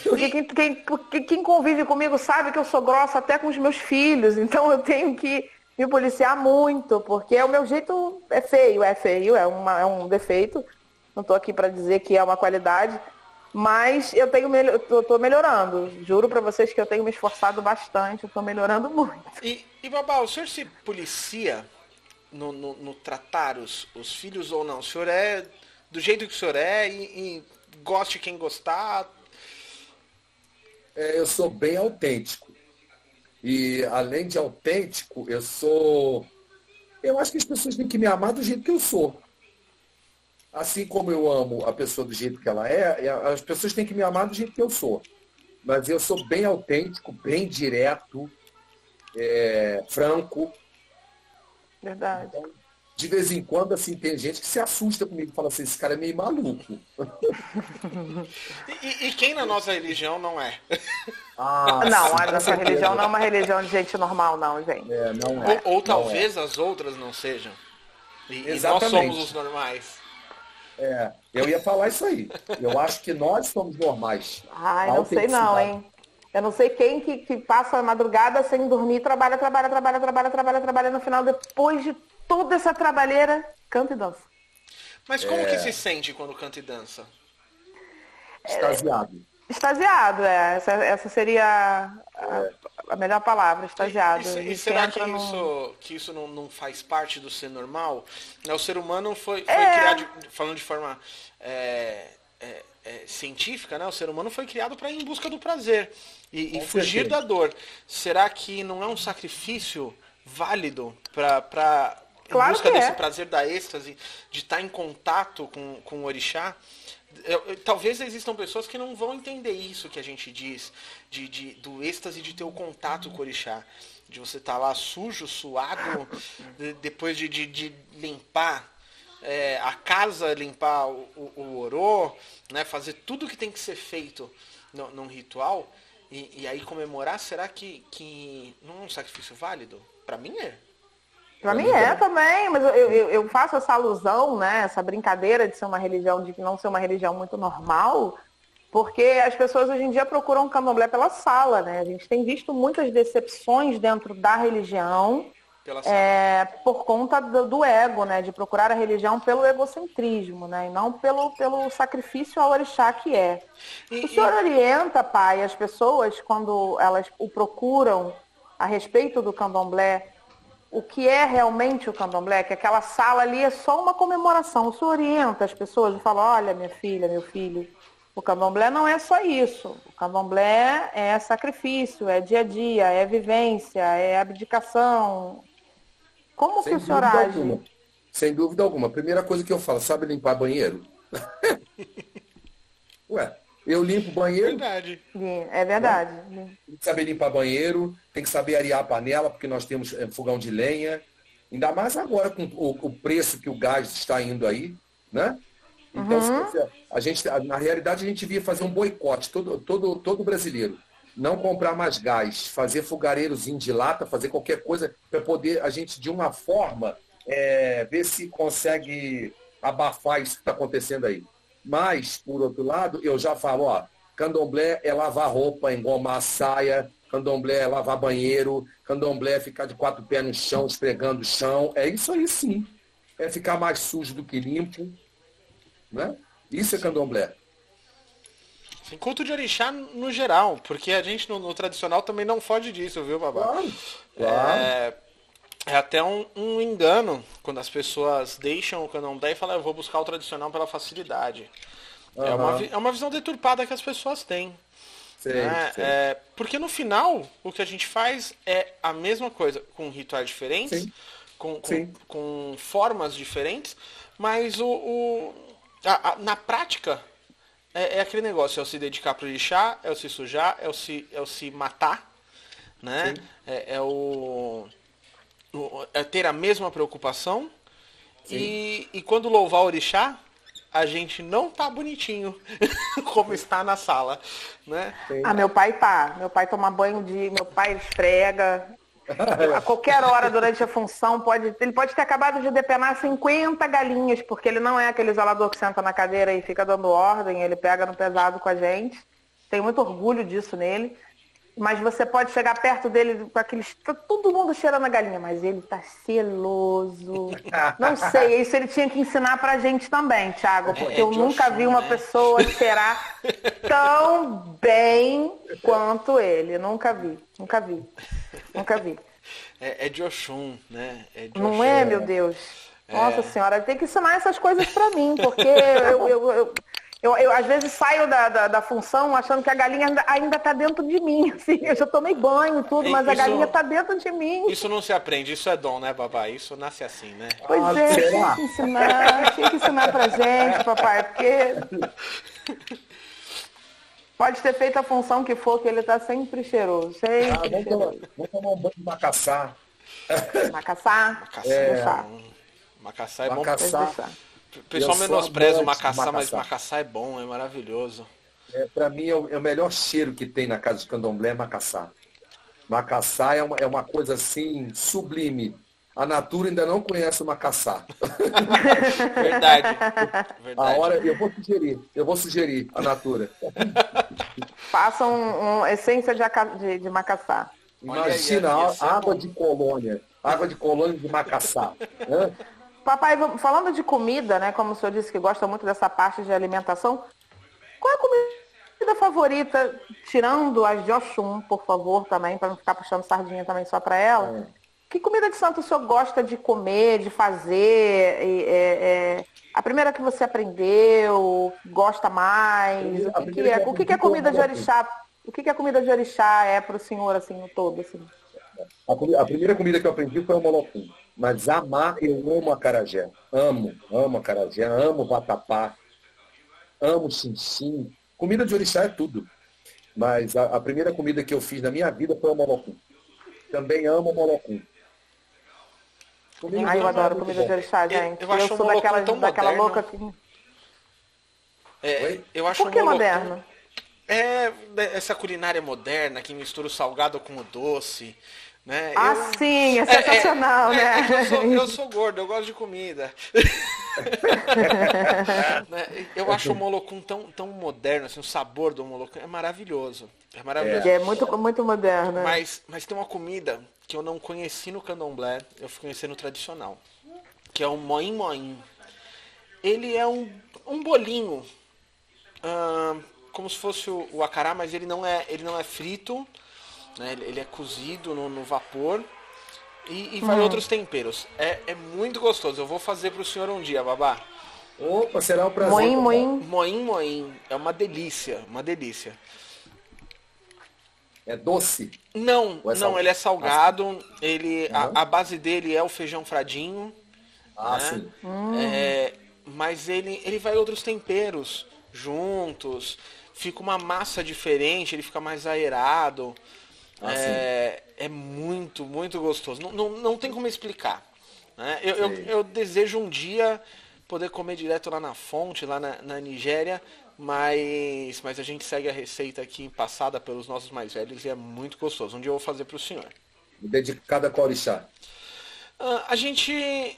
Porque quem, quem, quem, convive comigo sabe que eu sou grossa até com os meus filhos, então eu tenho que me policiar muito, porque o meu jeito é feio, é feio, é, uma, é um defeito. Não estou aqui para dizer que é uma qualidade, mas eu tenho tô melhorando. Juro para vocês que eu tenho me esforçado bastante, eu estou melhorando muito.
E, e Babá, o senhor se policia no, no, no, tratar os, os filhos ou não? O senhor é do jeito que o senhor é e, e goste quem gostar?
É, eu sou bem autêntico. E além de autêntico, eu sou. Eu acho que as pessoas têm que me amar do jeito que eu sou. Assim como eu amo a pessoa do jeito que ela é, as pessoas têm que me amar do jeito que eu sou. Mas eu sou bem autêntico, bem direto, é, franco.
Verdade. Então,
de vez em quando, assim, tem gente que se assusta comigo e fala assim, esse cara é meio maluco.
e, e, quem na nossa religião não é?
Ah, não, a nossa religião não é uma religião de gente normal, não, gente.
É, não é.
Ou, ou talvez é. as outras não sejam. E, e, nós somos os normais.
É, eu ia falar isso aí. Eu acho que nós somos normais.
Ai, não sei não, hein? Eu não sei quem que, que passa a madrugada sem dormir, trabalha, trabalha, trabalha, trabalha, trabalha, trabalha, no final, depois de toda essa trabalheira, canta e dança.
Mas como é... que se sente quando canta e dança?
Extasiado.
É, extasiado, é. Essa, essa seria a, é. a, melhor palavra, extasiado.
E, e, e será que isso, que isso não, não faz parte do ser normal? O ser humano foi, foi é. criado, falando de forma é, é, é, científica, né? O ser humano foi criado para ir em busca do prazer e, e fugir da dor. Será que não é um sacrifício válido para
claro
busca desse
é.
prazer da êxtase, de estar tá em contato com, com o orixá? Eu, eu, talvez existam pessoas que não vão entender isso que a gente diz, de, de, do êxtase de ter o contato com o orixá. De você estar tá lá sujo, suado, de, depois de, de, de limpar é, a casa, limpar o, o, o orô, né, fazer tudo que tem que ser feito no, num ritual, e, e, aí comemorar, será que, que não é um sacrifício válido? Para mim é.
Para mim é também, mas eu, eu, eu, faço essa alusão, né, essa brincadeira de ser uma religião, de não ser uma religião muito normal, porque as pessoas hoje em dia procuram candomblé pela sala, né? A gente tem visto muitas decepções dentro da religião é, por conta do, do, ego, né? De procurar a religião pelo egocentrismo, né? E não pelo, pelo sacrifício ao orixá que é. E, o senhor e... orienta, pai, as pessoas quando elas o procuram a respeito do candomblé, o que é realmente o candomblé, que aquela sala ali é só uma comemoração. O senhor orienta as pessoas e fala, olha, minha filha, meu filho, o candomblé não é só isso. O candomblé é sacrifício, é dia a dia, é vivência, é abdicação, como Sem que o senhor age? Alguma.
Sem dúvida alguma. Primeira coisa que eu falo, sabe limpar banheiro? Ué, eu limpo banheiro.
Verdade.
É verdade.
Tem que saber limpar banheiro, tem que saber arear a panela, porque nós temos é, fogão de lenha. Ainda mais agora com o, o, preço que o gás está indo aí, né? Então, uhum. a gente, na realidade, a gente via fazer um boicote, todo, todo, todo brasileiro não comprar mais gás, fazer fogareirozinho de lata, fazer qualquer coisa para poder a gente, de uma forma, é, ver se consegue abafar isso que está acontecendo aí. Mas, por outro lado, eu já falo, ó, candomblé é lavar roupa, engomar saia, candomblé é lavar banheiro, candomblé é ficar de quatro pés no chão, esfregando o chão. É isso aí sim. É ficar mais sujo do que limpo. Né? Isso é candomblé.
Sim, culto de orixá no geral, porque a gente no, no, tradicional também não foge disso, viu, Babá?
Claro, claro. É,
é até um, um, engano quando as pessoas deixam o candomblé e falam, eu vou buscar o tradicional pela facilidade. Uhum. É, uma, é uma visão deturpada que as pessoas têm. Sim, né? sim. É, porque no final, o que a gente faz é a mesma coisa, com rituais diferentes, com, com, com, formas diferentes, mas o, o a, a, na prática é, é, aquele negócio, é o se dedicar para o lixar, é o se sujar, é o se, é o se matar, né? É, é, o, o, é ter a mesma preocupação. E, e quando louvar o orixá, a gente não tá bonitinho como está na sala, né?
Ah, meu pai tá. Meu pai toma banho de, meu pai esfrega. A qualquer hora durante a função pode, ele pode ter acabado de depenar 50 galinhas, porque ele não é aquele zelador que senta na cadeira e fica dando ordem, ele pega no pesado com a gente. Tenho muito orgulho disso nele mas você pode chegar perto dele com aqueles. Tá todo mundo cheirando a galinha, mas ele tá seloso. Não sei, isso ele tinha que ensinar pra gente também, Thiago, é, porque é, eu nunca vi uma né? pessoa cheirar tão bem quanto ele. Nunca vi, nunca vi. Nunca vi.
É, é de Oxum, né?
É de Não é, meu Deus? É. Nossa senhora, tem que ensinar essas coisas pra mim, porque eu, eu, eu eu, eu, às vezes saio da, da, da, função achando que a galinha ainda está dentro de mim. Assim. Eu já tomei banho e tudo, mas isso, a galinha está dentro de mim.
Isso não se aprende, isso é dom, né, papai? Isso nasce assim, né?
Pois ah, é, tem que ensinar, tem que ensinar pra gente, papai, porque. Pode ter feito a função que for, que ele está sempre cheiroso. Sempre ah,
vamos,
cheiroso.
Tomar, vamos tomar um banho de macaçá.
Macaçá?
Macaçá é, macaçá é macaçá. bom. O pessoal menospreza o macaçá, mas macaçá é bom, é maravilhoso.
É, para mim é o, é o, melhor cheiro que tem na casa de candomblé é macaçá. Macaçá é uma, é uma coisa assim sublime. A Natura ainda não conhece o macaçá.
Verdade.
Verdade. A hora, eu vou sugerir, eu vou sugerir a Natura.
Façam um, um, essência de, de, de macaçá.
Imagina, aí, água de colônia. Água de colônia de macaçá.
Papai, falando de comida, né? Como o senhor disse que gosta muito dessa parte de alimentação, qual é a comida favorita, tirando as de Oxum, por favor, também, para não ficar puxando sardinha também só para ela? É. Que comida de santo o senhor gosta de comer, de fazer? É, é, a primeira que você aprendeu, gosta mais? O que, que é, o que, que é comida de orixá? O que, que a comida de orixá é para o senhor, assim, no todo? Assim?
A, primeira comida que eu aprendi foi o molocum. Mas amar, eu amo a carajé. Amo, amo a carajé, amo vatapá, amo xinxim. Comida de orixá é tudo. Mas a, a, primeira comida que eu fiz na minha vida foi o molocum. Também amo o molocum.
Ai, eu adoro comida de orixá, gente. Eu, eu, eu sou daquela, daquela louca que...
É, eu acho
Por que moderno?
É essa culinária moderna que mistura o salgado com o doce. Né?
Ah, eu... sim, é sensacional, é, é,
né? É eu, sou, eu, sou, gordo, eu gosto de comida. né? Eu acho o molocum tão, tão moderno, assim, o sabor do molocum é maravilhoso. É maravilhoso.
É, muito, muito moderno.
Mas, mas tem uma comida que eu não conheci no candomblé, eu fui conhecer no tradicional, que é o moim moim. Ele é um, um bolinho, como se fosse o, o acará, mas ele não é, ele não é frito, né? Ele é cozido no, no vapor e, e vai hum. outros temperos. É, é muito gostoso. Eu vou fazer para o senhor um dia, babá.
Opa, será um prazer.
Moim, moim.
Moim, moim. É uma delícia, uma delícia.
É doce?
Não, é não, ele é salgado. Ele, uhum. a, a, base dele é o feijão fradinho.
Ah, né? sim.
Hum. É, mas ele, ele vai outros temperos juntos. Fica uma massa diferente, ele fica mais aerado. Ah, é, é, muito, muito gostoso. Não, não, não tem como explicar. Né? Eu, eu, eu, desejo um dia poder comer direto lá na fonte, lá na, na Nigéria, mas, mas a gente segue a receita aqui passada pelos nossos mais velhos e é muito gostoso. Um dia eu vou fazer para o senhor.
Dedicada a qual orixá?
Uh, a gente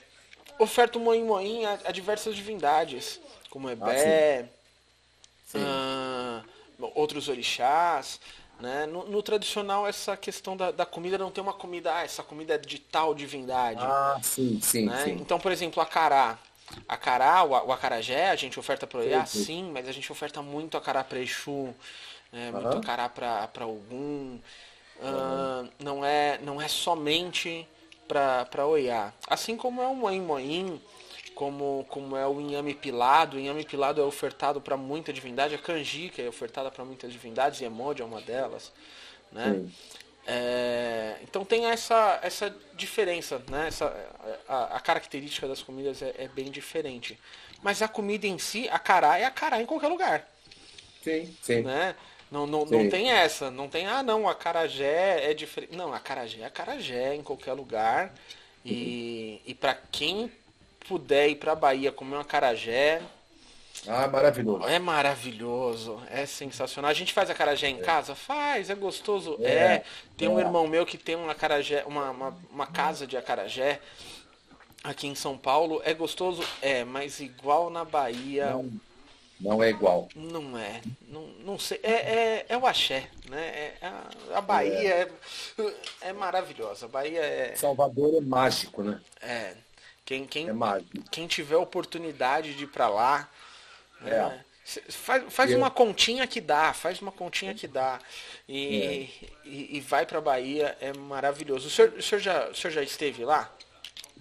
oferta o moim moim a, a, diversas divindades, como Ebé, ah, outros orixás. Né? No, no, tradicional, essa questão da, da, comida não tem uma comida, ah, essa comida é de tal divindade.
Ah, sim, sim,
né?
sim.
Então, por exemplo, a cará. A cará, o, o acarajé, a gente oferta para o sim, sim, mas a gente oferta muito a cará para Exu, né? uhum. muito cará para Ogum. Uh, não, é, não é somente para Oiá. Assim como é o moim moim, como, como é o inhame pilado. O inhame pilado é ofertado para muita divindade. A canjica é ofertada para muitas divindades, e Emode é uma delas. Né? É, então tem essa, essa diferença, né? essa, a, a característica das comidas é, é, bem diferente. Mas a comida em si, a cará é a cará em qualquer lugar.
Sim, sim.
Né? Não, não, não tem essa, não tem, ah não, a carajé é diferente. Não, a carajé é a carajé em qualquer lugar. E, e para quem puder ir pra Bahia comer uma carajé.
Ah, maravilhoso.
É maravilhoso, é sensacional. A gente faz a carajé em é. casa? Faz, é gostoso. É. é. Tem um é. irmão meu que tem uma acarajé, uma, uma, uma casa de acarajé aqui em São Paulo. É gostoso? É, mas igual na Bahia.
Não, não é igual.
Não é. Não, não sei. É, é, é o axé, né? É, a, a Bahia é. é, é maravilhosa. A Bahia é.
Salvador é mágico, né?
É. Quem, quem,
é mágico.
quem tiver oportunidade de ir para lá, é. Né, faz, faz uma continha que dá, faz uma continha que dá. E, é. e, e, vai para Bahia, é maravilhoso. O senhor, o, senhor já, o senhor já esteve lá?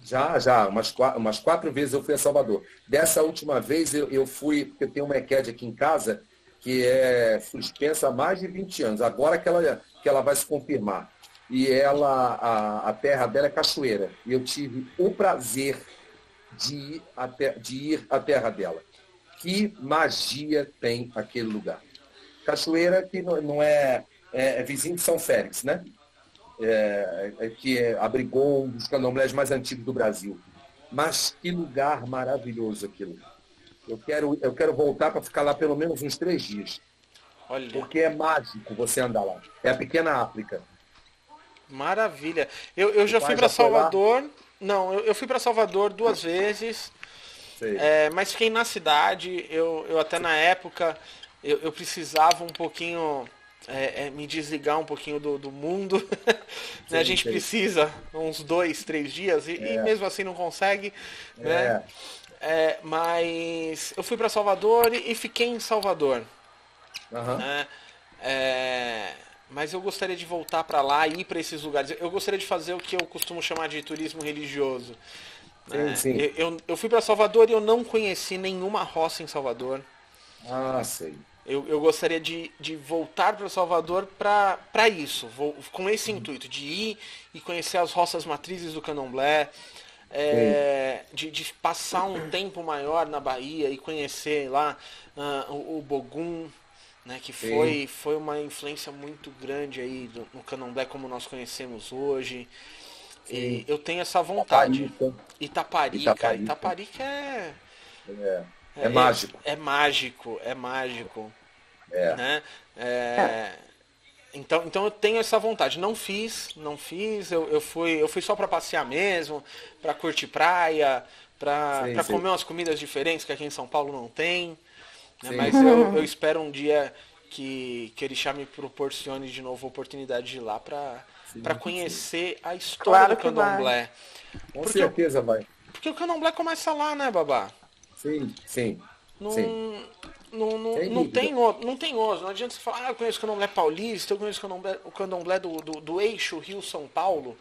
Já, já. Umas quatro, umas quatro vezes eu fui a Salvador. Dessa última vez eu, eu fui, porque eu tenho uma EQED aqui em casa que é suspensa há mais de 20 anos. Agora que ela, que ela vai se confirmar e ela a, a terra dela é cachoeira. E eu tive o prazer de ir, até, de ir à terra dela. Que magia tem aquele lugar. Cachoeira que não, é, é, é vizinho de São Félix, né? É, é, que é, abrigou um dos candomblés mais antigos do Brasil. Mas que lugar maravilhoso aquilo. Eu quero, eu quero voltar para ficar lá pelo menos uns três dias.
Olha.
Porque é mágico você andar lá. É a pequena África.
Maravilha. Eu, eu já fui para Salvador. Não, eu, eu fui para Salvador duas vezes. É, mas fiquei na cidade. Eu, eu até na época eu, eu precisava um pouquinho é, é, me desligar um pouquinho do, do mundo. Sim, né? A gente sim. precisa uns dois, três dias e, e, é. mesmo assim não consegue. Né? É. É, mas eu fui para Salvador e, e, fiquei em Salvador.
Uhum.
Né? Mas eu gostaria de voltar para lá e ir para esses lugares. Eu gostaria de fazer o que eu costumo chamar de turismo religioso.
Sim, né? sim.
Eu, eu, eu, fui para Salvador e eu não conheci nenhuma roça em Salvador.
Ah, sei.
Eu, eu gostaria de, de voltar para Salvador para isso, vou, com esse uhum. intuito, de ir e conhecer as roças matrizes do candomblé, é, de, de, passar um tempo maior na Bahia e conhecer lá uh, o, o Bogum, né, que foi, foi uma influência muito grande aí do, no candomblé como nós conhecemos hoje. Sim. E eu tenho essa vontade. Itaparica. Itaparica, Itaparica é,
é, é, mágico.
É, é, mágico, é mágico.
É.
Né? É, então, então eu tenho essa vontade. Não fiz, não fiz. Eu, eu fui, eu fui só para passear mesmo, para curtir praia, para comer umas comidas diferentes que aqui em São Paulo não tem. Né? Mas eu, eu, espero um dia que, que ele me proporcione de novo a oportunidade de ir lá para conhecer a história claro do candomblé.
Com porque certeza vai.
Porque o candomblé começa lá, né, babá?
Sim, sim.
Não,
sim.
Não, não, não, tem outro, não tem outro. Não adianta você falar, ah, eu conheço o candomblé paulista, eu conheço o candomblé, o candomblé do, do, do eixo Rio-São Paulo,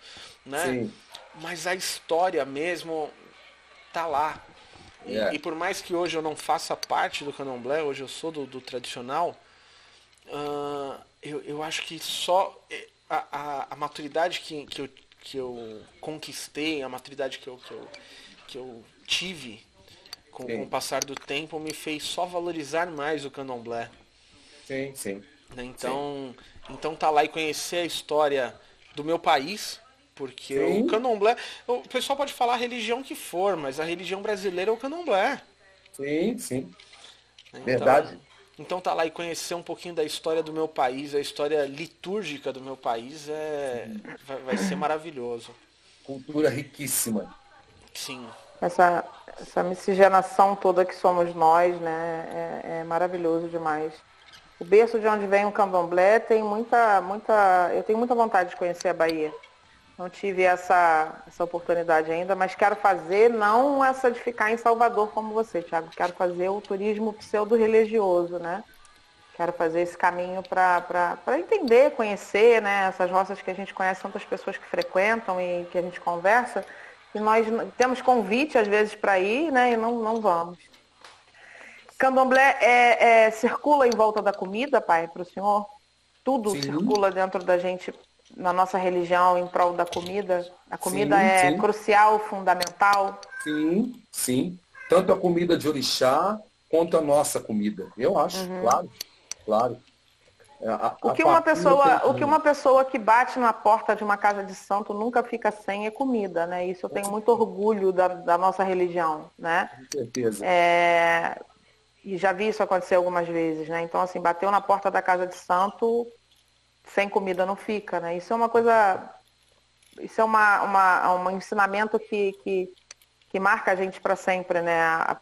né?
Sim.
Mas a história mesmo tá lá. E, é. e, por mais que hoje eu não faça parte do candomblé, hoje eu sou do, do tradicional, uh, eu, eu acho que só eh, a, a, a, maturidade que, que, eu, que eu conquistei, a maturidade que eu, que eu, que eu tive com, com, o passar do tempo me fez só valorizar mais o candomblé.
Sim, sim.
Né, então, sim. então tá lá e conhecer a história do meu país, porque Sim. o candomblé, o pessoal pode falar a religião que for, mas a religião brasileira é o candomblé.
Sim, sim.
Então,
Verdade.
Então tá lá e conhecer um pouquinho da história do meu país, a história litúrgica do meu país é vai, vai ser maravilhoso.
Cultura riquíssima.
Sim.
Essa, essa miscigenação toda que somos nós, né, é, é maravilhoso demais. O berço de onde vem o candomblé tem muita, muita, eu tenho muita vontade de conhecer a Bahia. Não tive essa, essa oportunidade ainda, mas quero fazer não essa de ficar em Salvador como você, Thiago. Quero fazer o turismo pseudo-religioso, né? Quero fazer esse caminho para entender, conhecer, né? Essas roças que a gente conhece, tantas pessoas que frequentam e que a gente conversa. E nós temos convite, às vezes, para ir, né? E não, não vamos. Candomblé é, é, circula em volta da comida, pai, para o senhor? Tudo sim. circula dentro da gente, na nossa religião, em prol da comida? A comida sim, é sim. crucial, fundamental?
Sim, sim. Tanto a comida de orixá quanto a nossa comida. Eu acho, uhum. claro. Claro.
É, a, o, que uma pessoa, o que uma pessoa que bate na porta de uma casa de santo nunca fica sem é comida, né? Isso eu tenho muito orgulho da, da nossa religião, né?
Com certeza.
É, e já vi isso acontecer algumas vezes, né? Então, assim, bateu na porta da casa de santo, sem comida não fica, né? Isso é uma coisa. Isso é uma, uma, um ensinamento que, que, que marca a gente para sempre, né? A,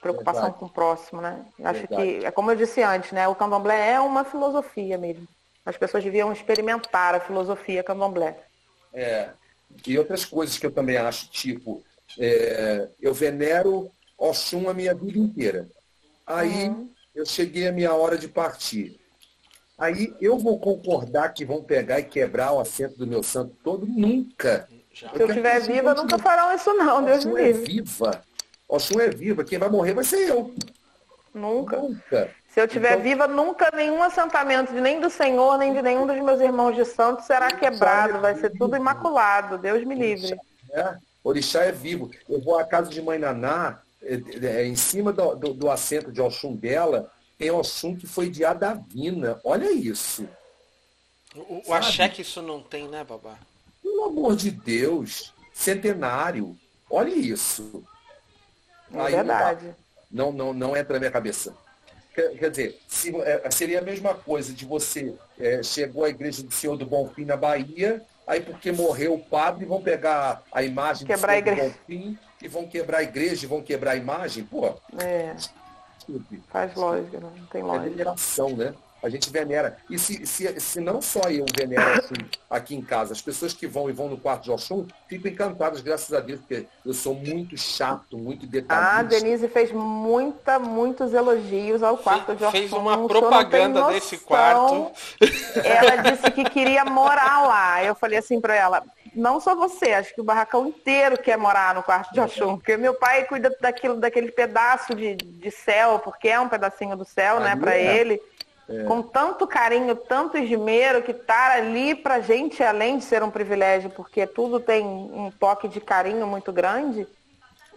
preocupação Verdade. com o próximo, né? Acho Verdade. que, é como eu disse antes, né? O candomblé é uma filosofia mesmo. As pessoas deviam experimentar a filosofia candomblé.
É. E outras coisas que eu também acho, tipo, é, eu venero Oxum a minha vida inteira. Aí uhum. eu cheguei a minha hora de partir. Aí eu vou concordar que vão pegar e quebrar o assento do meu santo todo? Nunca.
Se eu estiver viva, nunca farão isso não, Deus me
livre. É viva. Oxum é viva, quem vai morrer vai ser eu.
Nunca. Nunca. Se eu estiver então, viva, nunca nenhum assentamento, nem do Senhor, nem de nenhum dos meus irmãos de santos será quebrado. Vai ser tudo imaculado. Deus me livre.
É, Orixá é vivo. Eu vou à casa de Mãe Naná, é, é, em cima do, do, do, assento de Oxum dela, tem Oxum que foi de Adavina. Olha isso.
O, o axé que isso não tem, né, babá?
Pelo amor de Deus. Centenário. Olha isso.
É verdade.
Não, não, não entra na minha cabeça. Quer, quer dizer, se, é, seria a mesma coisa de você é, chegou à igreja do Senhor do Bonfim na Bahia, aí porque morreu o padre, vão pegar a imagem
quebrar do Senhor do
Bonfim e vão quebrar a igreja e vão quebrar a imagem, pô.
É. Desculpe. Faz lógica, não tem lógica. É
veneração, né? A gente venera. E se, se, se não só eu venero Oxum aqui em casa, as pessoas que vão e vão no quarto de Oxum ficam encantadas, graças a Deus, porque eu sou muito chato, muito detalhista.
Ah, Denise fez muita, muitos elogios ao quarto de Oxum.
Fez uma propaganda desse quarto.
Ela disse que queria morar lá. Eu falei assim para ela, não só você, acho que o barracão inteiro quer morar no quarto de Oxum, porque meu pai cuida daquilo, daquele pedaço de, de céu, porque é um pedacinho do céu, né, para é. ele. É. Com tanto carinho, tanto esmero, que estar ali pra gente, além de ser um privilégio, porque tudo tem um toque de carinho muito grande,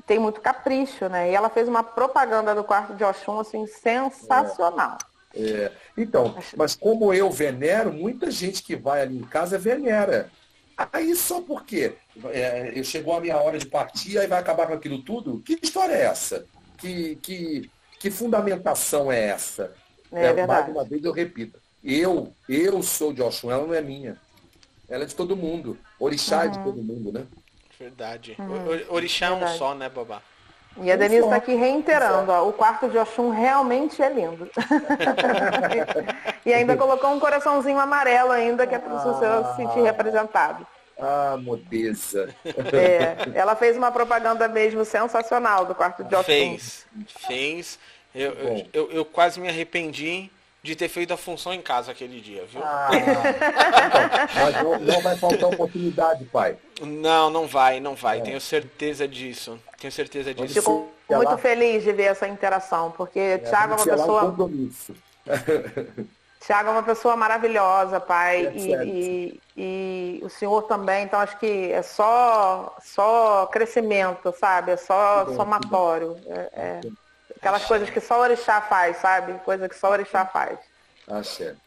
tem muito capricho, né? E ela fez uma propaganda do quarto de Oxum, assim, sensacional.
É. É. Então, mas como eu venero, muita gente que vai ali em casa venera. Aí só porque é, chegou a minha hora de partir, aí vai acabar com aquilo tudo? Que história é essa? Que, que, que fundamentação é essa?
É, é verdade.
Mais uma vez eu repito. Eu, eu sou de Oxum, ela não é minha. Ela é de todo mundo. Orixá uhum. é de todo mundo, né?
Verdade. Uhum. Orixá é um só, né, babá?
E a Denise está aqui reiterando, ó, o quarto de Oxum realmente é lindo. e ainda colocou um coraçãozinho amarelo ainda, que é para o seu se sentir representado.
Ah, modeza.
É, ela fez uma propaganda mesmo sensacional do quarto de Oxum.
Fez, fez. Eu, eu, eu, eu, quase me arrependi de ter feito a função em casa aquele dia, viu? Ah,
mas não, vai faltar oportunidade, pai.
Não, não vai, não vai. É. Tenho certeza disso. Tenho certeza disso.
Fico muito lá... feliz de ver essa interação, porque é, Thiago é uma pessoa. Tiago é uma pessoa maravilhosa, pai, é e, e, e, o senhor também, então acho que é só, só crescimento, sabe? É só bom, somatório. É, é. Aquelas coisas que só o orixá faz, sabe? Coisa que só o orixá faz.
Ah, certo.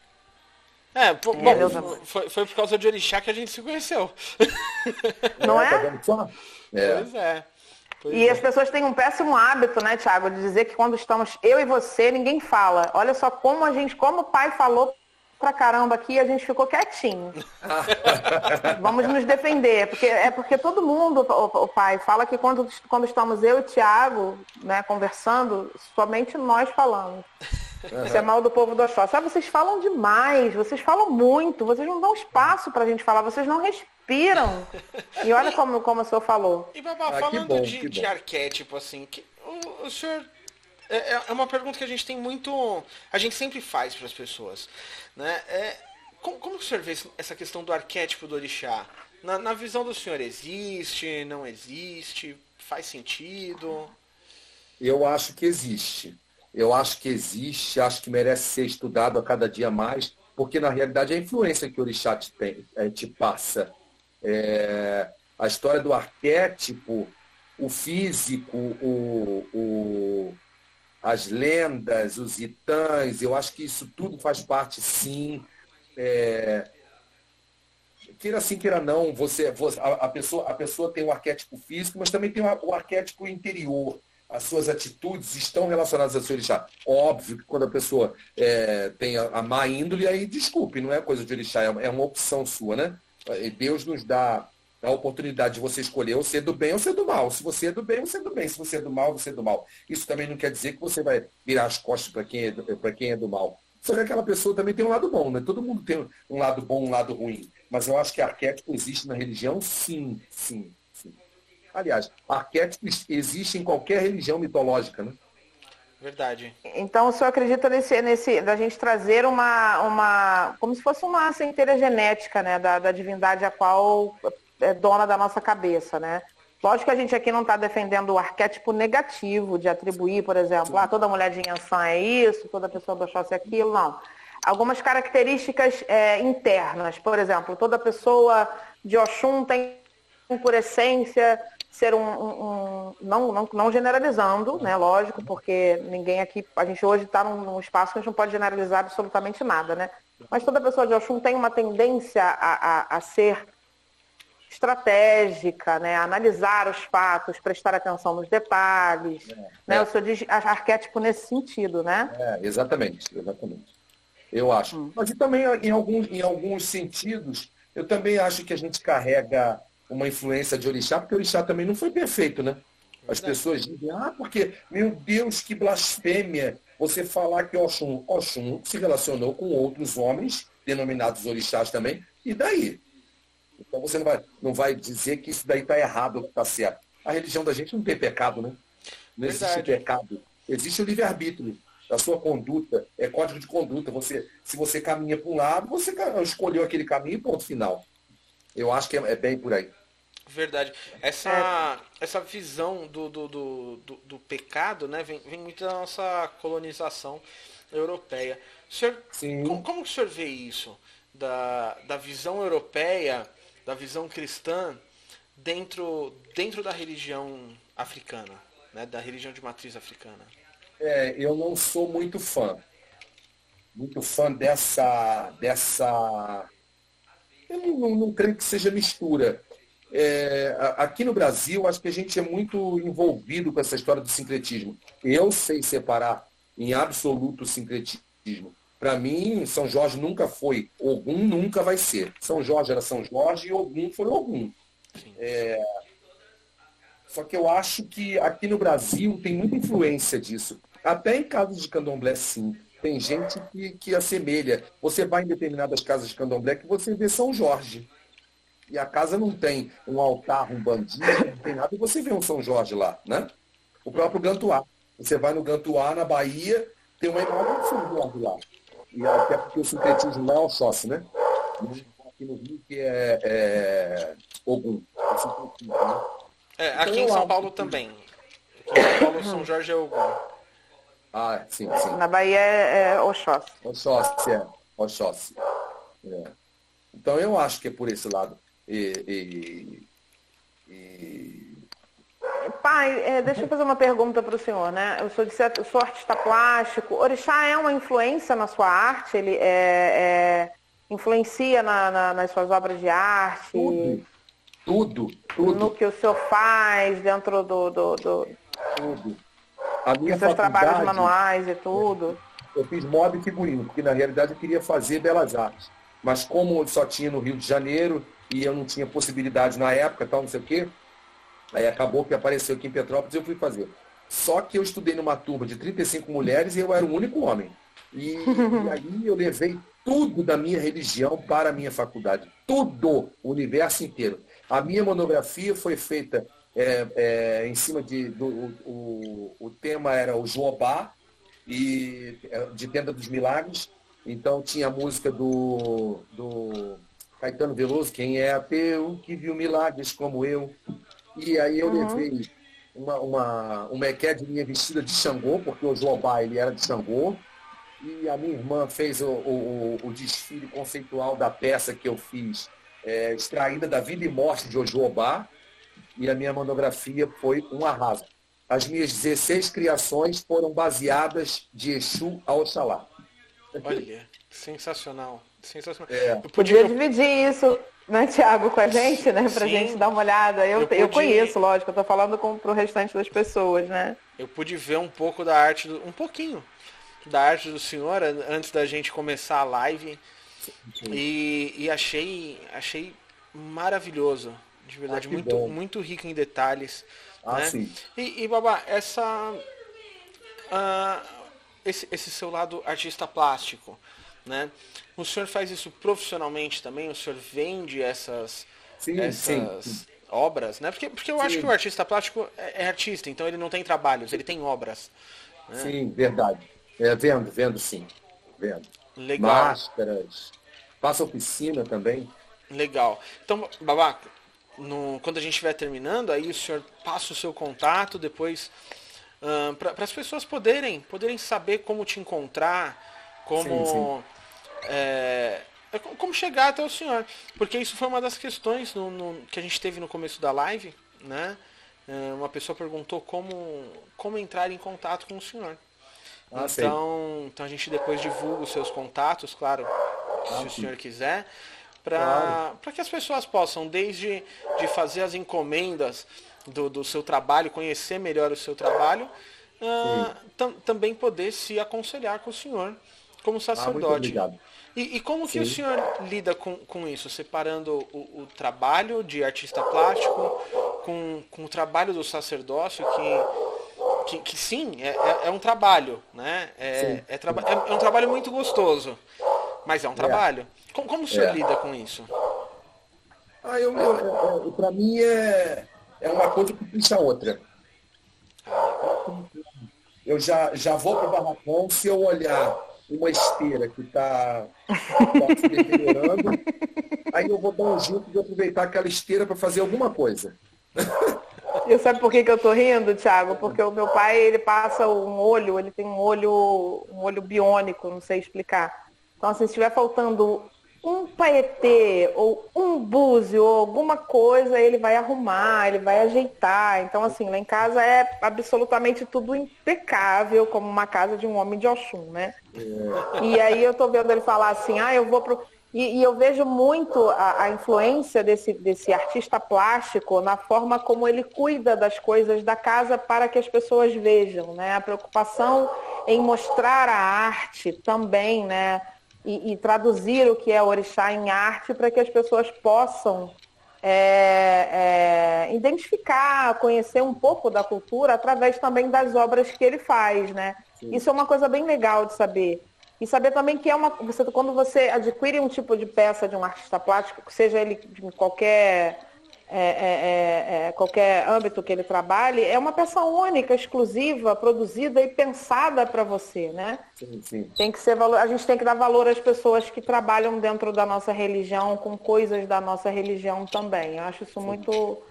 É, bom, é, foi, foi por causa de orixá que a gente se conheceu.
Não é? é?
é. Pois é.
Pois e é. as pessoas têm um péssimo hábito, né, Thiago, de dizer que quando estamos eu e você, ninguém fala. Olha só como a gente, como o pai falou pra caramba aqui, a gente ficou quietinho. Vamos nos defender, porque é porque todo mundo, o, o, pai, fala que quando, quando estamos eu e o Tiago, né, conversando, somente nós falamos. Uhum. Isso é mal do povo do Oxóssi. Ah, vocês falam demais, vocês falam muito, vocês não dão espaço pra gente falar, vocês não respiram. E olha como, como o senhor falou.
E babá, ah, falando bom, de, de arquétipo, assim, que, o, o senhor é, é, é uma pergunta que a gente tem muito. A gente sempre faz para as pessoas. Né? É, como, como o senhor vê essa questão do arquétipo do orixá? Na, na visão do senhor, existe, não existe? Faz sentido?
Eu acho que existe. Eu acho que existe, acho que merece ser estudado a cada dia mais, porque na realidade é a influência que o orixá te, tem, é, te passa. É, a história do arquétipo, o físico, o, o, as lendas, os itãs, eu acho que isso tudo faz parte sim. É, queira sim, queira não, você, você a, a, pessoa, a pessoa tem o arquétipo físico, mas também tem o, arquétipo interior. As suas atitudes estão relacionadas ao seu orixá. Óbvio que quando a pessoa é, tem a, a, má índole, aí desculpe, não é coisa de orixá, é, é uma opção sua, né? Deus nos dá a oportunidade de você escolher ou ser do bem ou ser do mal. Se você é do bem, você é do bem. Se você é do mal, você é do mal. Isso também não quer dizer que você vai virar as costas para quem, é, quem é do mal. Só que aquela pessoa também tem um lado bom, né? Todo mundo tem um lado bom, um lado ruim. Mas eu acho que arquétipo existe na religião, sim, sim, sim. Aliás, arquétipo existe em qualquer religião mitológica, né?
Verdade.
Então o senhor acredita nesse, nesse da gente trazer uma, uma como se fosse uma centelha genética, né, da, da divindade a qual é dona da nossa cabeça, né? Lógico que a gente aqui não está defendendo o arquétipo negativo de atribuir, por exemplo, ah, toda mulher de Yansan é isso, toda pessoa do Oxóssi é aquilo, não. Algumas características é, internas, por exemplo, toda pessoa de Oxum tem por essência ser um, um, um não, não, não, generalizando, né, lógico, porque ninguém aqui, a gente hoje está num, num, espaço que a gente não pode generalizar absolutamente nada, né? Mas toda pessoa de Oxum tem uma tendência a, a, a ser estratégica, né? analisar os fatos, prestar atenção nos detalhes. É, né? É. O senhor diz arquétipo nesse sentido, né?
É, exatamente, exatamente. Eu acho. Hum. Mas e também, em alguns, em alguns sentidos, eu também acho que a gente carrega uma influência de orixá, porque o orixá também não foi perfeito, né? As pessoas dizem, ah, porque, meu Deus, que blasfêmia você falar que Oxum, Oxum se relacionou com outros homens, denominados orixás também, e daí? Então você não vai, não vai dizer que isso daí está errado ou está certo. A religião da gente não tem pecado, né? Não Verdade. existe pecado. Existe o livre-arbítrio da sua conduta, é código de conduta. Você, se você caminha para um lado, você escolheu aquele caminho e ponto final. Eu acho que é, é bem por aí.
Verdade. Essa, é. essa visão do, do, do, do, do pecado né, vem, vem muito da nossa colonização europeia. O senhor, Sim. Como, como o senhor vê isso? Da, da visão europeia da visão cristã dentro, dentro da religião africana, né, da religião de matriz africana?
É, eu não sou muito fã. Muito fã dessa. dessa eu não, não, não creio que seja mistura. É, aqui no Brasil, acho que a gente é muito envolvido com essa história do sincretismo. Eu sei separar em absoluto o sincretismo para mim, São Jorge nunca foi, Ogum nunca vai ser. São Jorge era São Jorge e Ogum foi Ogum. É... Só que eu acho que aqui no Brasil tem muita influência disso. Até em casos de candomblé, sim. Tem gente que, que assemelha. Você vai em determinadas casas de candomblé que você vê São Jorge. E a casa não tem um altar, um bandido, não tem nada, e você vê um São Jorge lá, né? O próprio Gantuá. Você vai no Gantuá, na Bahia, tem uma imagem de São Jorge lá. E até porque o sincretismo não é o sócio, né? Aqui no Rio que é, é Ogum.
É, né? aqui então, em São Paulo que... também. Aqui em São Paulo, São Jorge é Ogum.
Ah, sim, sim.
Na Bahia é, é Oxóssi.
Oxóssi, é. Oxóssi. É. Então eu acho que é por esse lado. E, e, e
Pai, é, deixa eu fazer uma pergunta para o senhor, né? Eu sou, de, eu sou artista plástico. Orixá é uma influência na sua arte? Ele é, é, influencia na, na, nas suas obras de arte?
Tudo, tudo, tudo.
No que o senhor faz dentro do... do, do
tudo.
A minha seus trabalhos manuais e tudo?
Eu fiz moda e figurino, porque na realidade eu queria fazer belas artes. Mas como só tinha no Rio de Janeiro e eu não tinha possibilidade na época, tal, não sei o quê, Aí acabou que apareceu aqui em Petrópolis e eu fui fazer. Só que eu estudei numa turma de 35 mulheres e eu era o único homem. E, e aí eu levei tudo da minha religião para a minha faculdade. Tudo, o universo inteiro. A minha monografia foi feita é, é, em cima de. Do, o, o, tema era o Jobá, e, é, de Tenda dos Milagres. Então tinha a música do, do Caetano Veloso, quem é ateu, que viu milagres como eu. E aí eu uhum. levei uma, uma, uma minha vestida de Xangô, porque o Jobá ele era de Xangô. E a minha irmã fez o, o, o desfile conceitual da peça que eu fiz, é, extraída da vida e morte de Ojobá. E a minha monografia foi um arraso. As minhas 16 criações foram baseadas de Exu a Oxalá.
Olha, sensacional. Sensacional.
É. Podia... podia dividir isso né, Tiago, com a gente, né? Pra Sim. gente dar uma olhada. Eu, eu, pude... eu conheço, lógico, eu tô falando com, pro restante das pessoas, né?
Eu pude ver um pouco da arte, do, um pouquinho da arte do senhor antes da gente começar a live. E, e, achei, achei maravilhoso. De verdade, ah, muito, muito rico em detalhes. Ah, né? sim. E, e Babá, essa. Uh, esse, esse seu lado artista plástico, né? O senhor faz isso profissionalmente também? O senhor vende essas, sim, essas sim. obras, né? Porque, porque eu sim. acho que o artista plástico é, é, artista, então ele não tem trabalhos, ele tem obras.
Né? Sim, verdade. É, vendo, vendo sim. Vendo. Legal. Máscaras. Passa oficina também.
Legal. Então, Babá, no, quando a gente estiver terminando, aí o senhor passa o seu contato, depois uh, para as pessoas poderem, poderem saber como te encontrar, como. Sim, sim é, é como chegar até o senhor. Porque isso foi uma das questões no, no, que a gente teve no começo da live, né? É, uma pessoa perguntou como, como entrar em contato com o senhor. Ah, então, então a gente depois divulga os seus contatos, claro, ah, se sim. o senhor quiser, para claro. que as pessoas possam, desde de fazer as encomendas do, do seu trabalho, conhecer melhor o seu trabalho, tam, também poder se aconselhar com o senhor como ah, sacerdote. Ah, e, e, como que Sim. o senhor lida com, com isso, separando o, o, trabalho de artista plástico com, com o trabalho do sacerdócio, que, que, que sim, é, é, é, um trabalho, né? É, é, traba é, é, um trabalho muito gostoso, mas é um é. trabalho. Como, como o senhor é. lida com isso?
Ah, eu, eu, eu para mim é, é uma coisa que puxa a outra. Eu já, já vou para o barracão, se eu olhar uma esteira que está tá deteriorando, aí eu vou dar um jeito de aproveitar aquela esteira para fazer alguma coisa.
E sabe por que, que eu tô rindo, Thiago? Porque o meu pai, ele passa um olho, ele tem um olho, um olho biônico, não sei explicar. Então, assim, se estiver faltando um paetê ou um búzio ou alguma coisa, ele vai arrumar, ele vai ajeitar. Então, assim, lá em casa é absolutamente tudo impecável, como uma casa de um homem de Oxum, né? É. E aí eu tô vendo ele falar assim, ah, eu vou pro. E, e eu vejo muito a, a, influência desse, desse artista plástico na forma como ele cuida das coisas da casa para que as pessoas vejam, né? A preocupação em mostrar a arte também, né? E, e traduzir o que é orixá em arte para que as pessoas possam é, é, identificar, conhecer um pouco da cultura através também das obras que ele faz, né? Sim. Isso é uma coisa bem legal de saber. E saber também que é uma. Você, quando você adquire um tipo de peça de um artista plástico, seja ele de qualquer é, é, é, é, qualquer âmbito que ele trabalhe, é uma peça única, exclusiva, produzida e pensada para você, né? Sim, sim. Tem que ser valor, a gente tem que dar valor às pessoas que trabalham dentro da nossa religião, com coisas da nossa religião também. Eu acho isso muito,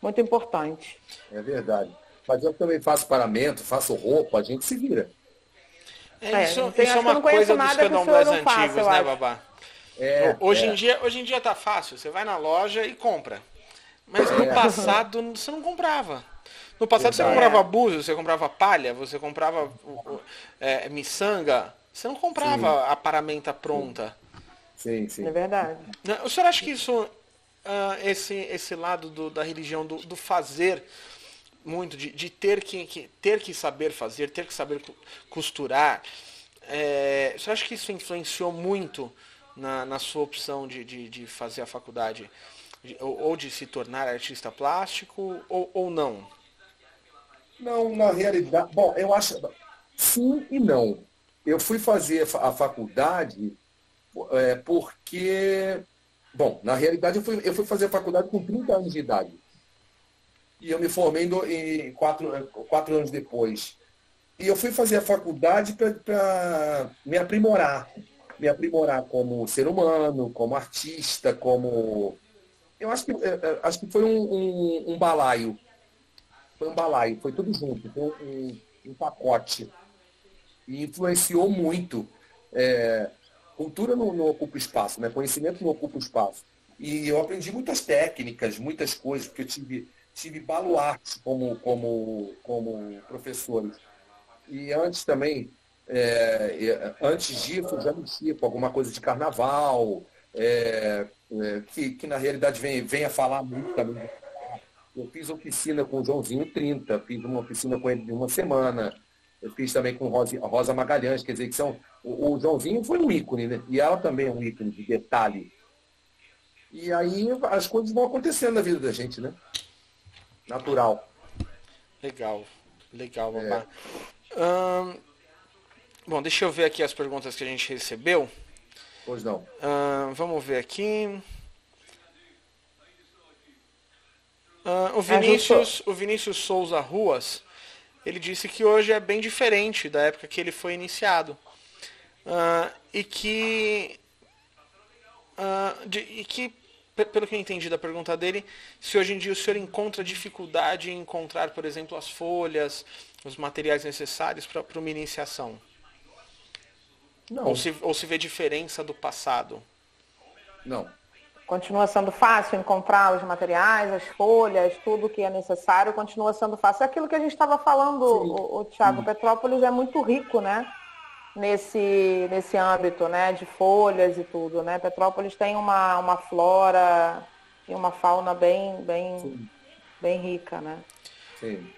muito importante.
É verdade. Mas eu também faço paramento, faço roupa, a gente se vira.
É, isso, tem, isso é uma coisa dos candomblés antigos, faço, né, acho. Babá? É, hoje, Em dia, hoje em dia tá fácil, você vai na loja e compra. Mas no é. passado você não comprava. No passado você comprava búzio, você comprava palha, você comprava é, miçanga. Você não comprava sim. a paramenta pronta.
Sim, sim.
É verdade.
Né, o senhor acha que isso, uh, esse, esse lado do, da religião, do, do fazer muito, de, de ter, que, que, ter que saber fazer, ter que saber costurar, é, o senhor acha que isso influenciou muito na, na sua opção de, de, de fazer a faculdade? Ou de se tornar artista plástico ou, ou não?
Não, na realidade, bom, eu acho sim e não. Eu fui fazer a faculdade é, porque, bom, na realidade eu fui, eu fui fazer a faculdade com 30 anos de idade. e eu me formei em quatro, quatro anos depois. E eu fui fazer a faculdade para me aprimorar. Me aprimorar como ser humano, como artista, como. Eu acho que, é, é, acho que foi um, um, um balaio. Foi um balaio, foi tudo junto, foi um, um pacote. E influenciou muito. É, cultura não, não, ocupa espaço, né? conhecimento não ocupa espaço. E eu aprendi muitas técnicas, muitas coisas, porque eu tive, tive baluartes como, como, como professores. E antes também, é, antes disso, eu já mexia com alguma coisa de carnaval, é, é, que, que na realidade vem, vem a falar muito também. Eu fiz oficina com o Joãozinho 30, fiz uma oficina com ele de uma semana. Eu fiz também com Rosa, Rosa Magalhães, quer dizer, que são. O, o Joãozinho foi um ícone, né? E ela também é um ícone de detalhe. E aí as coisas vão acontecendo na vida da gente, né? Natural.
Legal, legal, babá. É. Hum, bom, deixa eu ver aqui as perguntas que a gente recebeu.
Pois não.
Hum, vamos ver aqui. Hum, o, Vinícius, o Vinícius Souza Ruas, ele disse que hoje é bem diferente da época que ele foi iniciado. e que de, e que, pelo que eu entendi da pergunta dele, se hoje em dia o senhor encontra dificuldade em encontrar, por exemplo, as folhas, os materiais necessários para uma iniciação? Não. Ou se, ou se vê diferença do passado?
Não.
Continua sendo fácil encontrar os materiais, as folhas, tudo que é necessário, continua sendo fácil. É aquilo que a gente estava falando, o, o Tiago, Petrópolis é muito rico, né? nesse, nesse âmbito né, de folhas e tudo. Né? Petrópolis tem uma, uma flora e uma fauna bem, bem, bem rica. Né?
Sim.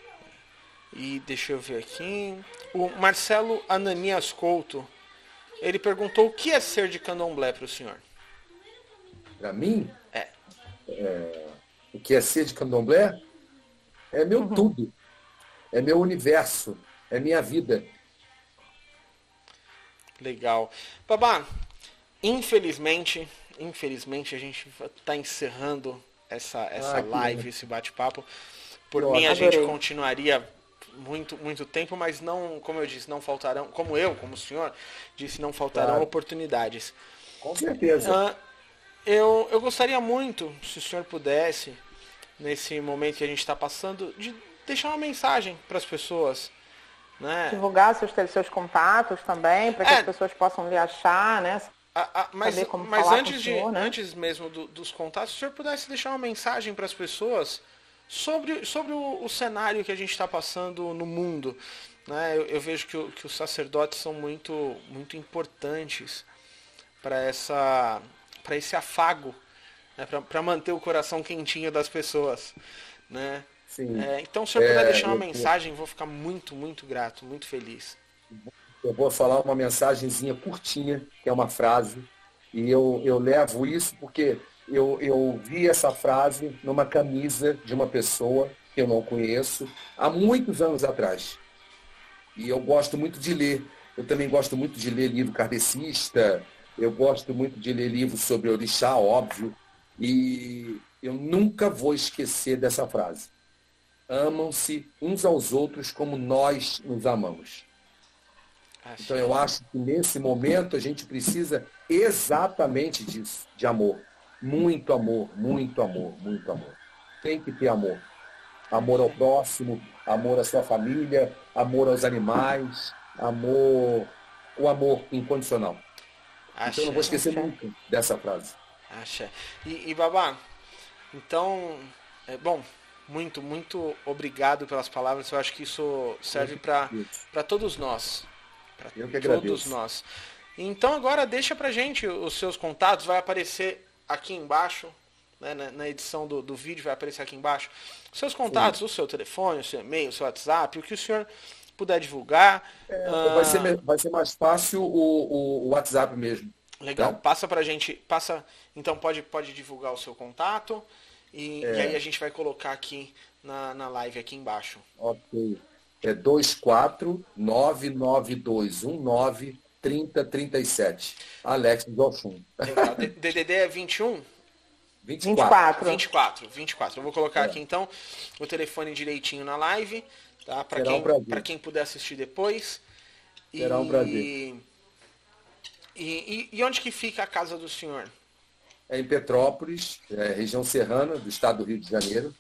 E deixa eu ver aqui. O Marcelo Ananias Couto, ele perguntou o que é ser de candomblé para o senhor?
Para mim?
É.
é. O que é ser de candomblé? É meu uhum. tudo. É meu universo. É minha vida.
Legal. Babá, infelizmente, infelizmente a gente está encerrando essa, essa ah, live, esse bate-papo. Por mim, a gente continuaria muito, muito tempo, mas não, como eu disse, não faltarão, como eu, como o senhor disse, não faltarão claro. oportunidades.
Com certeza.
Uh, eu, eu gostaria muito, se o senhor pudesse, nesse momento que a gente está passando, de deixar uma mensagem para as pessoas né?
Divulgar seus, seus contatos também, para que é. as pessoas possam lhe achar, né?
A, a, mas mas antes, de, senhor, né? antes mesmo do, dos contatos, se o senhor pudesse deixar uma mensagem para as pessoas sobre, sobre o, o, cenário que a gente está passando no mundo. Né? Eu, eu vejo que, o, que os sacerdotes são muito, muito importantes para essa para esse afago, né? para manter o coração quentinho das pessoas. Né? É, então, se eu puder é, deixar uma eu, mensagem, vou ficar muito, muito grato, muito feliz.
Eu vou falar uma mensagenzinha curtinha, que é uma frase, e eu, eu levo isso porque eu, eu vi essa frase numa camisa de uma pessoa que eu não conheço há muitos anos atrás. E eu gosto muito de ler. Eu também gosto muito de ler livro kardecista, eu gosto muito de ler livros sobre orixá, óbvio. E eu nunca vou esquecer dessa frase amam-se uns aos outros como nós nos amamos. Então eu acho que nesse momento a gente precisa exatamente disso, de amor. Muito amor, muito amor, muito amor. Tem que ter amor. Amor ao próximo, amor à sua família, amor aos animais, amor, o amor incondicional. Acha, então eu não vou esquecer acha. nunca dessa frase.
Acha. E, e Babá, então, é, bom, muito, muito obrigado pelas palavras. Eu acho que isso serve para todos nós. Para todos
agradeço.
nós. Então agora deixa pra gente os seus contatos, vai aparecer aqui embaixo, né, na, edição do, do vídeo vai aparecer aqui embaixo. Seus contatos, Sim. o seu telefone, o seu e-mail, o seu WhatsApp, o que o senhor puder divulgar.
É, ah, vai, ser, vai ser mais fácil o, o WhatsApp mesmo.
Legal, tá? passa pra gente, passa, então pode, pode divulgar o seu contato. E, é. e aí a gente vai colocar aqui na, na live aqui embaixo.
Ok. É 2499219 3037. Alex do Oxum.
DDD é 21?
24.
24, 24. Eu vou colocar é. aqui então o telefone direitinho na live, tá? Para quem, um quem puder assistir depois.
Será e... um prazer.
E, e, e, onde que fica a casa do senhor?
É em Petrópolis, é, região serrana do estado do Rio de Janeiro.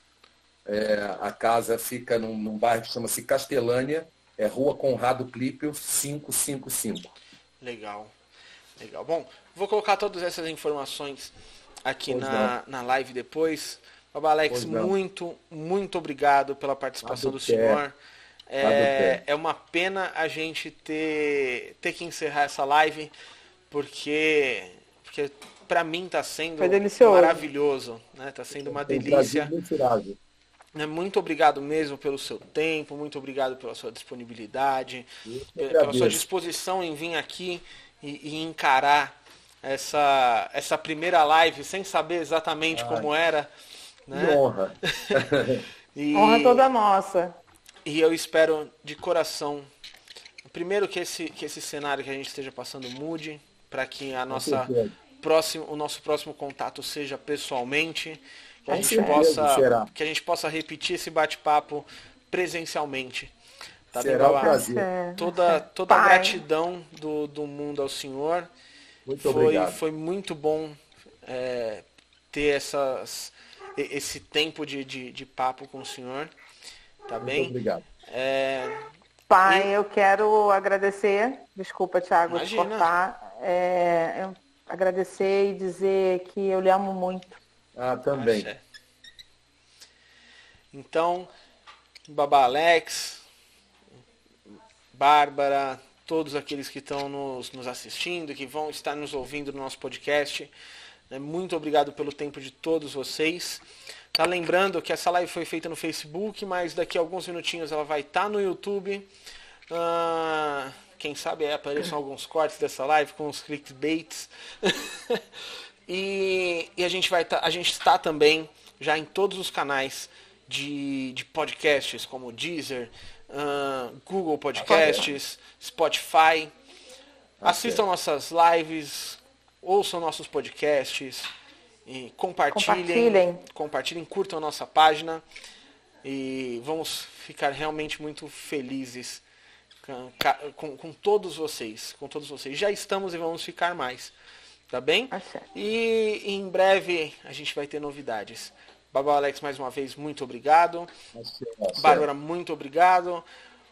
É, a casa fica num, num bairro que chama-se Castelânia, é Rua Conrado Clipel 555.
Legal, legal. Bom, vou colocar todas essas informações aqui na, na live depois. Baba Alex, muito, muito obrigado pela participação do senhor. É, é uma pena a gente ter, ter que encerrar essa live, porque, porque para mim está sendo maravilhoso, né? Tá sendo uma delícia. Né, muito obrigado mesmo pelo seu tempo, muito obrigado pela sua disponibilidade, pela sua disposição em vir aqui e, e encarar essa, essa primeira live sem saber exatamente Ai, como era.
Né? Que honra.
e, honra toda nossa.
E eu espero de coração, primeiro que esse, que esse cenário que a gente esteja passando mude, para que a nossa próximo, o nosso próximo contato seja pessoalmente, que a gente possa que a gente possa repetir esse bate-papo presencialmente.
Tá Será bem, um prazer.
Toda, toda a gratidão do, do mundo ao Senhor.
Muito
foi,
obrigado.
Foi muito bom é, ter essas, esse tempo de, de, de, papo com o senhor. Tá
muito
bem?
obrigado.
É,
Pai, e... eu quero agradecer. Desculpa, Thiago, de cortar. É, eu agradecer e dizer que eu lhe amo muito.
Ah, também.
Então, Baba Alex, Bárbara, todos aqueles que estão nos, nos assistindo, que vão estar nos ouvindo no nosso podcast. Né? Muito obrigado pelo tempo de todos vocês. Tá lembrando que essa live foi feita no Facebook, mas daqui a alguns minutinhos ela vai estar tá no YouTube. Uh, quem sabe é, apareçam alguns cortes dessa live com os clickbaits. e, e, a gente vai tá, a gente está também já em todos os canais de, de podcasts, como Deezer, uh, Google Podcasts, Spotify. Assistam nossas lives, ouçam nossos podcasts, e compartilhem, compartilhem, compartilhem, curtam a nossa página e vamos ficar realmente muito felizes com, com, com, todos vocês, com todos vocês. Já estamos e vamos ficar mais, tá bem?
Tá
e em breve a gente vai ter novidades. Babá Alex, mais uma vez, muito obrigado. Bárbara, muito obrigado.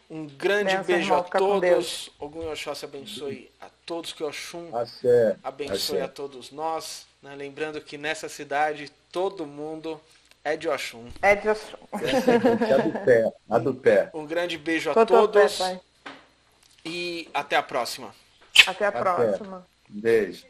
Um grande Benção, beijo irmão, a todos. Ogum Oxóssi abençoe a todos. Que Oxum
Axé.
abençoe
Axé.
a todos nós. Né? Lembrando que nessa cidade todo mundo é de Oxum.
É de Oxum.
É do pé. A do pé.
Um grande beijo a todos. Pé, e até a próxima.
Até a até. próxima.
Beijo.